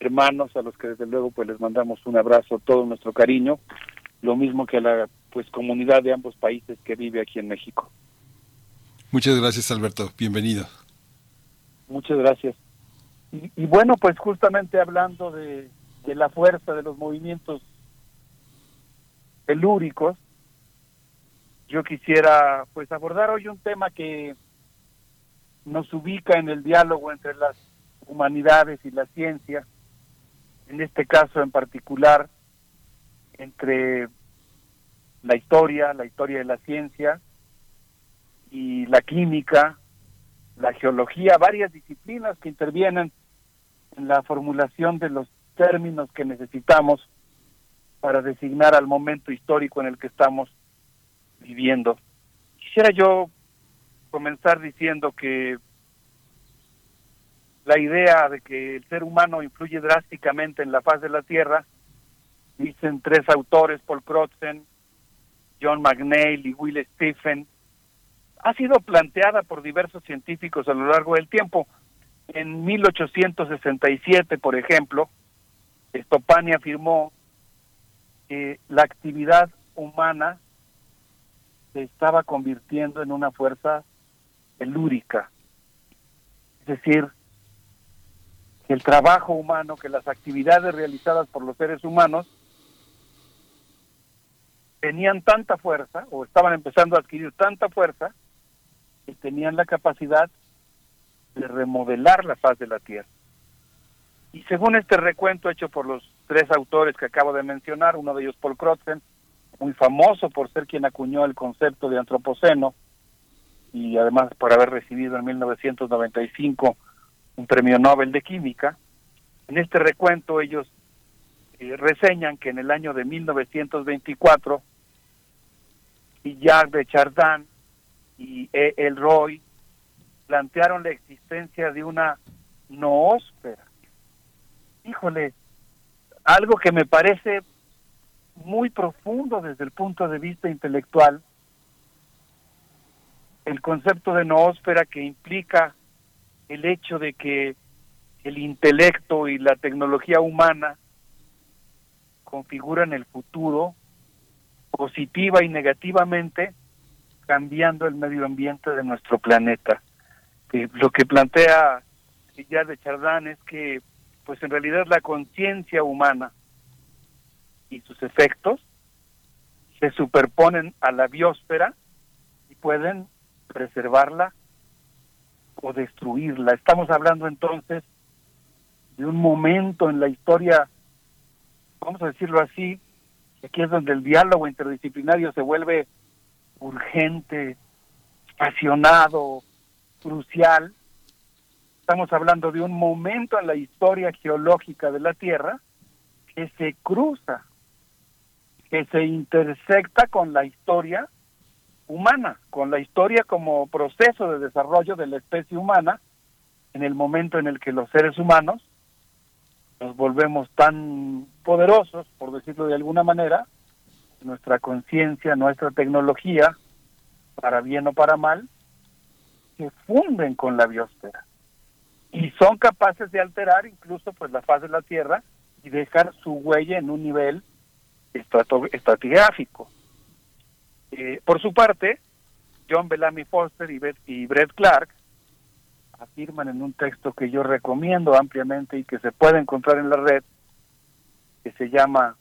hermanos a los que desde luego pues les mandamos un abrazo, todo nuestro cariño, lo mismo que a la pues comunidad de ambos países que vive aquí en México. Muchas gracias Alberto, bienvenido. Muchas gracias. Y, y bueno, pues justamente hablando de, de la fuerza de los movimientos telúricos, yo quisiera pues abordar hoy un tema que nos ubica en el diálogo entre las humanidades y la ciencia, en este caso en particular entre la historia, la historia de la ciencia y la química, la geología, varias disciplinas que intervienen en la formulación de los términos que necesitamos para designar al momento histórico en el que estamos viviendo. Quisiera yo comenzar diciendo que la idea de que el ser humano influye drásticamente en la faz de la Tierra, dicen tres autores, Paul Crutzen, John McNeil y Will Stephen, ha sido planteada por diversos científicos a lo largo del tiempo. En 1867, por ejemplo, Stopani afirmó que la actividad humana se estaba convirtiendo en una fuerza telúrica. Es decir, que el trabajo humano, que las actividades realizadas por los seres humanos tenían tanta fuerza o estaban empezando a adquirir tanta fuerza que tenían la capacidad de remodelar la faz de la Tierra. Y según este recuento hecho por los tres autores que acabo de mencionar, uno de ellos Paul Crutzen, muy famoso por ser quien acuñó el concepto de antropoceno y además por haber recibido en 1995 un premio Nobel de Química. En este recuento ellos eh, reseñan que en el año de 1924 Jacques de Chardin y E. El Roy plantearon la existencia de una noósfera. Híjole, algo que me parece muy profundo desde el punto de vista intelectual, el concepto de noósfera que implica el hecho de que el intelecto y la tecnología humana configuran el futuro positiva y negativamente cambiando el medio ambiente de nuestro planeta. Lo que plantea ya de Chardin es que pues en realidad la conciencia humana y sus efectos se superponen a la biosfera y pueden preservarla o destruirla. Estamos hablando entonces de un momento en la historia, vamos a decirlo así, aquí es donde el diálogo interdisciplinario se vuelve urgente, apasionado, crucial. Estamos hablando de un momento en la historia geológica de la Tierra que se cruza, que se intersecta con la historia humana, con la historia como proceso de desarrollo de la especie humana, en el momento en el que los seres humanos nos volvemos tan poderosos, por decirlo de alguna manera, nuestra conciencia, nuestra tecnología, para bien o para mal, se funden con la biosfera y son capaces de alterar incluso pues la faz de la Tierra y dejar su huella en un nivel estratigráfico. Eh, por su parte, John Bellamy Foster y, y Brett Clark afirman en un texto que yo recomiendo ampliamente y que se puede encontrar en la red, que se llama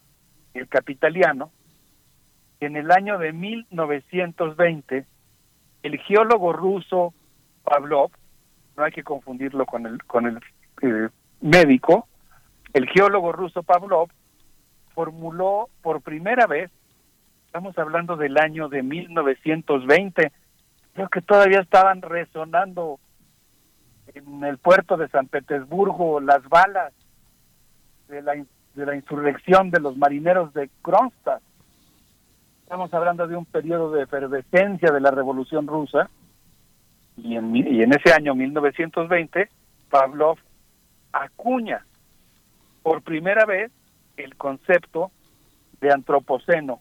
El Capitaliano, que en el año de 1920 el geólogo ruso Pavlov, no hay que confundirlo con el, con el eh, médico, el geólogo ruso Pavlov formuló por primera vez Estamos hablando del año de 1920. Creo que todavía estaban resonando en el puerto de San Petersburgo las balas de la, de la insurrección de los marineros de Kronstadt. Estamos hablando de un periodo de efervescencia de la Revolución Rusa y en, y en ese año 1920 Pavlov acuña por primera vez el concepto de antropoceno.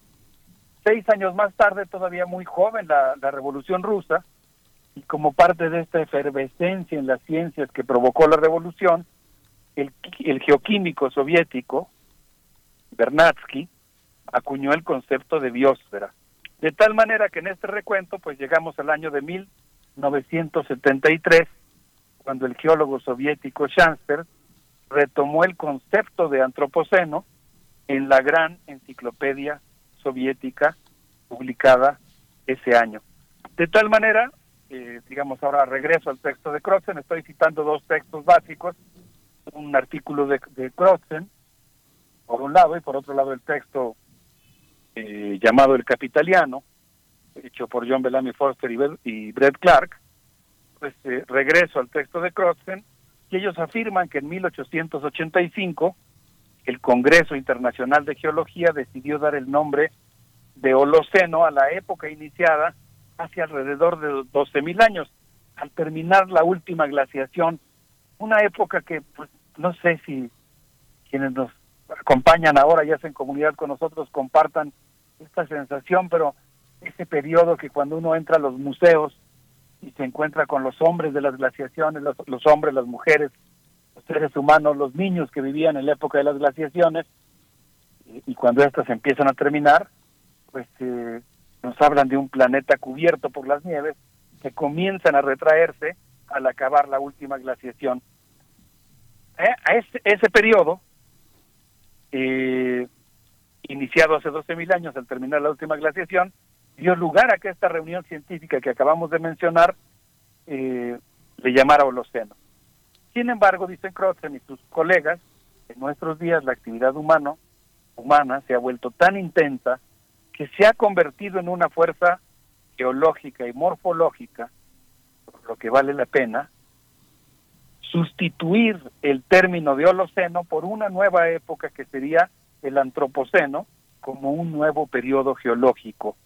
Seis años más tarde, todavía muy joven, la, Revolución Rusa, y como parte de esta efervescencia en las ciencias que provocó la revolución, el, el geoquímico soviético, Bernatsky, acuñó el concepto de biosfera. De tal manera que en este recuento, pues llegamos al año de 1973, cuando el geólogo soviético Schansper retomó el concepto de antropoceno en la gran enciclopedia soviética publicada ese año. De tal manera, eh, digamos, ahora regreso al texto de Krotzen, estoy citando dos textos básicos, un artículo de, de Krotzen, por un lado, y por otro lado el texto eh, llamado El Capitaliano, hecho por John Bellamy Foster y, y Brett Clark, pues eh, regreso al texto de Krotzen, y ellos afirman que en 1885 el Congreso Internacional de Geología decidió dar el nombre de Holoceno a la época iniciada hacia alrededor de 12.000 años, al terminar la última glaciación, una época que pues, no sé si quienes nos acompañan ahora y hacen comunidad con nosotros compartan esta sensación, pero ese periodo que cuando uno entra a los museos y se encuentra con los hombres de las glaciaciones, los, hombres, las mujeres, los seres humanos, los niños que vivían en la época de las glaciaciones, y, y cuando estas empiezan a terminar, pues eh, nos hablan de un planeta cubierto por las nieves que comienzan a retraerse al acabar la última glaciación. Eh, a ese, ese periodo, eh, iniciado hace 12.000 años al terminar la última glaciación, dio lugar a que esta reunión científica que acabamos de mencionar eh, le llamara Holoceno. Sin embargo, dicen Crotzen y sus colegas, en nuestros días la actividad humano, humana se ha vuelto tan intensa que se ha convertido en una fuerza geológica y morfológica, por lo que vale la pena sustituir el término de Holoceno por una nueva época que sería el Antropoceno como un nuevo periodo geológico.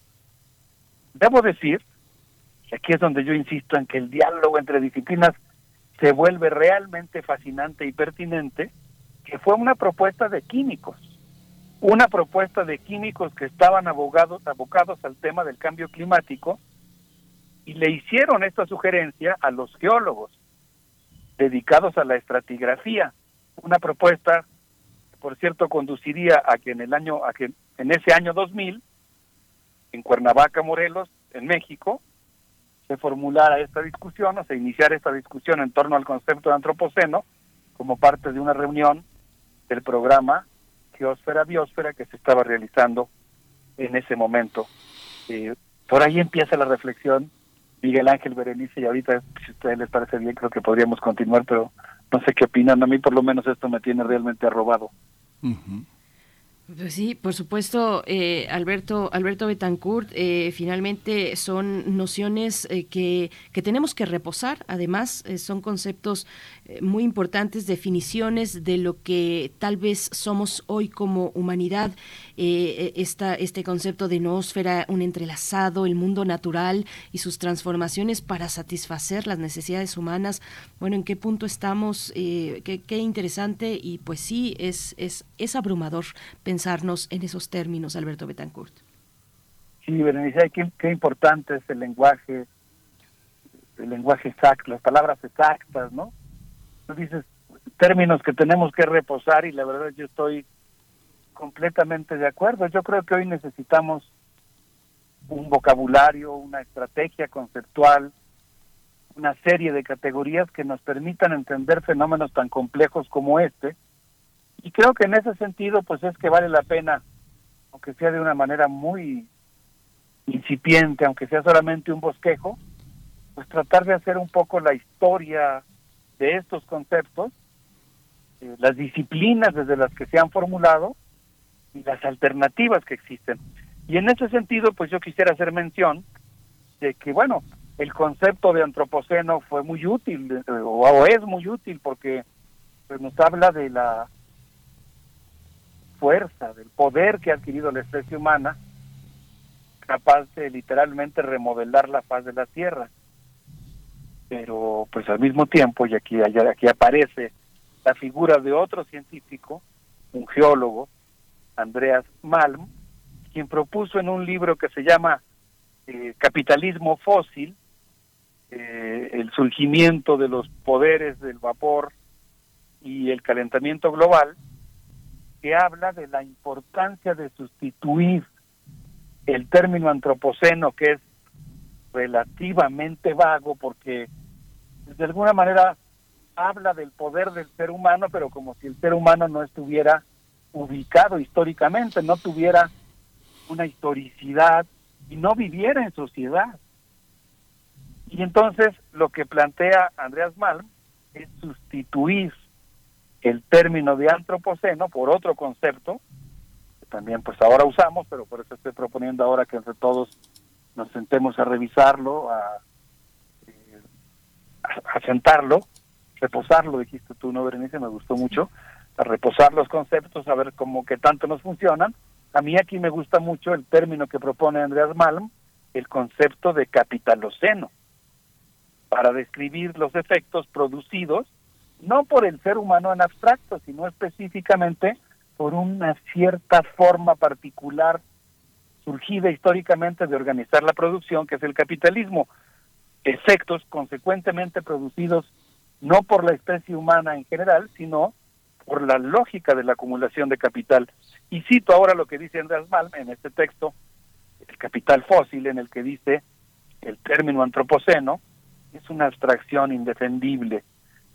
Debo decir, y aquí es donde yo insisto en que el diálogo entre disciplinas se vuelve realmente fascinante y pertinente, que fue una propuesta de químicos, una propuesta de químicos que estaban abogados, abocados al tema del cambio climático y le hicieron esta sugerencia a los geólogos dedicados a la estratigrafía, una propuesta que por cierto conduciría a que en el año a que en ese año 2000 en Cuernavaca, Morelos, en México, se formulara esta discusión o se iniciara esta discusión en torno al concepto de antropoceno como parte de una reunión del programa Geosfera Biosfera que se estaba realizando en ese momento. Eh, por ahí empieza la reflexión, Miguel Ángel Berenice, y ahorita, si a ustedes les parece bien, creo que podríamos continuar, pero no sé qué opinan. A mí, por lo menos, esto me tiene realmente arrobado. Pues sí, por supuesto, eh, Alberto, Alberto Betancourt, eh, finalmente son nociones eh, que, que, tenemos que reposar, además eh, son conceptos eh, muy importantes, definiciones de lo que tal vez somos hoy como humanidad, eh, esta, este concepto de noósfera, un entrelazado, el mundo natural y sus transformaciones para satisfacer las necesidades humanas. Bueno, ¿en qué punto estamos? Qué, qué, interesante y pues sí, es, es, es abrumador pensarnos en esos términos, Alberto Betancourt. Sí, Berenice, qué, qué importante es el lenguaje, el lenguaje exacto, las palabras exactas, ¿no? Tú dices términos que tenemos que reposar y la verdad yo estoy completamente de acuerdo. Yo creo que hoy necesitamos un vocabulario, una estrategia conceptual, una serie de categorías que nos permitan entender fenómenos tan complejos como este y creo que en ese sentido, pues es que vale la pena, aunque sea de una manera muy incipiente, aunque sea solamente un bosquejo, pues tratar de hacer un poco la historia de estos conceptos, eh, las disciplinas desde las que se han formulado y las alternativas que existen. Y en ese sentido, pues yo quisiera hacer mención de que, bueno, el concepto de antropoceno fue muy útil, eh, o, es muy útil, porque pues, nos habla de la fuerza, del poder que ha adquirido la especie humana, capaz de literalmente remodelar la faz de la Tierra. pero pues al mismo tiempo, y aquí, aquí aparece la figura de otro científico, un geólogo, Andreas Malm, quien propuso en un libro que se llama eh, Capitalismo Fósil, eh, el surgimiento de los poderes del vapor y el calentamiento global, que habla de la importancia de sustituir el término antropoceno, que es relativamente vago, porque de alguna manera habla del poder del ser humano, pero como si el ser humano no estuviera ubicado históricamente, no tuviera una historicidad y no viviera en sociedad. Y entonces lo que plantea Andreas Malm es sustituir el término de antropoceno por otro concepto, que también pues ahora usamos, pero por eso estoy proponiendo ahora que entre todos nos sentemos a revisarlo, a, eh, a, sentarlo, reposarlo, dijiste tú, ¿no, Berenice? Me gustó mucho, a reposar los conceptos, a ver cómo que tanto nos funcionan. A mí aquí me gusta mucho el término que propone Andreas Malm, el concepto de capitaloceno, para describir los efectos producidos no por el ser humano en abstracto, sino específicamente por una cierta forma particular surgida históricamente de organizar la producción, que es el capitalismo. Efectos consecuentemente producidos no por la especie humana en general, sino por la lógica de la acumulación de capital. Y cito ahora lo que dice Andrés Malm en este texto, el capital fósil, en el que dice el término antropoceno es una abstracción indefendible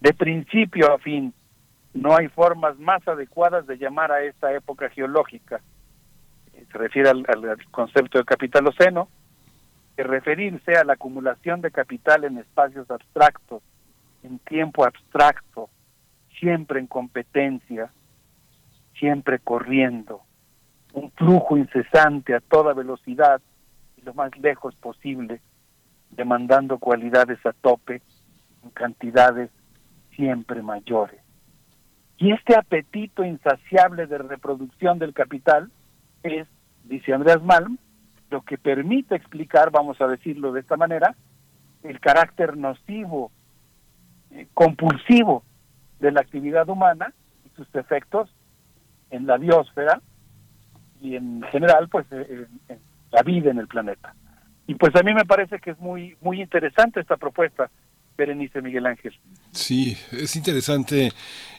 de principio a fin. No hay formas más adecuadas de llamar a esta época geológica. Se refiere al, concepto de capitaloceno, que referirse a la acumulación de capital en espacios abstractos, en tiempo abstracto, siempre en competencia, siempre corriendo, un flujo incesante a toda velocidad y lo más lejos posible, demandando cualidades a tope en cantidades siempre mayores. Y este apetito insaciable de reproducción del capital es, dice Andreas Malm, lo que permite explicar, vamos a decirlo de esta manera, el carácter nocivo, eh, compulsivo de la actividad humana y sus efectos en la biosfera y en general pues eh, en, la vida en el planeta. Y pues a mí me parece que es muy muy interesante esta propuesta Berenice Miguel Ángel. Sí, es interesante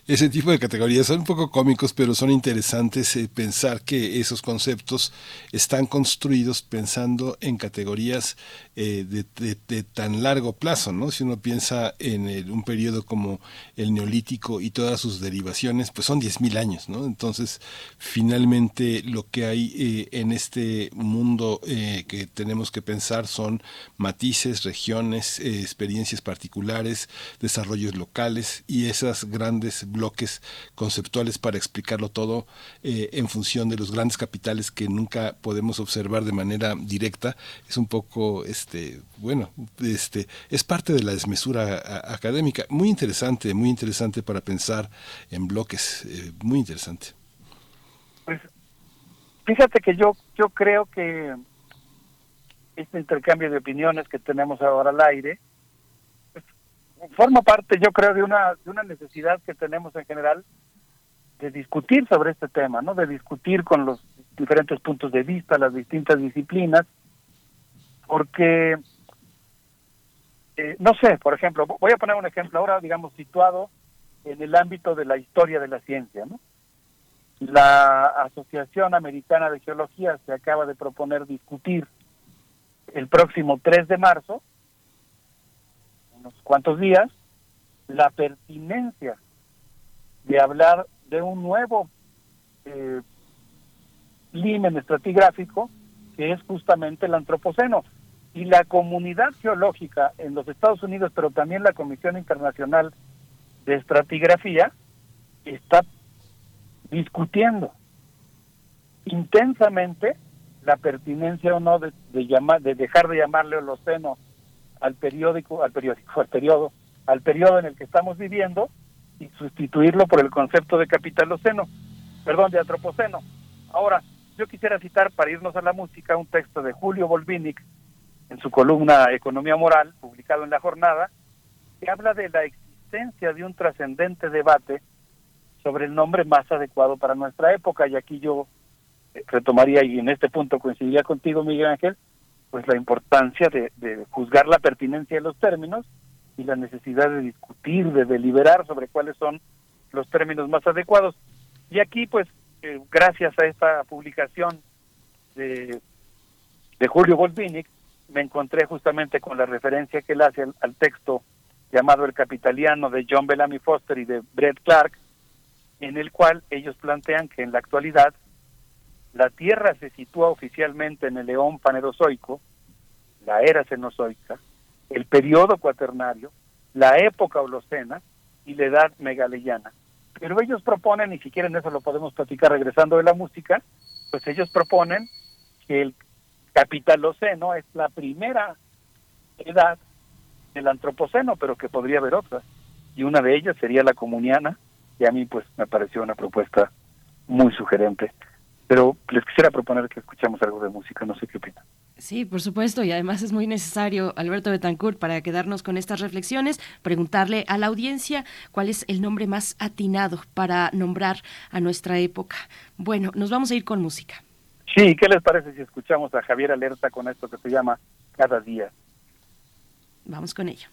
ese tipo de categorías. Son un poco cómicos, pero son interesantes eh, pensar que esos conceptos están construidos pensando en categorías eh, de, tan largo plazo, ¿no? Si uno piensa en un periodo como el neolítico y todas sus derivaciones, pues son 10.000 años, ¿no? Entonces, finalmente lo que hay eh, en este mundo que tenemos que pensar son matices, regiones, experiencias particulares, desarrollos locales y esas grandes bloques conceptuales para explicarlo todo eh, en función de los grandes capitales que nunca podemos observar de manera directa es un poco este bueno este es parte de la desmesura académica. Muy interesante muy interesante para pensar en bloques eh, muy interesante. Pues fíjate que yo yo creo que este intercambio de opiniones que tenemos ahora al aire forma parte, yo creo, de una, de una necesidad que tenemos en general de discutir sobre este tema, ¿no? De discutir con los diferentes puntos de vista, las distintas disciplinas, porque, eh, no sé, por ejemplo, voy a poner un ejemplo ahora, digamos, situado en el ámbito de la historia de la ciencia, ¿no? La Asociación Americana de Geología se acaba de proponer discutir el próximo 3 de marzo unos cuantos días la pertinencia de hablar de un nuevo eh, limen estratigráfico que es justamente el antropoceno. Y la comunidad geológica en los Estados Unidos, pero también la Comisión Internacional de Estratigrafía, está discutiendo intensamente la pertinencia o no de, llamar, de dejar de llamarle Holoceno al periódico, al periódico, al periodo, al periodo en el que estamos viviendo y sustituirlo por el concepto de capitaloceno, perdón, de antropoceno. Ahora, yo quisiera citar para irnos a la música un texto de Julio Volvinic en su columna Economía Moral, publicado en La Jornada, que habla de la existencia de un trascendente debate sobre el nombre más adecuado para nuestra época. Y aquí yo eh, retomaría, y en este punto coincidiría contigo, Miguel Ángel, pues la importancia de, de juzgar la pertinencia de los términos y la necesidad de discutir, de deliberar sobre cuáles son los términos más adecuados. Y aquí, pues, eh, gracias a esta publicación de, de Julio Volvinic, me encontré justamente con la referencia que él hace al, al texto llamado El Capitaliano de John Bellamy Foster y de Brett Clark, en el cual ellos plantean que en la actualidad la Tierra se sitúa oficialmente en el León Panerozoico, la era Cenozoica, el periodo cuaternario, la época Holocena y la edad megaleyana. Pero ellos proponen, y si quieren eso lo podemos platicar regresando de la música, pues ellos proponen que el capitaloceno es la primera edad del antropoceno, pero que podría haber otras. Y una de ellas sería la comuniana, y a mí pues me pareció una propuesta muy sugerente. Pero les quisiera proponer que escuchemos algo de música, no sé qué opinan. Sí, por supuesto, y además es muy necesario, Alberto Betancourt, para quedarnos con estas reflexiones, preguntarle a la audiencia cuál es el nombre más atinado para nombrar a nuestra época. Bueno, nos vamos a ir con música. Sí, ¿qué les parece si escuchamos a Javier Alerta con esto que se llama Cada Día? Vamos con ello.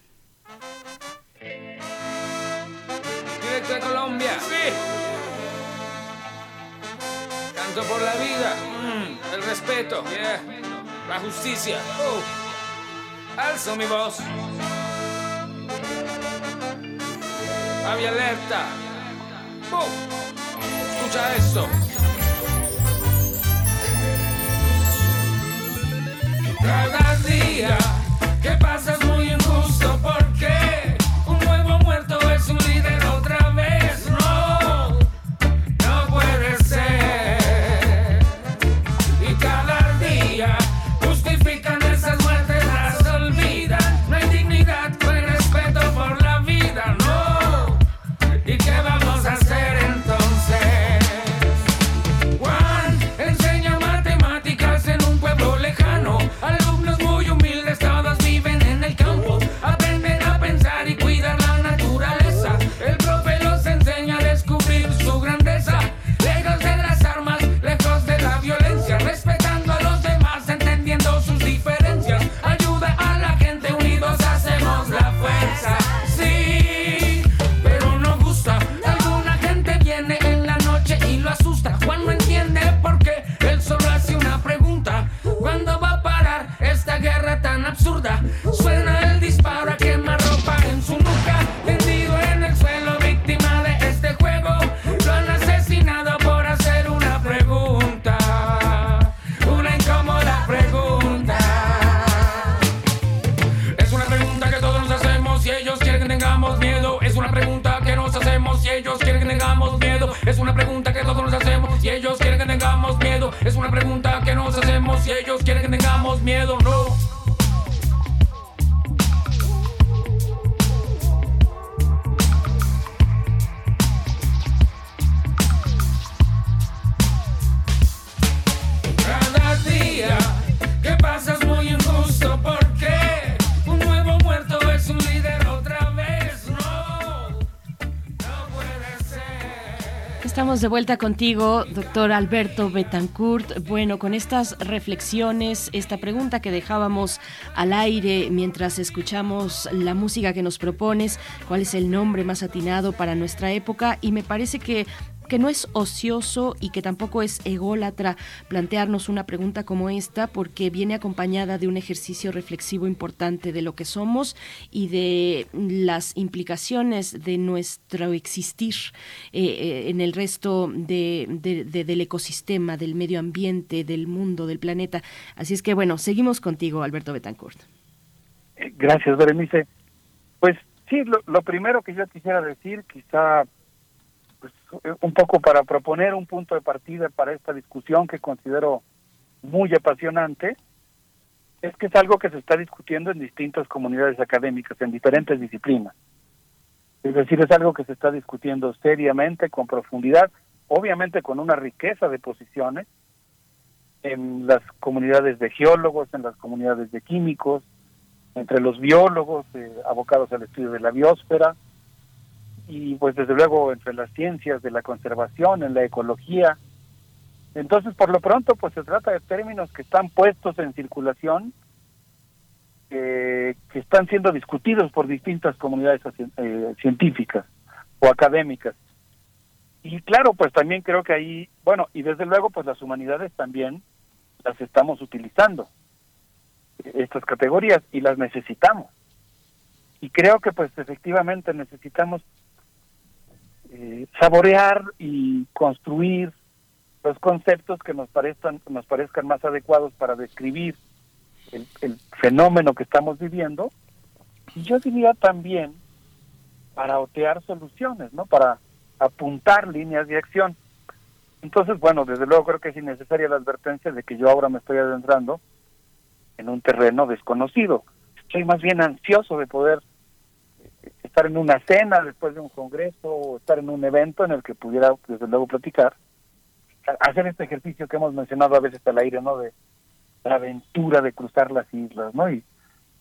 Directo de Colombia. Sí. Por la vida. Mm, el respeto. La justicia. Oh. Alzo mi voz. Javi alerta. Boom. Escucha esto. Cada día que pasa De vuelta contigo, doctor Alberto Betancourt. Bueno, con estas reflexiones, esta pregunta que dejábamos al aire mientras escuchamos la música que nos propones, ¿cuál es el nombre más atinado para nuestra época? Y me parece que que no es ocioso y que tampoco es ególatra plantearnos una pregunta como esta porque viene acompañada de un ejercicio reflexivo importante de lo que somos y de las implicaciones de nuestro existir eh, eh, en el resto de, de- de- del ecosistema, del medio ambiente, del mundo, del planeta. Así es que bueno, seguimos contigo, Alberto Betancourt. Eh, Gracias, Berenice. Pues sí, lo, primero que yo quisiera decir, quizá un poco para proponer un punto de partida para esta discusión que considero muy apasionante, es que es algo que se está discutiendo en distintas comunidades académicas, en diferentes disciplinas. Es decir, es algo que se está discutiendo seriamente, con profundidad, obviamente con una riqueza de posiciones en las comunidades de geólogos, en las comunidades de químicos, entre los biólogos eh, abocados al estudio de la biosfera y pues desde luego entre las ciencias de la conservación, en la ecología. Entonces, por lo pronto, pues se trata de términos que están puestos en circulación, eh, que están siendo discutidos por distintas comunidades eh, científicas o académicas. Y claro, pues también creo que ahí, bueno, y desde luego, pues las humanidades también las estamos utilizando estas categorías y las necesitamos. Y creo que pues efectivamente necesitamos eh, saborear y construir los conceptos que nos parezcan, nos parezcan más adecuados para describir el, el fenómeno que estamos viviendo. Y yo diría también para otear soluciones, ¿no? Para apuntar líneas de acción. Entonces, bueno, desde luego creo que es innecesaria la advertencia de que yo ahora me estoy adentrando en un terreno desconocido. Estoy más bien ansioso de poder estar en una cena después de un congreso o estar en un evento en el que pudiera, desde luego, platicar, hacer este ejercicio que hemos mencionado a veces al aire, ¿no? De la aventura de cruzar las islas, ¿no? Y,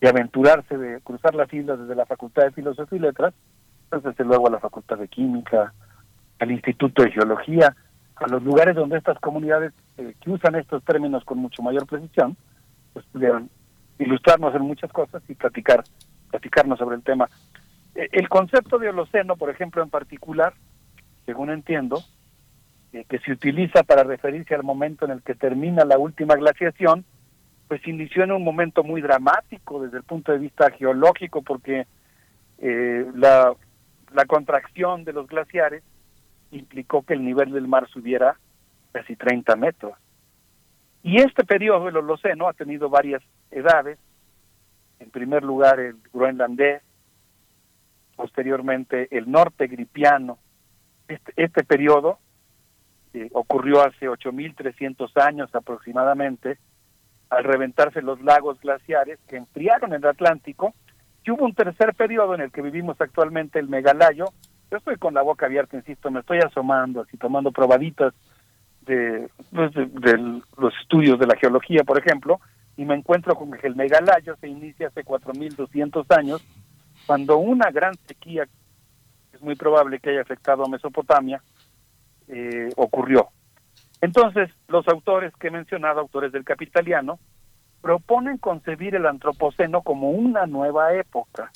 aventurarse de cruzar las islas desde la Facultad de Filosofía y Letras, pues desde luego a la Facultad de Química, al Instituto de Geología, a los lugares donde estas comunidades eh, que usan estos términos con mucho mayor precisión, pues pudieran ilustrarnos en muchas cosas y platicar, platicarnos sobre el tema. El concepto de Holoceno, por ejemplo, en particular, según entiendo, eh, que se utiliza para referirse al momento en el que termina la última glaciación, pues inició en un momento muy dramático desde el punto de vista geológico, porque eh, la, la contracción de los glaciares implicó que el nivel del mar subiera casi 30 metros. Y este periodo, el Holoceno, ha tenido varias edades. En primer lugar, el groenlandés, posteriormente el norte gripiano. Este, este periodo eh, ocurrió hace 8.300 años aproximadamente, al reventarse los lagos glaciares que enfriaron el Atlántico, y hubo un tercer periodo en el que vivimos actualmente, el megalayo. Yo estoy con la boca abierta, insisto, me estoy asomando, así tomando probaditas de, pues, de, los estudios de la geología, por ejemplo, y me encuentro con que el megalayo se inicia hace 4.200 años, cuando una gran sequía, es muy probable que haya afectado a Mesopotamia, eh, ocurrió. Entonces, los autores que he mencionado, autores del Capitaliano, proponen concebir el Antropoceno como una nueva época.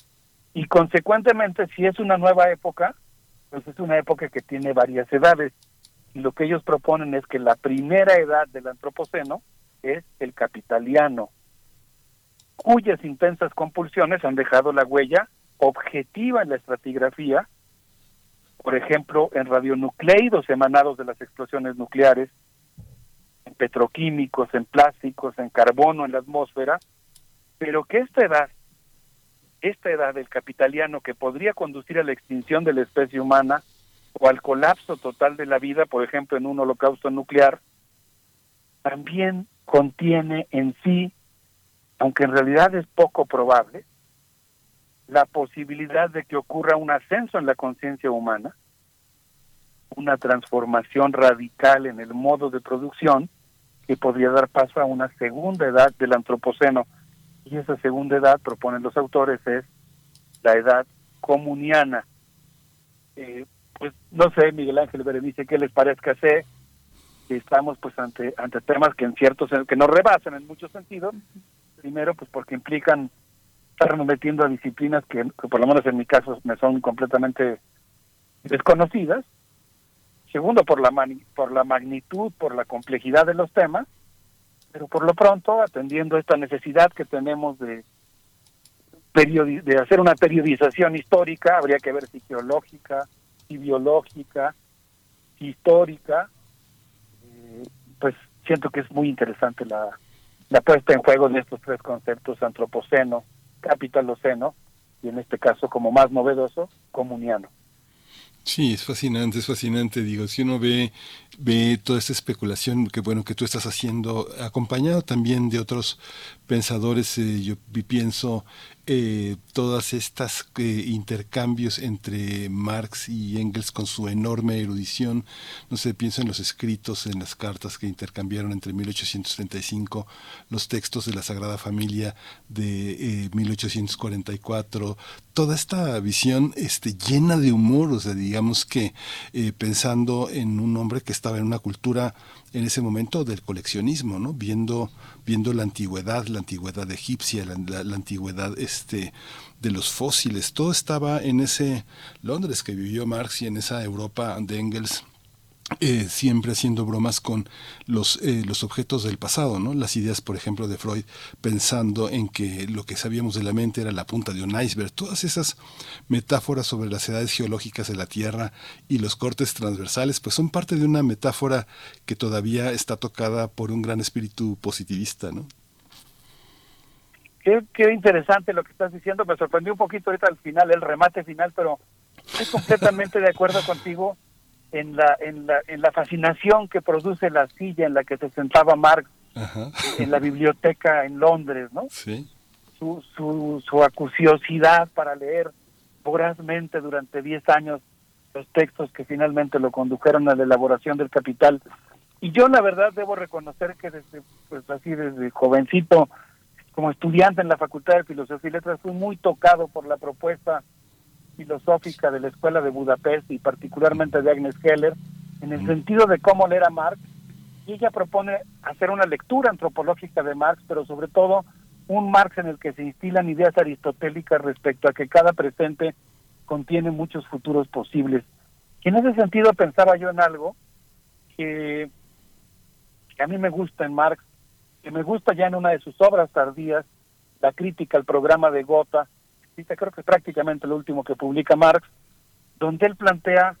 Y consecuentemente, si es una nueva época, pues es una época que tiene varias edades y lo que ellos proponen es que la primera edad del antropoceno es el capitaliano, cuyas intensas compulsiones han dejado la huella objetiva en la estratigrafía, por ejemplo, en radionucleidos emanados de las explosiones nucleares, en petroquímicos, en plásticos, en carbono en la atmósfera, pero que esta edad, esta edad del capitaliano que podría conducir a la extinción de la especie humana, o al colapso total de la vida, por ejemplo, en un holocausto nuclear, también contiene en sí, aunque en realidad es poco probable, la posibilidad de que ocurra un ascenso en la conciencia humana, una transformación radical en el modo de producción que podría dar paso a una segunda edad del antropoceno. Y esa segunda edad, proponen los autores, es la edad comuniana. Eh, pues no sé, Miguel Ángel Berenice, qué les parezca sé que estamos pues ante ante temas que en ciertos que nos rebasan en muchos sentidos. Primero, pues porque implican estarnos metiendo a disciplinas que, por lo menos en mi caso me son completamente desconocidas. Segundo, por la por la magnitud, por la complejidad de los temas, pero por lo pronto atendiendo esta necesidad que tenemos de de hacer una periodización histórica, habría que ver si geológica, y biológica, histórica, eh, pues siento que es muy interesante la, la puesta en juego de estos tres conceptos, antropoceno, capitaloceno, y en este caso como más novedoso, comuniano. Sí, es fascinante, es fascinante. Digo, si uno ve, ve toda esta especulación que bueno que tú estás haciendo, acompañado también de otros pensadores, eh, yo pienso eh, todas estas eh, intercambios entre Marx y Engels con su enorme erudición. No sé, pienso en los escritos, en las cartas que intercambiaron entre 1835, los textos de la Sagrada Familia de 1844, toda esta visión este, llena de humor, o sea, digamos que pensando en un hombre que estaba en una cultura en ese momento del coleccionismo, ¿no? Viendo, viendo la antigüedad, la antigüedad egipcia, la, antigüedad este, de los fósiles, todo estaba en ese Londres que vivió Marx y en esa Europa de Engels eh, siempre haciendo bromas con los, eh, los objetos del pasado, ¿no? Las ideas, por ejemplo, de Freud, pensando en que lo que sabíamos de la mente era la punta de un iceberg. Todas esas metáforas sobre las edades geológicas de la Tierra y los cortes transversales, pues son parte de una metáfora que todavía está tocada por un gran espíritu positivista, ¿no? Qué, qué interesante lo que estás diciendo. Me sorprendió un poquito ahorita al final, el remate final, pero estoy completamente de acuerdo contigo en la, en la, en la fascinación que produce la silla en la que se sentaba Marx en la biblioteca en Londres, ¿no? Sí. Su, su, su acuciosidad para leer vorazmente durante 10 años los textos que finalmente lo condujeron a la elaboración del Capital. Y yo la verdad debo reconocer que desde, pues así desde jovencito, como estudiante en la Facultad de Filosofía y Letras, fui muy tocado por la propuesta filosófica de la Escuela de Budapest y particularmente de Agnes Heller, en el sentido de cómo leer a Marx. Y ella propone hacer una lectura antropológica de Marx, pero sobre todo un Marx en el que se instilan ideas aristotélicas respecto a que cada presente contiene muchos futuros posibles. Y en ese sentido pensaba yo en algo que, que a mí me gusta en Marx, que me gusta ya en una de sus obras tardías, la crítica al programa de Gotha, creo que es prácticamente lo último que publica Marx, donde él plantea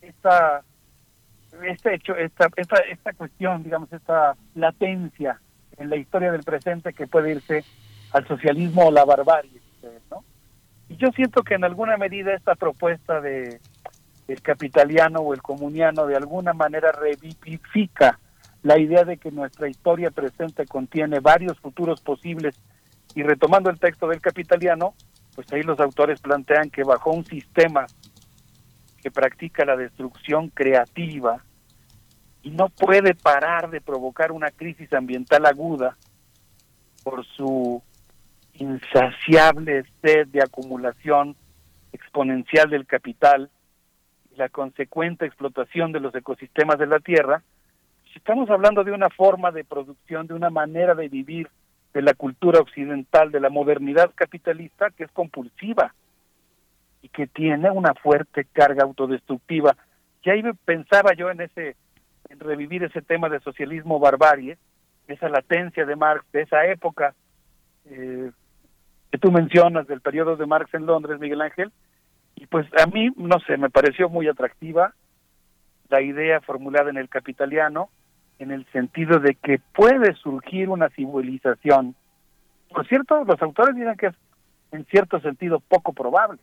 esta este hecho, esta, esta, esta cuestión, digamos, esta latencia en la historia del presente que puede irse al socialismo o la barbarie, ¿no? Y yo siento que en alguna medida esta propuesta de el capitaliano o el comuniano de alguna manera revivifica la idea de que nuestra historia presente contiene varios futuros posibles y retomando el texto del capitaliano, pues ahí los autores plantean que bajo un sistema que practica la destrucción creativa y no puede parar de provocar una crisis ambiental aguda por su insaciable sed de acumulación exponencial del capital y la consecuente explotación de los ecosistemas de la Tierra, si estamos hablando de una forma de producción, de una manera de vivir de la cultura occidental, de la modernidad capitalista, que es compulsiva y que tiene una fuerte carga autodestructiva. Y ahí pensaba yo en ese, en revivir ese tema de socialismo barbarie, esa latencia de Marx, de esa época eh, que tú mencionas del periodo de Marx en Londres, Miguel Ángel, y pues a mí, no sé, me pareció muy atractiva la idea formulada en el Capitaliano, en el sentido de que puede surgir una civilización. Por cierto, los autores dicen que es en cierto sentido poco probable.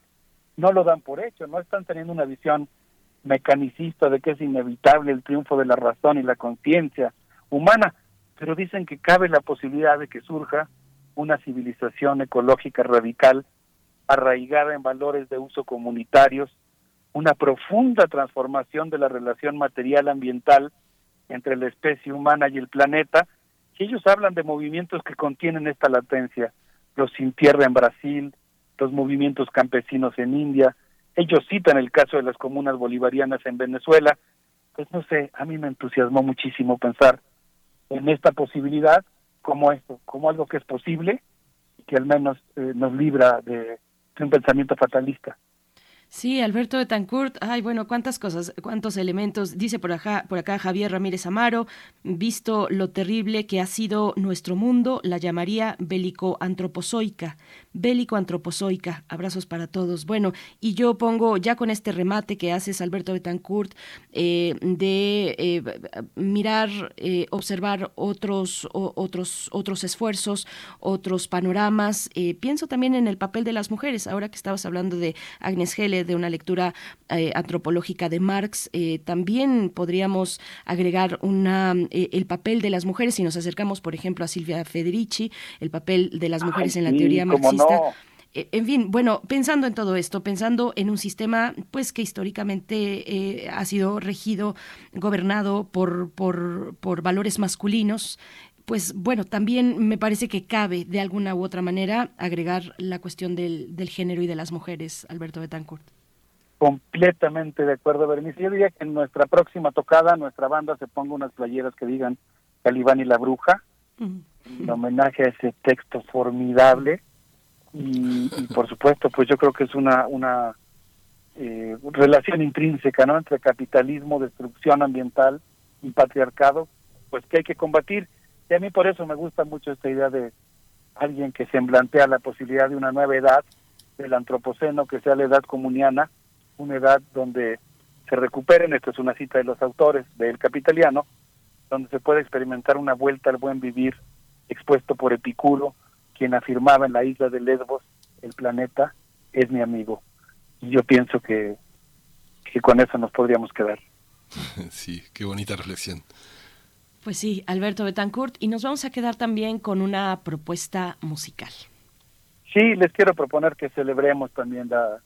No lo dan por hecho, no están teniendo una visión mecanicista de que es inevitable el triunfo de la razón y la conciencia humana, pero dicen que cabe la posibilidad de que surja una civilización ecológica radical arraigada en valores de uso comunitarios, una profunda transformación de la relación material ambiental entre la especie humana y el planeta, y ellos hablan de movimientos que contienen esta latencia, los sin tierra en Brasil, los movimientos campesinos en India, ellos citan el caso de las comunas bolivarianas en Venezuela, pues no sé, a mí me entusiasmó muchísimo pensar en esta posibilidad como esto, como algo que es posible y que al menos eh, nos libra de un pensamiento fatalista. Sí, Alberto de Tancourt, ay, bueno, cuántas cosas, cuántos elementos. Dice por acá, por acá Javier Ramírez Amaro, visto lo terrible que ha sido nuestro mundo, la llamaría bélico-antropozoica. Bélico-antropozoica. Abrazos para todos. Bueno, y yo pongo ya con este remate que haces, Alberto Betancourt, eh, de eh, mirar, eh, observar otros, otros, otros esfuerzos, otros panoramas. pienso también en el papel de las mujeres, ahora que estabas hablando de Agnes Heller de una lectura eh, antropológica de Marx, eh, también podríamos agregar una, eh, el papel de las mujeres, si nos acercamos, por ejemplo, a Silvia Federici, el papel de las mujeres en la teoría marxista. En fin, bueno, pensando en todo esto, pensando en un sistema pues que históricamente ha sido regido, gobernado por, por, por valores masculinos, pues bueno, también me parece que cabe de alguna u otra manera agregar la cuestión del, del género y de las mujeres, Alberto Betancourt. Completamente de acuerdo, Berenice. Yo diría que en nuestra próxima tocada, nuestra banda se ponga unas playeras que digan Calibán y la Bruja, en homenaje a ese texto formidable. Y, por supuesto, pues yo creo que es una, una eh, relación intrínseca ¿no? entre capitalismo, destrucción ambiental y patriarcado, pues que hay que combatir. Y a mí por eso me gusta mucho esta idea de alguien que se plantea la posibilidad de una nueva edad, del antropoceno, que sea la edad comuniana, una edad donde se recuperen, esto es una cita de los autores del Capitaliano, donde se puede experimentar una vuelta al buen vivir expuesto por Epicuro, quien afirmaba en la isla de Lesbos, el planeta es mi amigo. Y yo pienso que, que con eso nos podríamos quedar. Sí, qué bonita reflexión. Pues sí, Alberto Betancourt, y nos vamos a quedar también con una propuesta musical. Sí, les quiero proponer que celebremos también la,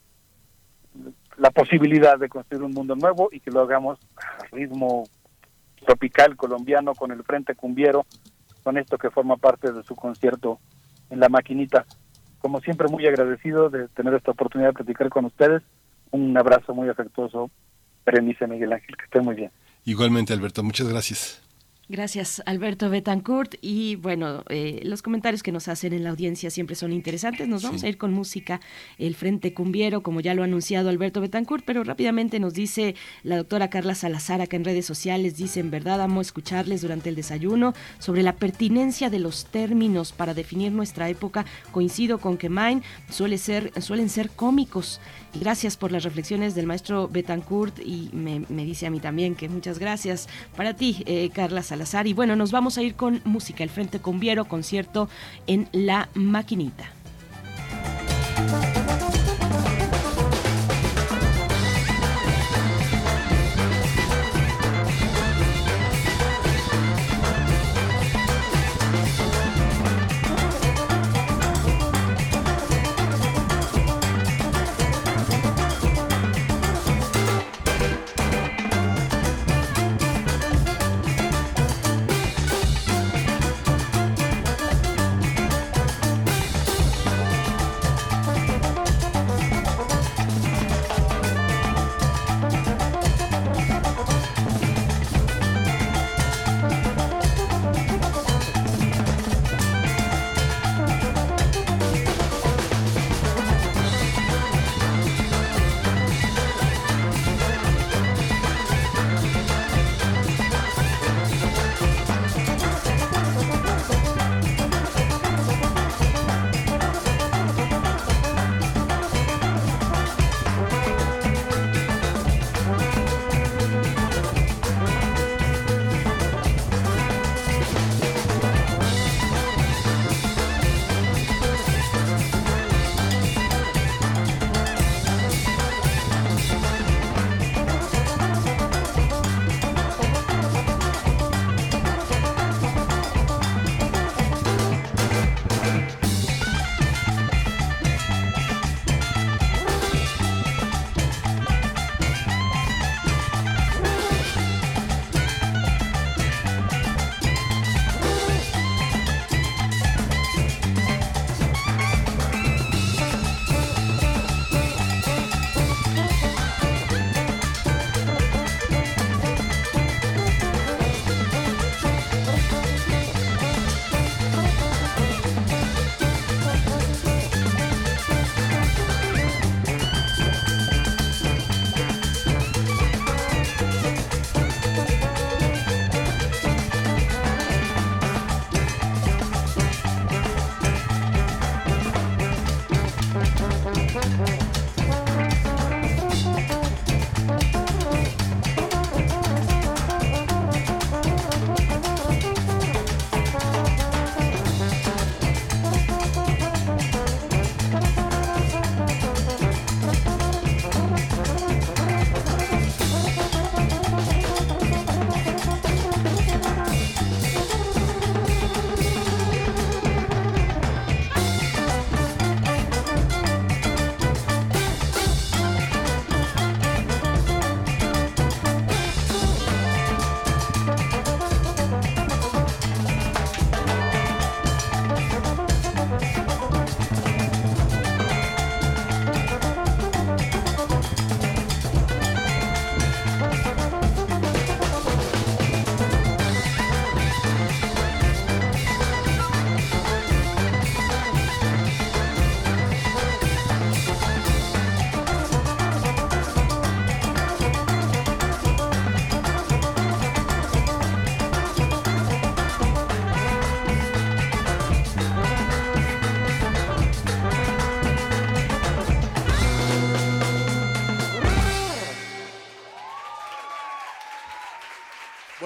la posibilidad de construir un mundo nuevo y que lo hagamos a ritmo tropical colombiano con el Frente Cumbiero, con esto que forma parte de su concierto en la maquinita. Como siempre, muy agradecido de tener esta oportunidad de platicar con ustedes. Un abrazo muy afectuoso, Berenice Miguel Ángel, que estén muy bien. Igualmente, Alberto, muchas gracias. Gracias, Alberto Betancourt. Y bueno, eh, los comentarios que nos hacen en la audiencia siempre son interesantes. Nos vamos a ir con música, el Frente Cumbiero, como ya lo ha anunciado Alberto Betancourt, pero rápidamente nos dice la doctora Carla Salazar acá en redes sociales, dice, en verdad amo escucharles durante el desayuno sobre la pertinencia de los términos para definir nuestra época. Coincido con que Mine suele ser, suelen ser cómicos. Gracias por las reflexiones del maestro Betancourt y me, dice a mí también que muchas gracias para ti, eh, Carla Salazar. Y bueno, nos vamos a ir con música, el Frente Conviero, concierto en La Maquinita.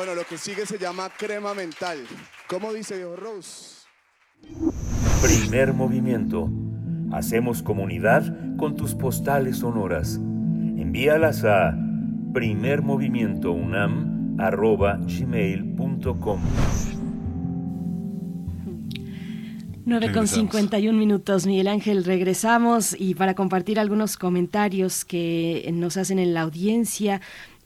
Bueno, lo que sigue se llama crema mental. ¿Cómo dice viejo Rose? Primer movimiento. Hacemos comunidad con tus postales sonoras. Envíalas a primermovimientounam.gmail.com 9 con 51 minutos, Miguel Ángel, regresamos y para compartir algunos comentarios que nos hacen en la audiencia.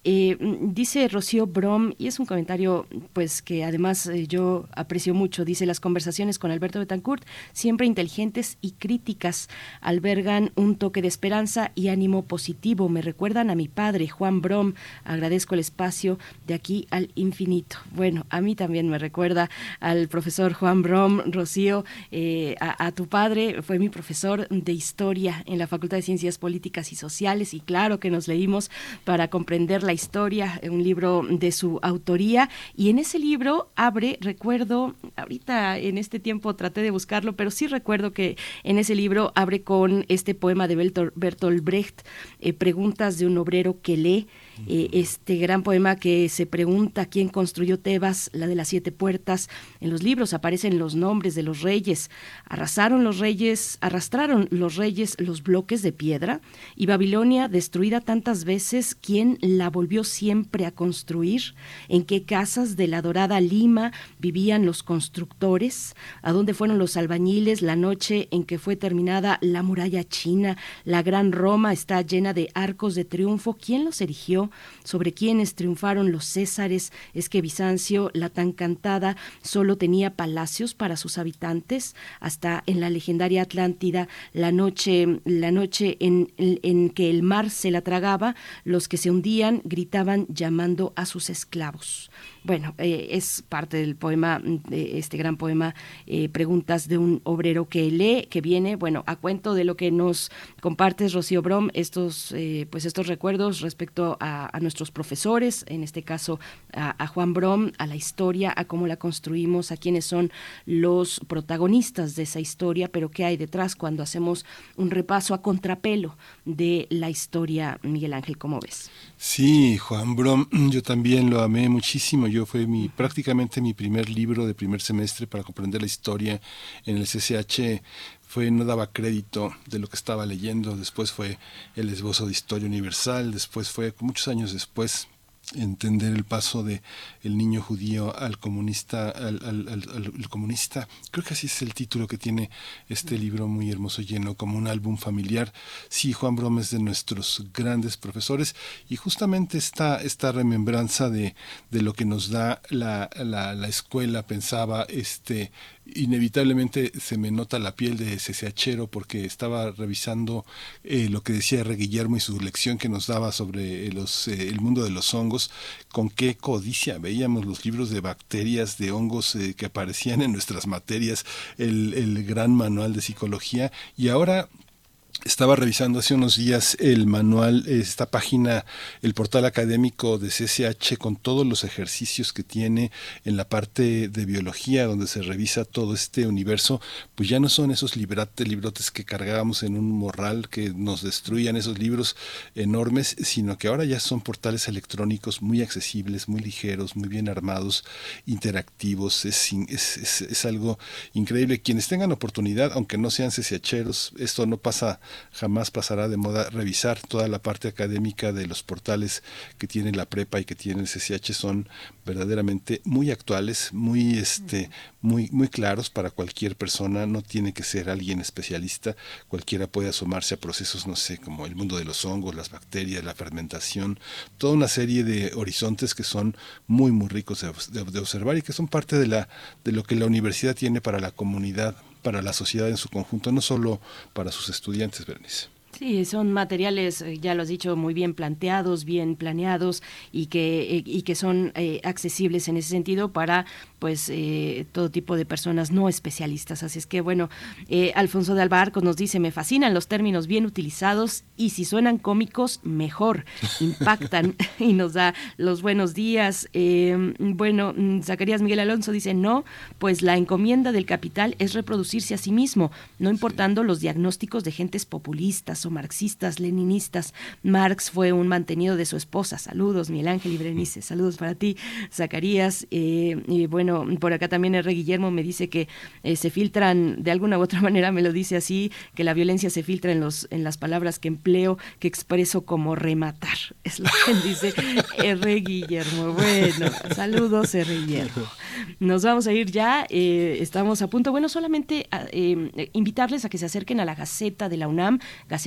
Eh, dice Rocío Brom, y es un comentario pues que además eh, yo aprecio mucho, dice las conversaciones con Alberto Betancourt, siempre inteligentes y críticas, albergan un toque de esperanza y ánimo positivo, me recuerdan a mi padre, Juan Brom, agradezco el espacio de aquí al infinito. Bueno, a mí también me recuerda al profesor Juan Brom, Rocío, eh, a tu padre, fue mi profesor de historia en la Facultad de Ciencias Políticas y Sociales y claro que nos leímos para comprender la historia, un libro de su autoría, y en ese libro abre, recuerdo, ahorita en este tiempo traté de buscarlo, pero sí recuerdo que en ese libro abre con este poema de Bertolt Brecht, eh, Preguntas de un obrero que lee, eh, este gran poema que se pregunta quién construyó Tebas, la de las siete puertas. En los libros aparecen los nombres de los reyes. Arrasaron los reyes, arrastraron los reyes los bloques de piedra y Babilonia, destruida tantas veces, ¿quién la volvió siempre a construir? ¿En qué casas de la dorada Lima vivían los constructores? ¿A dónde fueron los albañiles la noche en que fue terminada la muralla china? La gran Roma está llena de arcos de triunfo. ¿Quién los erigió? Sobre quienes triunfaron los Césares, es que Bizancio, la tan cantada, solo tenía palacios para sus habitantes, hasta en la legendaria Atlántida, la noche, la noche en, en que el mar se la tragaba, los que se hundían gritaban llamando a sus esclavos. Bueno, eh, es parte del poema, de este gran poema, eh, Preguntas de un obrero que lee, que viene, bueno, a cuento de lo que nos compartes, Rocío Brom, estos, eh, pues estos recuerdos respecto a, nuestros profesores, en este caso a, Juan Brom, a la historia, a cómo la construimos, a quiénes son los protagonistas de esa historia, pero qué hay detrás cuando hacemos un repaso a contrapelo de la historia, Miguel Ángel, ¿cómo ves? Sí, Juan Brom, yo también lo amé muchísimo. Yo fue mi prácticamente mi primer libro de primer semestre para comprender la historia en el CCH. Fue no daba crédito de lo que estaba leyendo. Después fue el esbozo de historia universal. Después fue muchos años después entender el paso de el niño judío al comunista al, comunista. Creo que así es el título que tiene este libro muy hermoso lleno como un álbum familiar. Sí Juan Brom es de nuestros grandes profesores y justamente esta esta remembranza de, de lo que nos da la, la escuela pensaba este inevitablemente se me nota la piel de CCHero porque estaba revisando eh, lo que decía R. Guillermo y su lección que nos daba sobre los, eh, el mundo de los hongos, con qué codicia veíamos los libros de bacterias, de hongos eh, que aparecían en nuestras materias, el gran manual de psicología y ahora estaba revisando hace unos días el manual, esta página, el portal académico de CCH con todos los ejercicios que tiene en la parte de biología donde se revisa todo este universo, pues ya no son esos librates, librotes que cargábamos en un morral que nos destruían esos libros enormes, sino que ahora ya son portales electrónicos muy accesibles, muy ligeros, muy bien armados, interactivos, es, es, es algo increíble. Quienes tengan oportunidad, aunque no sean CCHeros, esto no pasa jamás pasará de moda revisar toda la parte académica de los portales que tiene la prepa y que tiene el CCH son verdaderamente muy actuales, muy este muy muy claros para cualquier persona, no tiene que ser alguien especialista, cualquiera puede asomarse a procesos no sé, como el mundo de los hongos, las bacterias, la fermentación, toda una serie de horizontes que son muy muy ricos de, observar y que son parte de la de lo que la universidad tiene para la comunidad para la sociedad en su conjunto, no solo para sus estudiantes, Bernice. Sí, son materiales, eh, ya lo has dicho, muy bien planteados, bien planeados y que, eh, y que son eh, accesibles en ese sentido para pues todo tipo de personas no especialistas. Así es que bueno, Alfonso de Albarco nos dice, me fascinan los términos bien utilizados y si suenan cómicos, mejor, impactan y nos da los buenos días. bueno, mm, Zacarías Miguel Alonso dice, no, pues la encomienda del capital es reproducirse a sí mismo, no importando los diagnósticos de gentes populistas acaso marxistas, leninistas. Marx fue un mantenido de su esposa. Saludos, Miguel Ángel y Berenice. Saludos para ti, Zacarías. Eh, y bueno, por acá también R. Guillermo me dice que eh, se filtran, de alguna u otra manera me lo dice así, que la violencia se filtra en, los, en las palabras que empleo, que expreso como rematar. Es lo que dice R. Guillermo. Bueno, saludos, R. Guillermo. Nos vamos a ir ya, eh, estamos a punto. Bueno, solamente ah, invitarles a que se acerquen a la Gaceta de la UNAM,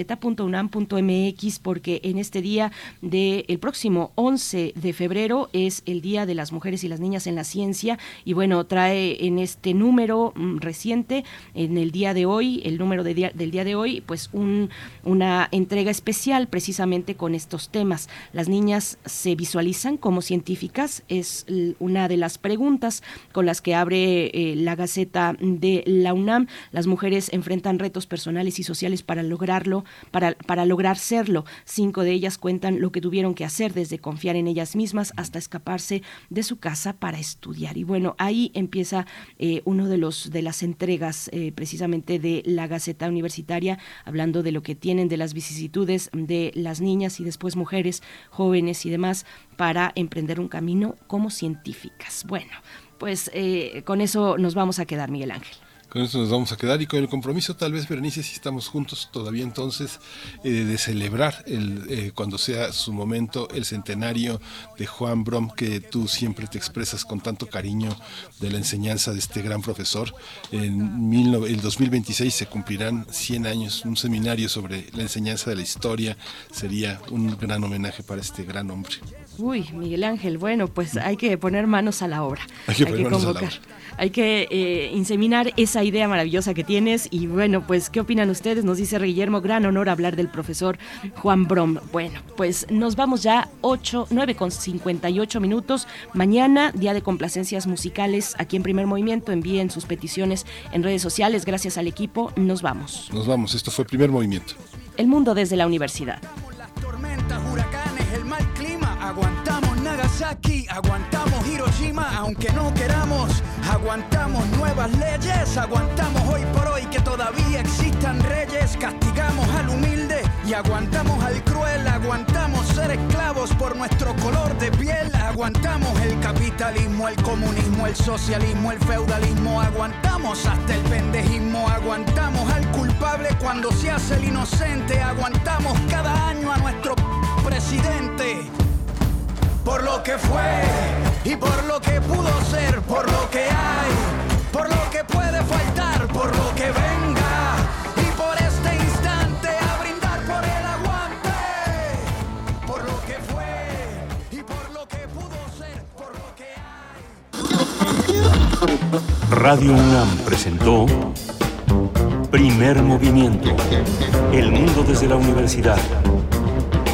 gaceta.unam.mx, porque en este día del próximo 11 de febrero es el Día de las Mujeres y las Niñas en la Ciencia. Y bueno, trae en este número mm, reciente, en el día de hoy, el número del día de hoy, pues un, una entrega especial precisamente con estos temas. Las niñas se visualizan como científicas, es una de las preguntas con las que abre eh, la Gaceta de la UNAM. Las mujeres enfrentan retos personales y sociales para lograrlo, para, lograr serlo. Cinco de ellas cuentan lo que tuvieron que hacer desde confiar en ellas mismas hasta escaparse de su casa para estudiar. Y bueno, ahí empieza eh, uno de los de las entregas eh, precisamente de la Gaceta Universitaria, hablando de lo que tienen de las vicisitudes de las niñas y después mujeres, jóvenes y demás para emprender un camino como científicas. Bueno, pues eh, con eso nos vamos a quedar, Miguel Ángel. Con eso nos vamos a quedar y con el compromiso tal vez, Berenice, si estamos juntos todavía entonces, eh, de celebrar el, eh, cuando sea su momento el centenario de Juan Brom, que tú siempre te expresas con tanto cariño de la enseñanza de este gran profesor. En mil, el 2026 se cumplirán 100 años, un seminario sobre la enseñanza de la historia sería un gran homenaje para este gran hombre. Uy, Miguel Ángel, bueno, pues hay que poner manos a la obra. Hay que, convocar. Hay que eh, inseminar esa idea maravillosa que tienes. Y bueno, pues, ¿qué opinan ustedes? Nos dice Guillermo, gran honor hablar del profesor Juan Brom. Bueno, pues nos vamos ya 8, 9 con 58 minutos. Mañana, día de complacencias musicales aquí en Primer Movimiento. Envíen sus peticiones en redes sociales. Gracias al equipo. Nos vamos. Nos vamos. Esto fue Primer Movimiento. El mundo desde la universidad. Nagasaki, aguantamos Hiroshima aunque no queramos, aguantamos nuevas leyes, aguantamos hoy por hoy que todavía existan reyes, castigamos al humilde y aguantamos al cruel, aguantamos ser esclavos por nuestro color de piel, aguantamos el capitalismo, el comunismo, el socialismo, el feudalismo, aguantamos hasta el pendejismo, aguantamos al culpable cuando se hace el inocente, aguantamos cada año a nuestro presidente por lo que fue y por lo que pudo ser, por lo que hay, por lo que puede faltar, por lo que venga. Y por este instante a brindar por el aguante, por lo que fue y por lo que pudo ser, por lo que hay. Radio UNAM presentó Primer Movimiento, El Mundo desde la Universidad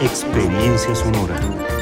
Experiencia Sonora.